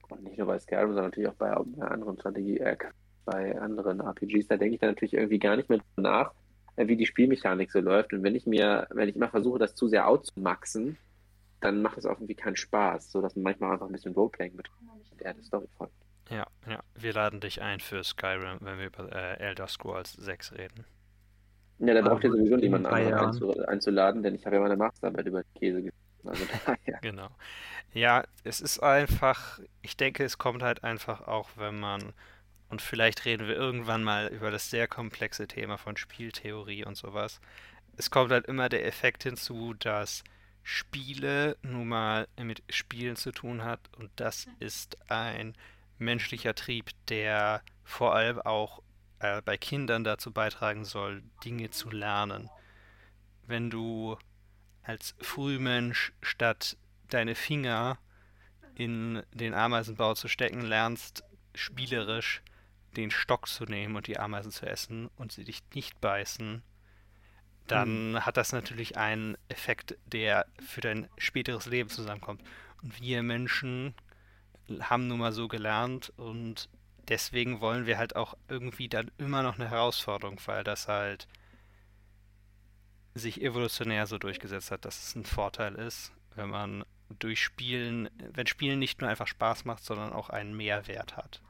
C: und nicht nur bei Skyrim, sondern natürlich auch bei, bei anderen Strategie, äh, bei anderen RPGs, da denke ich dann natürlich irgendwie gar nicht mehr drüber nach, äh, wie die Spielmechanik so läuft. Und wenn ich mir, wenn ich immer versuche, das zu sehr outzumaxen, dann macht es auch irgendwie keinen Spaß, so dass man manchmal einfach ein bisschen Roleplaying betrifft und eher der Story folgt.
A: Ja, ja. Wir laden dich ein für Skyrim, wenn wir über äh, Elder Scrolls 6 reden.
C: Ja, da braucht ihr sowieso niemanden anderen einzuladen, denn ich habe ja meine Masterarbeit über Käse geschrieben. Also daher.
A: Genau. Ja, es ist einfach, ich denke, es kommt halt einfach auch, wenn man und vielleicht reden wir irgendwann mal über das sehr komplexe Thema von Spieltheorie und sowas. Es kommt halt immer der Effekt hinzu, dass Spiele nun mal mit Spielen zu tun hat und das ist ein menschlicher Trieb, der vor allem auch äh, bei Kindern dazu beitragen soll, Dinge zu lernen. Wenn du als Frühmensch statt deine Finger in den Ameisenbau zu stecken lernst, spielerisch den Stock zu nehmen und die Ameisen zu essen und sie dich nicht beißen, dann mhm. hat das natürlich einen Effekt, der für dein späteres Leben zusammenkommt. Und wir Menschen haben nun mal so gelernt und deswegen wollen wir halt auch irgendwie dann immer noch eine Herausforderung, weil das halt sich evolutionär so durchgesetzt hat, dass es ein Vorteil ist, wenn man durch Spielen, wenn Spielen nicht nur einfach Spaß macht, sondern auch einen Mehrwert hat.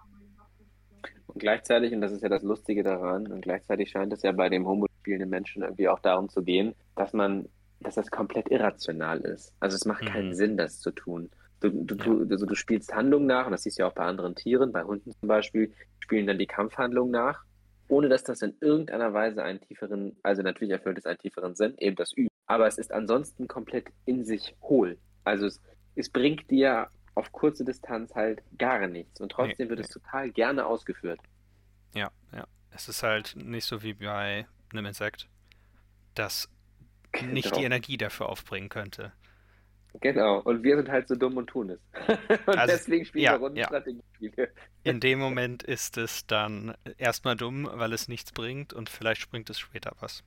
C: Und gleichzeitig, und das ist ja das Lustige daran, und gleichzeitig scheint es ja bei dem homospielenden Menschen irgendwie auch darum zu gehen, dass man, dass das komplett irrational ist. Also es macht mhm. keinen Sinn, das zu tun. Du, du, du, also du spielst Handlungen nach, und das siehst du ja auch bei anderen Tieren, bei Hunden zum Beispiel, spielen dann die Kampfhandlungen nach, ohne dass das in irgendeiner Weise einen tieferen, also natürlich erfüllt es einen tieferen Sinn, eben das Üben. Aber es ist ansonsten komplett in sich hohl. Also es, es bringt dir auf kurze Distanz halt gar nichts. Und trotzdem nee, wird nee. es total gerne ausgeführt.
A: Ja, ja. Es ist halt nicht so wie bei einem Insekt, das nicht genau. die Energie dafür aufbringen könnte.
C: Genau, und wir sind halt so dumm und tun es. und also, deswegen spielen ja, wir Rundenstrategiespiele. Ja.
A: In dem Moment ist es dann erstmal dumm, weil es nichts bringt und vielleicht springt es später was.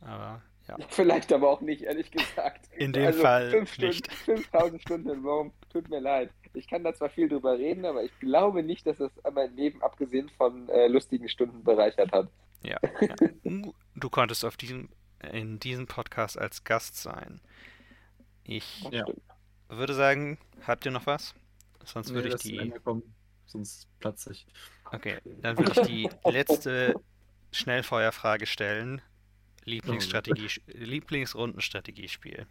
A: Aber ja.
C: Vielleicht aber auch nicht, ehrlich gesagt.
A: In dem also Fall
C: fünf
A: nicht.
C: Stunden, 5000 Stunden in Rome, tut mir leid. Ich kann da zwar viel drüber reden, aber ich glaube nicht, dass es mein Leben abgesehen von äh, lustigen Stunden bereichert hat.
A: Ja, ja. Du konntest auf diesem, in diesem Podcast als Gast sein. Ich ja. würde sagen, habt ihr noch was? Sonst nee, würde ich die.
B: Sonst platze ich.
A: Okay, dann würde ich die letzte Schnellfeuerfrage stellen. Lieblingsstrategie, Lieblingsrundenstrategiespiel.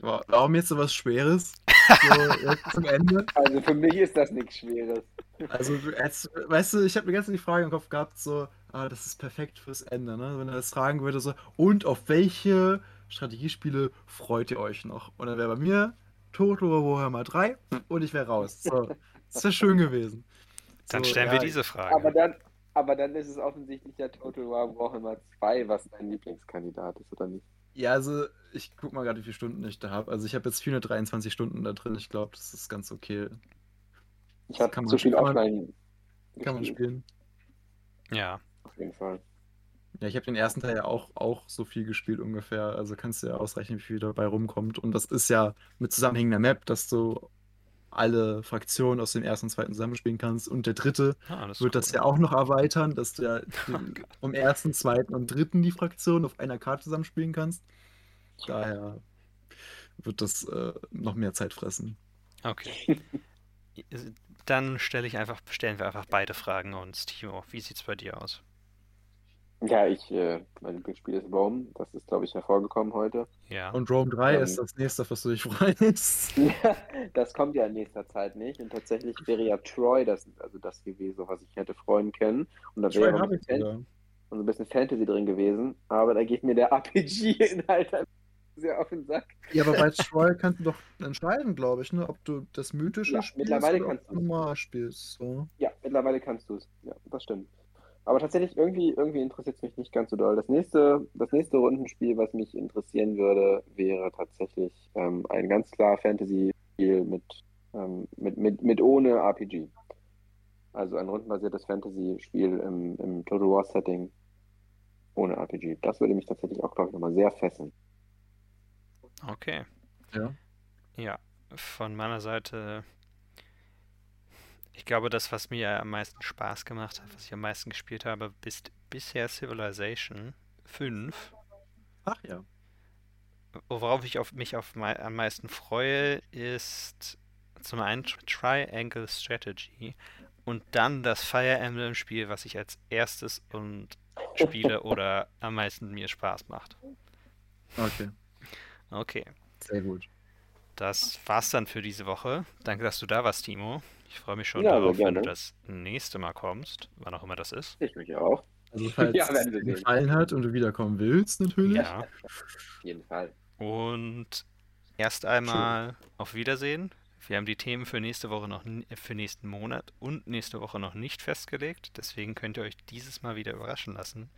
B: Warum jetzt so was Schweres? So,
C: zum Ende? Also für mich ist das nichts Schweres.
B: Also, jetzt, weißt du, ich habe mir ganz die Frage im Kopf gehabt, so, ah, das ist perfekt fürs Ende, ne? Wenn er das fragen würde, so, und auf welche Strategiespiele freut ihr euch noch? Und dann wäre bei mir Total Warhammer 3 und ich wäre raus. So, das wäre schön gewesen.
A: Dann so, stellen ja, wir diese Frage.
C: Aber dann, aber dann ist es offensichtlich ja Total War Warhammer 2, was dein Lieblingskandidat ist, oder nicht?
B: Ja, also ich guck mal gerade, wie viele Stunden ich da habe. Also ich habe jetzt 423 Stunden da drin. Ich glaube, das ist ganz okay.
C: Ich habe so viel offline.
B: Kann man spielen.
A: Ja.
C: Auf jeden Fall.
B: Ja, ich habe den ersten Teil ja auch, auch so viel gespielt ungefähr. Also kannst du ja ausrechnen, wie viel dabei rumkommt. Und das ist ja mit zusammenhängender Map, dass du alle Fraktionen aus dem ersten und zweiten zusammenspielen kannst. Und der dritte ah, das wird das ja auch noch erweitern, dass du ja vom ersten, zweiten und dritten die Fraktionen auf einer Karte zusammenspielen kannst. Daher wird das äh, noch mehr Zeit fressen.
A: Okay. Dann stelle ich einfach, stellen wir einfach beide Fragen uns. Timo, wie sieht es bei dir aus?
C: Ja, ich, äh, mein Lieblingsspiel ist Rome. Das ist, glaube ich, hervorgekommen heute.
A: Ja.
B: Und Rome 3 ähm, ist das nächste, was du dich freust.
C: ja, das kommt ja in nächster Zeit nicht. Und tatsächlich wäre ja Troy das, also das gewesen, was ich hätte freuen können. Und da wäre ein bisschen, und ein bisschen Fantasy drin gewesen. Aber da geht mir der RPG-Inhalt sehr auf den Sack.
B: Ja, aber bei Troy kannst du doch entscheiden, glaube ich, ne? ob du das Mythische ja,
C: spielst mittlerweile oder kannst
B: du normal spielst. So.
C: Ja, mittlerweile kannst du es. Ja, das stimmt. Aber tatsächlich, irgendwie, irgendwie interessiert es mich nicht ganz so doll. Das nächste, das nächste Rundenspiel, was mich interessieren würde, wäre tatsächlich ähm, ein ganz klar Fantasy-Spiel mit, ähm, mit, mit, mit ohne RPG. Also ein rundenbasiertes Fantasy-Spiel im, im Total War-Setting ohne RPG. Das würde mich tatsächlich auch, glaube ich, nochmal sehr fesseln.
A: Okay.
B: Ja.
A: Ja, von meiner Seite ich glaube, das, was mir am meisten Spaß gemacht hat, was ich am meisten gespielt habe, ist bisher Civilization 5.
B: Ach ja.
A: Worauf ich auf, mich auf mei am meisten freue, ist zum einen Triangle Strategy und dann das Fire Emblem Spiel, was ich als erstes und spiele oder am meisten mir Spaß macht.
B: Okay.
A: Okay.
B: Sehr gut.
A: das war's dann für diese Woche. Danke, dass du da warst, Timo. Ich freue mich schon
C: Ja,
A: darauf, wenn du das nächste Mal kommst, wann auch immer das ist.
C: Ich mich auch.
B: Also falls
C: Ja,
B: es dir
C: sehen.
B: gefallen hat und du wiederkommen willst, natürlich.
A: Ja.
C: Auf jeden Fall.
A: Und erst einmal auf Wiedersehen. Wir haben die Themen für nächste Woche noch äh, für nächsten Monat und nächste Woche noch nicht festgelegt. Deswegen könnt ihr euch dieses Mal wieder überraschen lassen.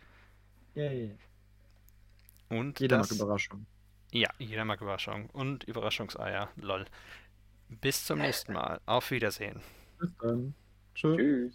B: Yay.
A: Und
B: Jeder
A: das,
B: mag Überraschung.
A: Ja, jeder mag Überraschung. Und Überraschungseier. Lol. Bis zum nächsten Mal. Auf Wiedersehen.
B: Bis dann. Tschö.
C: Tschüss.